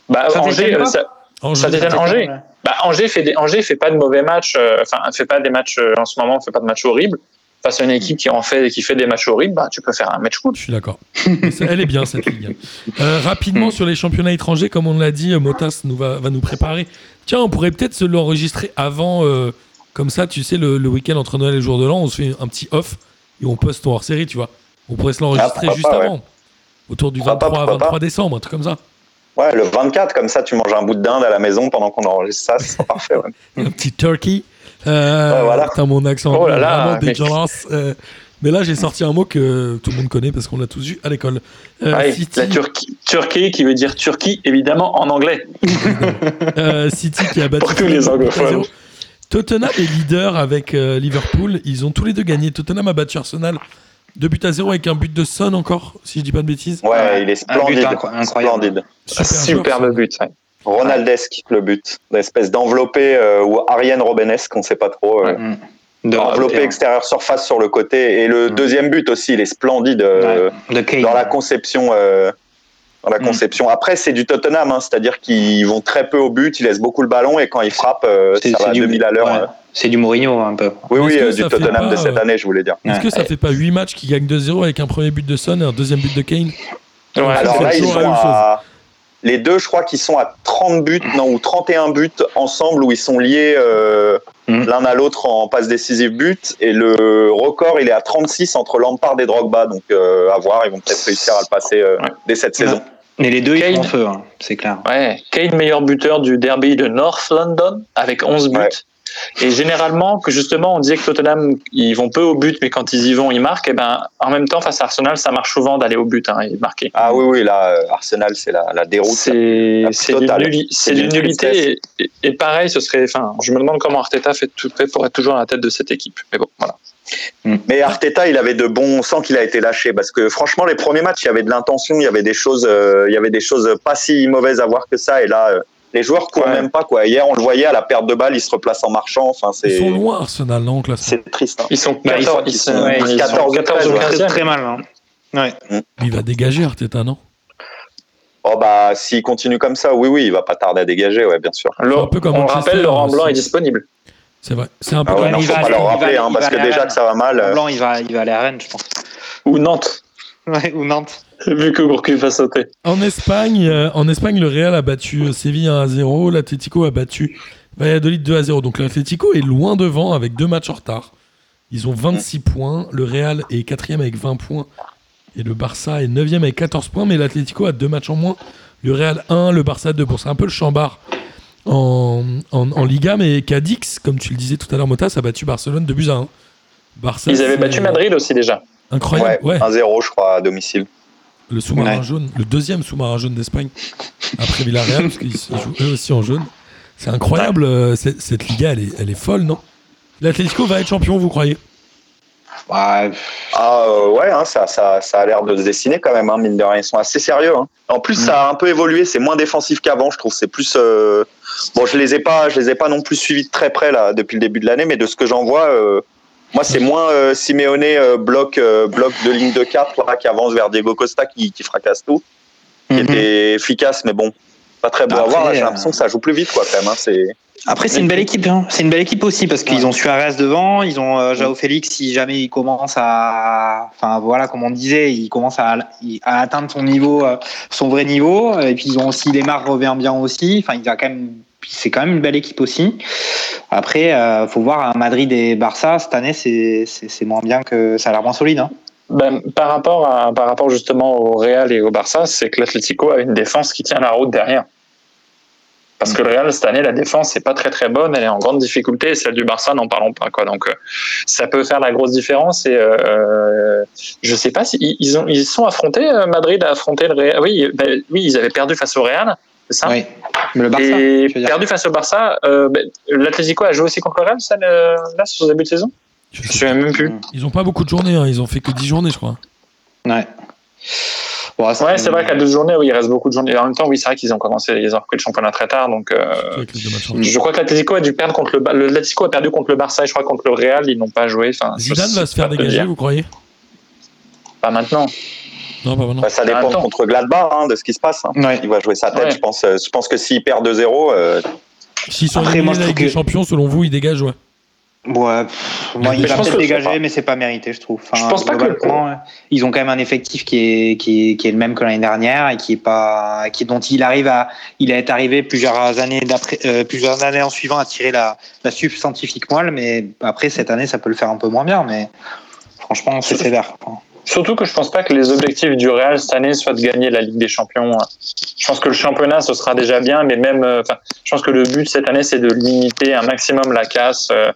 bah Saint-Étienne, Angers euh, ça- Angers. Saint-Étienne, Angers. Bah, Angers fait des, Angers fait pas de mauvais matchs. Enfin, fait pas des matchs en ce moment. Fait pas de matchs horribles. Face à une équipe qui en fait, qui fait des matchs horribles, bah, tu peux faire un match cool. Je suis d'accord. Elle est bien cette ligue. Euh, rapidement sur les championnats étrangers, comme on l'a dit, euh, Motas nous va, va nous préparer. Tiens, on pourrait peut-être se l'enregistrer avant, euh, comme ça, tu sais, le, le week-end entre Noël et le jour de l'an, on se fait un petit off et on poste ton hors-série, tu vois. On pourrait se l'enregistrer Ah, juste pas, ouais. avant, autour du Pourquoi pas, 23, pourquoi 23 décembre, un truc comme ça. Ouais, le 24, comme ça, tu manges un bout de dinde à la maison pendant qu'on enregistre ça, c'est parfait. Ouais. Un petit turkey. Euh, voilà. Putain, mon accent Oh là là, vraiment mais- dégueulasse. Euh, mais là, j'ai sorti un mot que tout le monde connaît parce qu'on l'a tous eu à l'école. Euh, Ouais, City, La Turquie, Turquie qui veut dire Turquie, évidemment, en anglais. euh, City qui a battu Pour tous les anglophones. 8 à 0. Tottenham est leader avec euh, Liverpool. Ils ont tous les deux gagné. Tottenham a battu Arsenal 2 buts à 0 avec un but de Son encore, si je dis pas de bêtises. Ouais, il est un but splendide. incro- incroyable. Splendide. Super Superbe but. ouais. Ronaldesque, le but. Une espèce d'enveloppé euh, ou Ariane Robenesque, on sait pas trop. euh, Mm. De, enveloppé de- extérieur surface sur le côté. Et le Ouais. deuxième but aussi, il est splendide euh, ouais, de Kane. dans la conception. euh, dans la Mm. conception. Après, c'est du Tottenham, hein, c'est-à-dire qu'ils vont très peu au but, ils laissent beaucoup le ballon et quand ils frappent, euh, C'est- ça va c'est à du- 2000 à l'heure. ouais. euh. C'est du Mourinho un peu. Oui, oui, euh, du Tottenham pas, de cette année, je voulais dire. Est-ce que ça fait pas 8 matchs qui gagnent 2-0 avec un premier but de Son et un deuxième but de Kane? Ouais, Alors là, ils sont à... Les deux, je crois qu'ils sont à 30 buts, non, ou 31 buts ensemble, où ils sont liés euh, Mhm. l'un à l'autre en passe décisive but. Et le record, il est à 36 entre Lampard et Drogba. Donc, euh, à voir, ils vont peut-être réussir à le passer euh, Ouais. dès cette saison. Mais les deux, ils sont en feu, hein, c'est clair. Ouais, Kane, meilleur buteur du derby de North London avec 11 buts. Ouais. Et généralement, que justement, on disait que Tottenham, ils vont peu au but, mais quand ils y vont, ils marquent. Et ben, en même temps, face à Arsenal, ça marche souvent d'aller au but hein, et de marquer. Ah oui, oui, là, euh, Arsenal, c'est la, la déroute. C'est d'une nullité. Et, et- et pareil, ce serait. Enfin, je me demande comment Arteta fait tout fait pour être toujours à la tête de cette équipe. Mais bon, voilà. Mais Arteta, il avait de bons, on sent qu'il a été lâché parce que franchement, les premiers matchs, il y avait de l'intention, il y avait des choses, euh, il y avait des choses pas si mauvaises à voir que ça. Et là, euh, les joueurs courent Ouais. même pas quoi. Hier, on le voyait à la perte de balle, il se replace en marchant. Enfin, Ils c'est, sont loin, Arsenal, non, c'est triste. hein. Ils sont Bah, ils 14, sont- ils ils sont- ils ils sont sont 14 ou ouais. 15 très, très mal. Hein. Ouais. Il va dégager Arteta, non? Oh bah, s'il continue comme ça, oui, oui, il va pas tarder à dégager, ouais, bien sûr. Un peu comme on rappelle, Laurent aussi. Blanc est disponible. C'est vrai. C'est un peu Ah ouais, comme non, il faut va pas aller- leur il va rappeler, aller- hein, parce que déjà que ça va mal. euh, Blanc, il va, il va aller à Rennes, je pense. Ou Nantes, Ouais, ou Nantes. vu que Gourcuff va sauter. En Espagne, euh, en Espagne, le Real a battu euh, Séville 1 à 0, l'Atlético a battu Valladolid 2 à 0. Donc l'Atlético est loin devant avec deux matchs en retard. Ils ont 26 points, le Real est quatrième avec 20 points et le Barça est 9 avec 14 points, mais l'Atlético a deux matchs en moins. Le Real 1, le Barça 2. Bon, c'est un peu le chambard en, en, en Liga, mais Cadix, comme tu le disais tout à l'heure, Motas, a battu Barcelone 2 buts à 1. Barça, Ils avaient battu Madrid aussi déjà. Incroyable, ouais. 1-0, je crois, à domicile. Le sous-marin Ouais. jaune, le deuxième sous-marin jaune d'Espagne, après Villarreal, parce qu'ils se jouent eux aussi en jaune. C'est incroyable, euh, cette, cette Liga, elle est, elle est folle, non? L'Atlético va être champion, vous croyez? Ouais, Ah euh, ouais, hein, ça, ça, ça a l'air de se dessiner quand même, hein, mine de rien. Ils sont assez sérieux. hein. En plus, ça a un peu évolué. C'est moins défensif qu'avant, je trouve. C'est plus. euh, Bon, je les ai pas, je les ai pas non plus suivis de très près là depuis le début de l'année, mais de ce que j'en vois, euh, moi, c'est moins euh, Simeone euh, bloc, euh, bloc de ligne de 4 là, qui avance vers Diego Costa qui, qui fracasse tout, qui Mhm. était efficace, mais bon, pas très beau à voir. J'ai euh, l'impression que ça joue plus vite, quoi, quand même. hein. C'est. Après, c'est une belle équipe. hein. C'est une belle équipe aussi parce qu'ils ont Suarez devant, ils ont euh, Jao Félix. Si jamais il commence à, enfin voilà, comme on disait, il commence à, à atteindre son niveau, son vrai niveau. Et puis ils ont aussi Lemar revient bien aussi. Enfin, il a quand même, c'est quand même une belle équipe aussi. Après, euh, faut voir à Madrid et Barça cette année, c'est c'est c'est moins bien que ça a l'air moins solide. Hein. Ben, par, rapport à, par rapport justement au Real et au Barça, c'est que l'Atlético a une défense qui tient la route derrière. Parce que le Real, cette année, la défense n'est pas très très bonne, elle est en grande difficulté, et celle du Barça, n'en parlons pas. Quoi. Donc euh, ça peut faire la grosse différence. Et euh, je sais pas si ils, ils ont, ils sont affrontés, euh, Madrid a affronté le Real. Oui, ben, oui, ils avaient perdu face au Real, c'est ça? Oui. Mais le Barça. Et perdu face au Barça, euh, ben, l'Atlético a joué aussi contre le Real, ça, le- là, sur ce début de saison Je ne sais même plus. Ils ont pas beaucoup de journées, hein, ils ont fait que 10 journées, je crois. Ouais. Bon, Ouais, c'est vrai qu'à deux journées, oui, il reste beaucoup de journées. Et en même temps, oui, c'est vrai qu'ils ont commencé, ils ont repris le championnat très tard. Donc, euh, je crois que l'Atlético a dû perdre contre le, le l'Atlético a perdu contre le Barça et je crois que contre le Real, ils n'ont pas joué. Enfin, Zidane va se faire dégager, dire. vous croyez? Pas maintenant. Non. Bah, ça dépend Attends. contre Gladbach hein, de ce qui se passe. hein. Ouais. Il va jouer sa tête, Ouais. je pense. Euh, Je pense que s'il perd 2-0, euh, S'ils sont Après, moi, je des que- Champions, selon vous, ils dégagent, ouais. Ouais, pff, moi, il je va pense peut-être dégager, mais c'est pas mérité, je trouve. Enfin, Je pense pas que- ils ont quand même un effectif qui est, qui est, qui est le même que l'année dernière et qui est pas, qui, dont il arrive à, il est arrivé plusieurs années d'après, euh, plusieurs années en suivant à tirer la, la substantifique moelle, mais après, cette année, ça peut le faire un peu moins bien, mais franchement, c'est sévère. quoi. Surtout que je pense pas que les objectifs du Real cette année soient de gagner la Ligue des Champions. Je pense que le championnat ce sera déjà bien, mais même, euh, enfin, je pense que le but cette année c'est de limiter un maximum la casse, euh,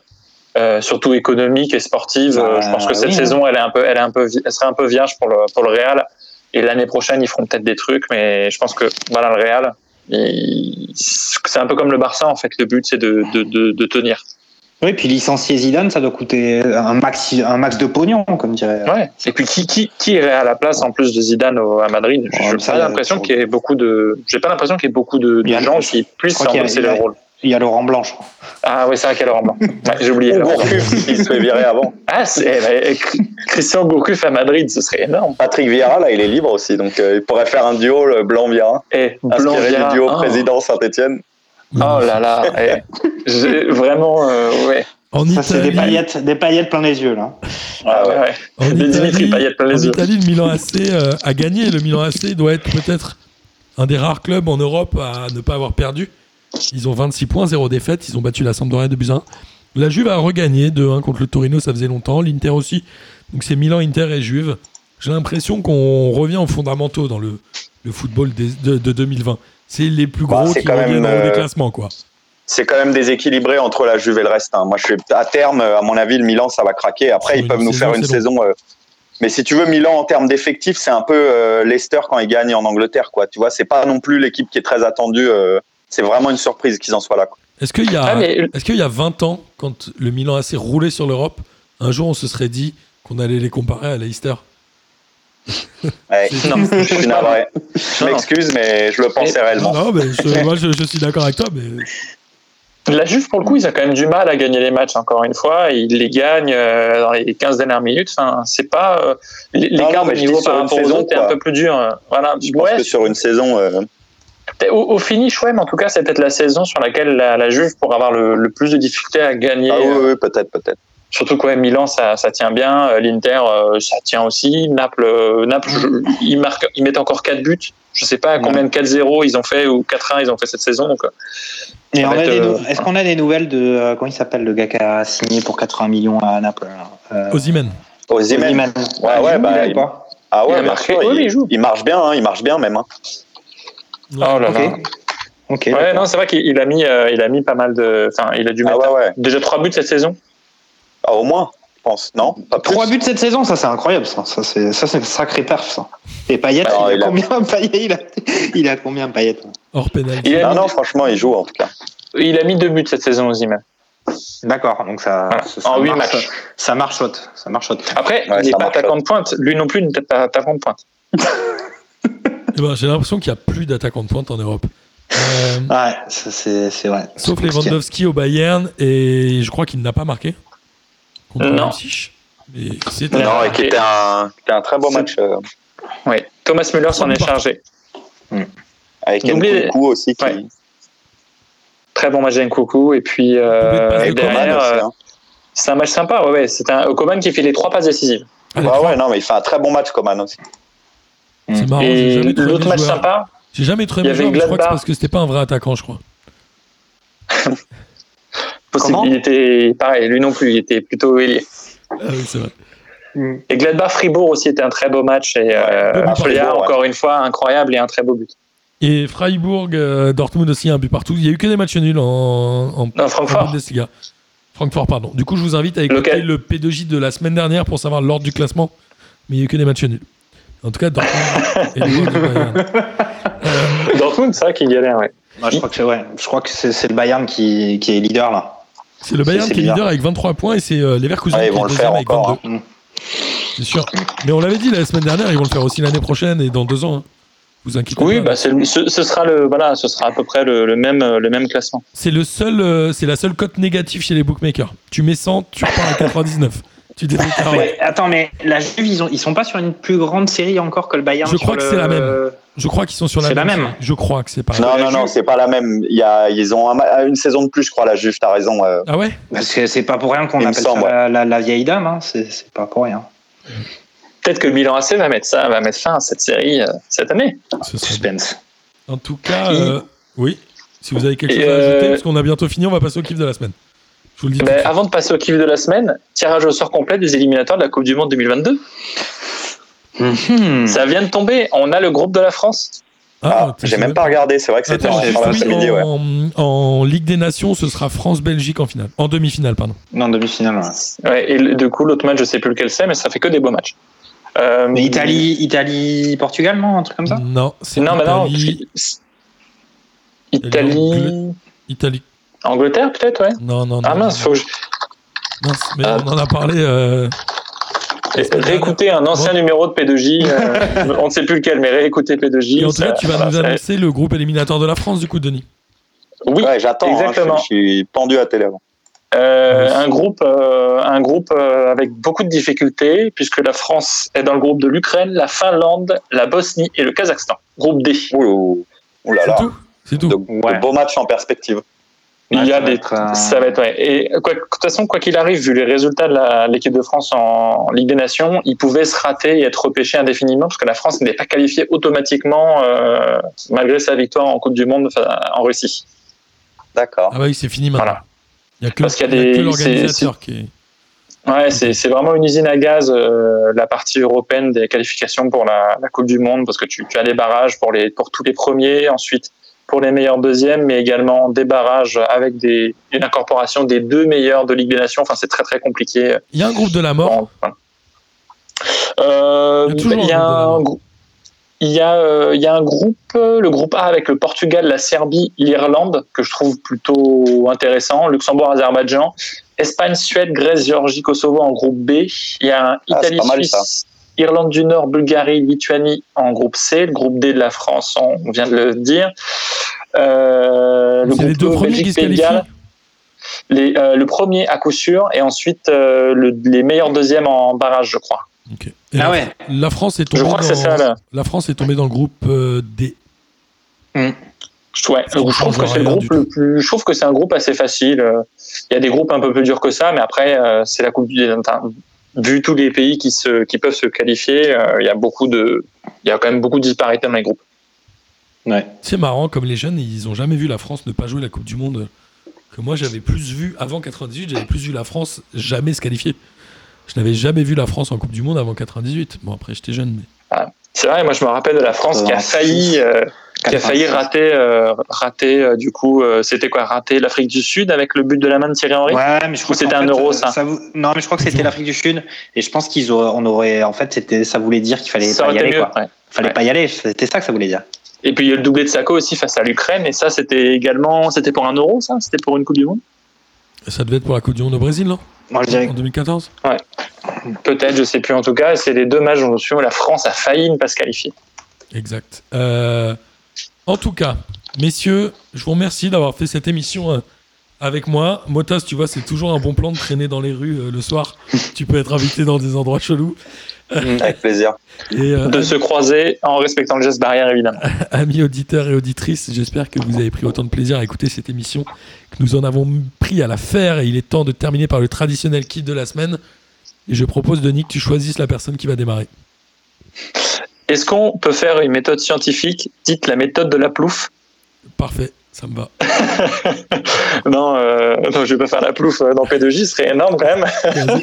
euh, surtout économique et sportive. Bah, Euh, je pense que cette oui, saison elle est un peu, elle est un peu, elle serait un peu vierge pour le pour le Real. Et l'année prochaine ils feront peut-être des trucs, mais je pense que voilà le Real, c'est un peu comme le Barça en fait. Le but c'est de, de, de, de tenir. Oui, puis licencier Zidane, ça doit coûter un max, un max de pognon, comme dirait. Ouais. Et puis qui, qui, qui irait à la place en plus de Zidane au- à Madrid? Ouais, Je n'ai ça, pas l'impression euh, qu'il y ait beaucoup de. J'ai pas l'impression qu'il y ait beaucoup de, gens qui puissent crois qu'il y a- s'embrasser il y a- le rôle. Il y a Laurent Blanc, je crois. Ah oui, c'est vrai qu'il y a Laurent Blanc. Ouais, J'ai oublié. Laurent. Gourcuff, il se fait virer avant. Ah, c'est Christian Gourcuff à Madrid, ce serait énorme. Patrick Vieira, là, il est libre aussi, donc euh, il pourrait faire un duo le Blanc-Vieira, Et Blanc inspiré Vieira, du duo oh. président Saint-Etienne. Oh là là. eh. J'ai vraiment. euh, ouais. En Ça, c'est des paillettes, des paillettes plein les yeux, là. Ah ouais. ouais. en Des Dimitri Italie, plein les en yeux. Italie, le Milan AC euh, a gagné. Le Milan AC doit être peut-être un des rares clubs en Europe à ne pas avoir perdu. Ils ont 26 points, 0 défaite. Ils ont battu la Sampdoria de 1. La Juve a regagné 2-1 contre le Torino, ça faisait longtemps. L'Inter aussi. Donc c'est Milan, Inter et Juve. J'ai l'impression qu'on revient aux fondamentaux dans le, le football des- de, de 2020. C'est les plus Bah, gros c'est qui quand même, euh, classements, quoi. c'est quand même déséquilibré entre la Juve et le reste. hein. Moi, je suis à terme, à mon avis, le Milan, ça va craquer. Après, ils peuvent nous saison, faire une saison. euh, mais si tu veux, Milan en termes d'effectifs, c'est un peu euh, Leicester quand ils gagnent en Angleterre, quoi. Tu vois, c'est pas non plus l'équipe qui est très attendue. euh, c'est vraiment une surprise qu'ils en soient là. Est-ce qu'il y, a- Ah, mais- est-ce qu'il y a 20 ans, quand le Milan a assez roulé sur l'Europe, un jour on se serait dit qu'on allait les comparer à Leicester? Ouais, non, je suis navré. Je m'excuse, mais je le pensais réellement. Non, mais je, moi je, je suis d'accord avec toi, mais La Juve, pour le coup, ils ont quand même du mal à gagner les matchs, encore une fois. Ils les gagnent euh, dans les 15 dernières minutes. Enfin, c'est pas. euh, L'écart mais de niveau par une rapport aux saison, autres est un peu plus dur. Voilà. Je pense Ouais, que sur une saison, euh, Au, au finish, ouais, mais en tout cas, c'est peut-être la saison sur laquelle la, la Juve pourra avoir le, le plus de difficultés à gagner. ah oui, Euh, oui, peut-être, peut-être. Surtout que ouais, Milan, ça, ça tient bien. Euh, L'Inter, euh, ça tient aussi. Naples, euh, Naples je- ils, marquent, ils mettent encore 4 buts. Je sais pas combien de 4-0 ils ont fait ou 4-1 ils ont fait cette saison. Donc, euh, Et on a des euh, Est-ce qu'on a des nouvelles de euh, comment il s'appelle le gars qui a signé pour 80 millions à Naples là euh. Osimhen. Osimhen. Ouais, ouais, il bah, là, il- pas Ah ouais, Il bien marqué. il, il joue. il marche bien, hein, il marche bien même. hein. oh là là. Ok. Ok. Ouais, non, c'est vrai qu'il il a mis, euh, il a mis pas mal de. Enfin, il a dû Ah mettre ouais, ouais. déjà 3 buts cette saison. Ah, au moins, je pense. Non Pas plus Trois buts cette saison, ça c'est incroyable, ça. Ça c'est ça c'est une sacrée perf, ça. Et Payet, Alors, il, il a a- combien Payet il a, il a combien Payet Hors pénal. Il a, Non, mis, non, franchement, il joue en tout cas. il a mis 2 buts cette saison aux Iman. D'accord, donc ça, Voilà. ça, ça En 8 marche, matchs. Ça marche haute, ça marche haute. Après, Ouais, il n'est pas attaquant de pointe. Lui non plus n'est pas attaquant de pointe. Eh ben, J'ai l'impression qu'il n'y a plus d'attaquants de pointe en Europe. Euh, Ouais, ça, c'est c'est vrai. sauf. Lewandowski au Bayern, et je crois qu'il n'a pas marqué contre Non. Leipzig. Mais. Non, et qui était un, qui était un très beau match euh, Oui. Thomas Müller s'en est chargé. avec N'oubliez- Nkunku aussi. Qui... Ouais. Très bon match d'Nkoukou. Et puis euh, Et derrière, aussi. euh, hein. c'est un match sympa. Ouais, ouais. C'est un Coman qui fait les trois passes décisives. Ah, Ouais, non, mais il fait un très bon match, Coman aussi. C'est marrant, j'ai Et jamais trouvé l'autre match joueurs. sympa, J'ai jamais trouvé Il y avait joueurs, mais je crois que c'est Gladbach. parce que c'était pas un vrai attaquant, je crois. possible. Comment il était pareil. Lui non plus. Il était plutôt ailier. Ah oui, c'est vrai. Et Gladbach Fribourg aussi était un très beau match. Et euh, ouais. encore une fois, incroyable et un très beau but. Et Freiburg, euh, Dortmund aussi, un but partout. Il y a eu que des matchs nuls en, en, Non, en Francfort. Bundesliga. Francfort, pardon. Du coup, je vous invite à écouter le P2J de la semaine dernière pour savoir l'ordre du classement. Mais il n'y a eu que des matchs nuls. En tout cas, Dortmund et. Euh, Dortmund, c'est vrai qu'il galère. Ouais. Je crois que c'est ouais, je crois que c'est c'est le Bayern qui, qui est leader là. C'est le Bayern qui est leader avec 23 points et c'est euh, Leverkusen Ouais, ils qui est vont le deuxième faire avec encore, 22. hein. C'est sûr. Mais on l'avait dit la semaine dernière, ils vont le faire aussi l'année prochaine et dans deux ans. hein. Vous inquiétez Oui, pas. bah, ce, ce sera le voilà, ce sera à peu près le, le même le même classement. C'est le seul, euh, c'est la seule cote négative chez les bookmakers. Tu mets 100, tu repars à 99. Tu attends, mais la Juve, ils, ont, ils sont pas sur une plus grande série encore que le Bayern Je crois que le- c'est la même. Je crois qu'ils sont sur la C'est même. la même. série. Je crois que c'est pas. Non, la non, non, Juve- c'est pas la même. Il y a, ils ont un une saison de plus, je crois, la Juve, t'as raison. euh. Ah ouais? Parce que c'est pas pour rien qu'on appelle semble, ça la, la- la vieille dame, hein. c'est pas pour rien. Peut-être que le Milan AC va mettre ça, va mettre fin à cette série euh, cette année. Ce Suspense. En tout cas, euh, oui. Si vous avez quelque Et, chose à euh, ajouter, parce qu'on a bientôt fini, on va passer au kiff de la semaine. Je vous le dis. tout de suite. avant de passer au kiff de la semaine, tirage au sort complet des éliminatoires de la Coupe du Monde 2022. Mhm. Ça vient de tomber. On a le groupe de la France. Ah, t'es- j'ai même pas regardé, c'est vrai que c'était Attends, en oui, ouais. en, en Ligue des Nations, ce sera France-Belgique en finale. En demi-finale, pardon. Non, demi-finale. ouais. Ouais, et du coup, l'autre match, je sais plus lequel c'est, mais ça fait que des beaux matchs. Euh, Mais Italie, Italie, Portugal, non, un truc comme ça? Non, c'est Non, mais non. Italie. parce que- Italie. Italie. Angleterre, peut-être, ouais. Non, non, non. Ah mince, non, faut que je... mince, mais Ah. on en a parlé. euh, réécouter un ancien numéro de P2J. euh, on ne sait plus lequel, mais réécouter P2J. Et en tout cas, tu vas voilà, nous annoncer le groupe éliminatoire de la France, du coup, Denis. Oui, Ouais, j'attends, hein, exactement. je, je suis pendu à télé avant. Euh, Oui. un groupe, euh, un groupe euh, avec beaucoup de difficultés, puisque la France est dans le groupe de l'Ukraine, la Finlande, la Bosnie et le Kazakhstan. Groupe D. Ouh, ouh là C'est là, tout. C'est tout. de, Ouais. de beaux matchs en perspective. Il Ouais, y a des, être, ça va être ouais. Et quoi, de toute façon, quoi qu'il arrive, vu les résultats de l'équipe de France en Ligue des Nations, ils pouvaient se rater et être repêchés indéfiniment parce que la France n'est pas qualifiée automatiquement euh, malgré sa victoire en Coupe du Monde en Russie. D'accord. Ah bah oui, c'est fini maintenant. Voilà. Il n'y a que, Parce qu'il y a y des- que l'organisateur c'est- qui est. Ouais, c'est c'est vraiment une usine à gaz, euh, la partie européenne des qualifications pour la, la Coupe du Monde, parce que tu, tu as des barrages pour, les, pour tous les premiers, ensuite pour les meilleurs deuxièmes, mais également des barrages avec des, une incorporation des deux meilleurs de Ligue des Nations. Enfin, c'est très très compliqué. Il y a un groupe de la mort. Euh, Il y a toujours il y a un groupe de la grou- il y, a, euh, il y a un groupe, le groupe A avec le Portugal, la Serbie, l'Irlande, que je trouve plutôt intéressant, Luxembourg, Azerbaïdjan, Espagne, Suède, Grèce, Géorgie, Kosovo en groupe B. Il y a un Ah, Italie. Suisse, Irlande du Nord, Bulgarie, Lituanie en groupe C, le groupe D de la France, on vient de le dire. Euh, le C'est les groupe deux E, premiers qui se qualifient. Les, euh, le premier à coup sûr, et ensuite euh, le- les meilleurs deuxièmes en barrage, je crois. Ah la, ouais. la France est tombée Je crois que dans- c'est ça. Là. La France est tombée dans le groupe euh, D. Je, ouais, Ça je trouve que c'est le rien groupe du le plus. Je trouve que c'est un groupe assez facile. Il y a des groupes un peu plus durs que ça, mais après euh, c'est la Coupe du. Vu tous les pays qui se qui peuvent se qualifier, euh, il y a beaucoup de. Il y a quand même beaucoup de disparités dans les groupes. Ouais. C'est marrant, comme les jeunes, ils ont jamais vu la France ne pas jouer la Coupe du Monde. Que moi, j'avais plus vu, avant 98, j'avais plus vu la France jamais se qualifier. Je n'avais jamais vu la France en Coupe du Monde avant 98. Bon, après, j'étais jeune, mais. C'est vrai. Moi, je me rappelle de la France qui a 86. failli. euh, qui a failli 86. rater, euh, rater euh, du coup, euh, c'était quoi Rater l'Afrique du Sud avec le but de la main de Thierry Henry? Ouais, mais je crois Ou c'était un fait, euro, ça? vous- Non, mais je crois que c'était l'Afrique du Sud. Et je pense qu'ils auraient, on aurait, en fait, c'était, ça voulait dire qu'il fallait Ça pas y aller, mieux. quoi. ouais. Fallait Ouais. pas y aller. C'était ça que ça voulait dire. Et puis il y a le doublé de Sako aussi face à l'Ukraine, et ça c'était également, c'était pour un euro, ça? C'était pour une Coupe du Monde? Ça devait être pour la Coupe du Monde au Brésil, non? Moi, je dirais En 2014 Peut-être, je sais plus en tout cas. C'est les deux matchs dont je la France a failli ne pas se qualifier. Exact. Euh, en tout cas, messieurs, je vous remercie d'avoir fait cette émission euh, avec moi. Motas, tu vois, c'est toujours un bon plan de traîner dans les rues euh, le soir. tu peux être invité dans des endroits chelous. Avec plaisir. Et euh, De se croiser en respectant le geste barrière, évidemment. amis auditeurs et auditrices, j'espère que vous avez pris autant de plaisir à écouter cette émission que nous en avons pris à la faire. Et il est temps de terminer par le traditionnel kiff de la semaine. Et je propose, Denis, que tu choisisses la personne qui va démarrer. Est-ce qu'on peut faire une méthode scientifique, dite la méthode de la plouffe Parfait, ça me va. non, euh, non, je vais pas faire la plouffe euh, dans P2J, ce serait énorme quand même.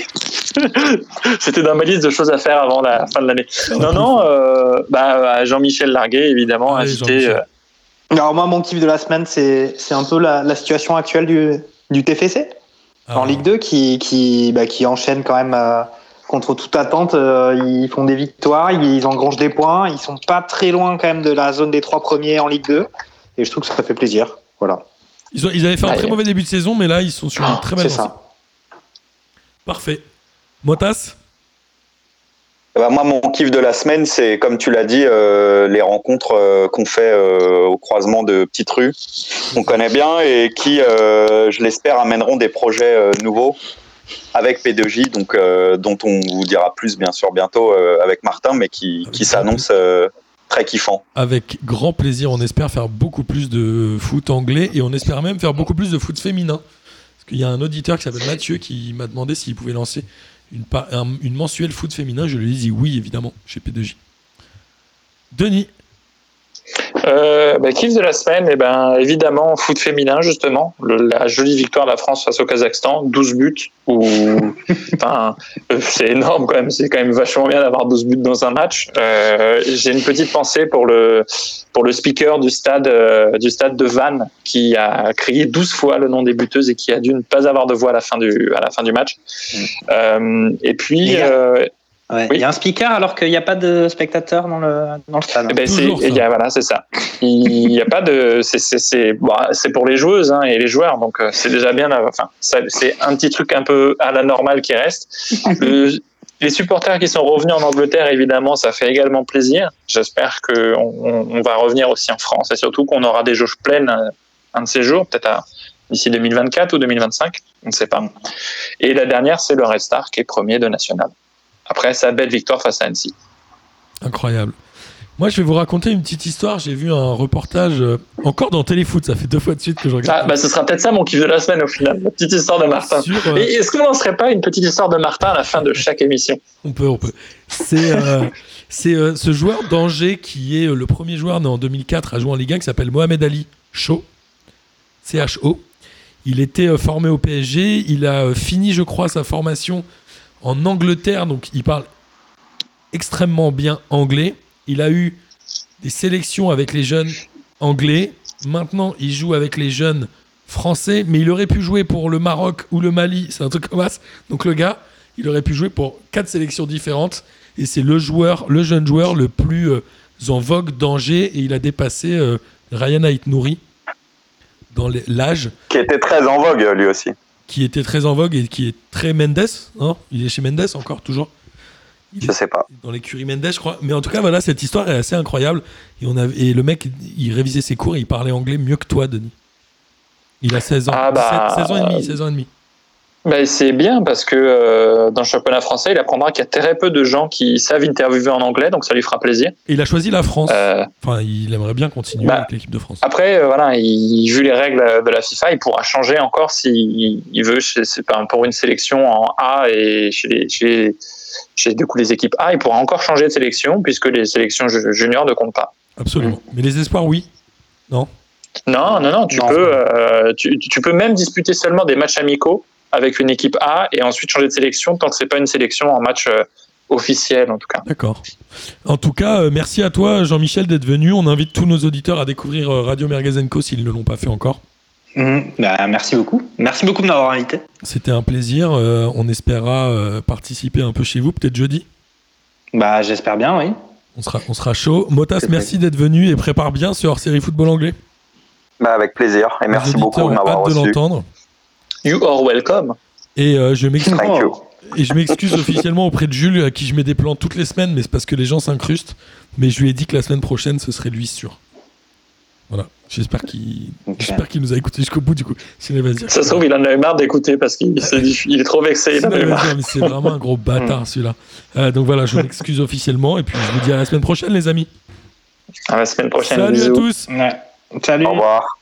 C'était dans ma liste de choses à faire avant la fin de l'année. Non, non, euh, bah, Jean-Michel Larguet, évidemment, Allez, invité. Euh, Alors moi, mon kiff de la semaine, c'est c'est un peu la, la situation actuelle du, du TFC en Ah, Ligue 2 qui, qui, bah, qui enchaîne quand même euh, contre toute attente. euh, ils font des victoires, ils engrangent des points, ils sont pas très loin quand même de la zone des trois premiers en Ligue 2 et je trouve que ça fait plaisir. Voilà, Ils, ont- ils avaient fait un très mauvais début de saison, mais là, ils sont sur une très belle c'est ça. Parfait. Motas? Eh ben, moi, mon kiff de la semaine, c'est comme tu l'as dit, euh, les rencontres euh, qu'on fait euh, au croisement de petites rues, qu'on connaît bien et qui, je l'espère, amèneront des projets nouveaux avec P2J, donc dont on vous dira plus bien sûr bientôt avec Martin, mais qui, qui s'annonce très kiffant. Avec grand plaisir, on espère faire beaucoup plus de foot anglais et on espère même faire beaucoup plus de foot féminin. Parce qu'il y a un auditeur qui s'appelle Mathieu qui m'a demandé s'il pouvait lancer une, une mensuelle foot féminin. Je lui ai dit oui, évidemment, chez P2J. Denis, Euh, bah, kiff de la semaine, et ben évidemment foot féminin justement, Le- la jolie victoire de la France face au Kazakhstan, 12 buts. Ou enfin, euh, c'est énorme quand même, c'est quand même vachement bien d'avoir 12 buts dans un match. Euh, J'ai une petite pensée pour le pour le speaker du stade euh, du stade de Vannes qui a crié 12 fois le nom des buteuses et qui a dû ne pas avoir de voix à la fin du à la fin du match. Euh, et puis Et- Ouais. Oui. Il y a un speaker alors qu'il n'y a pas de spectateurs dans le, dans le stade. Eh ben, c'est, voilà, c'est ça. Il n'y a pas de, c'est, c'est, c'est, bon, c'est pour les joueuses hein, et les joueurs, donc euh, c'est déjà bien. Enfin, ça, c'est un petit truc un peu à la normale qui reste. Le- les supporters qui sont revenus en Angleterre, évidemment, ça fait également plaisir. J'espère qu'on on, on va revenir aussi en France et surtout qu'on aura des jauges pleines euh, un de ces jours, peut-être à- d'ici 2024 ou 2025, on ne sait pas. Et la dernière, c'est le Red Star qui est premier de national. Après sa belle victoire face à Annecy. incroyable. Moi, je vais vous raconter une petite histoire. J'ai vu un reportage euh, encore dans Téléfoot. Ça fait deux fois de suite que je Ah, regarde. bah, ce sera peut-être ça mon kiff de la semaine au final, la petite histoire de Martin. Euh, Et est-ce qu'on n'en serait pas une petite histoire de Martin à la fin de chaque émission? On peut, on peut. C'est euh, c'est, ce joueur d'Angers qui est le premier joueur né en 2004 à jouer en Ligue 1 qui s'appelle Mohamed Ali Cho. C-H-O. Il était formé au PSG. Il a fini, je crois, sa formation en Angleterre. Donc, il parle extrêmement bien anglais. Il a eu des sélections avec les jeunes anglais. Maintenant, il joue avec les jeunes français, mais il aurait pu jouer pour le Maroc ou le Mali. C'est un truc comme ça. Donc le gars, il aurait pu jouer pour quatre sélections différentes. Et c'est le joueur, le jeune joueur le plus euh, en vogue d'Angers. Et il a dépassé euh, Ryan Ait Nouri dans l'âge, Qui était très en vogue, lui aussi. Qui était très en vogue et qui est très Mendes. Non il est chez Mendes encore, toujours. Il Je sais pas. dans l'écurie Mendes, je crois. Mais en tout cas, voilà, cette histoire est assez incroyable. Et, on a, et le mec, il révisait ses cours et il parlait anglais mieux que toi, Denis. Il a 16 ans. Ah bah, 17, 16 ans et demi, 16 ans et demi. Ben, c'est bien parce que euh, dans le championnat français, il apprendra qu'il y a très peu de gens qui savent interviewer en anglais, donc ça lui fera plaisir. Et il a choisi la France. Euh, Enfin, il aimerait bien continuer Bah, avec l'équipe de France. après, euh, voilà, il, vu les règles de la FIFA, il pourra changer encore s'il il veut chez, pour une sélection en A et chez les, chez, chez du coup, les équipes A, il pourra encore changer de sélection puisque les sélections ju- juniors ne comptent pas. Absolument. Mais les espoirs, oui. Non? Non, non, non, tu Non, peux, euh, tu, tu peux même disputer seulement des matchs amicaux avec une équipe A et ensuite changer de sélection tant que c'est pas une sélection en match euh, officiel en tout cas. D'accord. En tout cas, euh, merci à toi, Jean-Michel, d'être venu. On invite tous nos auditeurs à découvrir euh, Radio Mergazenco s'ils ne l'ont pas fait encore. Bah, merci beaucoup. Merci beaucoup de m'avoir invité. C'était un plaisir. Euh, on espérera euh, participer un peu chez vous, peut-être jeudi. Bah, j'espère bien, oui. On sera, on sera chaud. Motas, merci d'être venu et prépare bien ce hors-série football anglais. Bah, avec plaisir. Et merci beaucoup de m'avoir hâte de reçu. l'entendre. You are welcome. Et euh, je m'excuse. Thank you. Et je m'excuse officiellement auprès de Jules, à qui je mets des plans toutes les semaines, mais c'est parce que les gens s'incrustent. Mais je lui ai dit que la semaine prochaine, ce serait lui sûr. Voilà. J'espère qu'il Ok. j'espère qu'il nous a écouté jusqu'au bout, du coup. Sinon, il va se dire- Ça se trouve, il en a eu marre d'écouter parce qu'il s'est dit- il est trop vexé. Il en a eu marre. c'est vraiment un gros bâtard, celui-là. Euh, donc voilà, je m'excuse officiellement. Et puis, je vous dis à la semaine prochaine, les amis. À la semaine prochaine. Salut bisous. à tous. Ouais. Salut. Au revoir.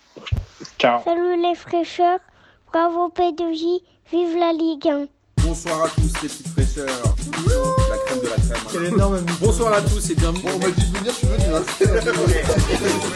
Ciao. Salut les fraîcheurs, bravo P2J, vive la Ligue 1. Bonsoir à tous les petites fraîcheurs. La crème de la crème. Quel énorme Bonsoir à tous et bienvenue. Bon, on m'a dit de venir, je suis venu. Hein.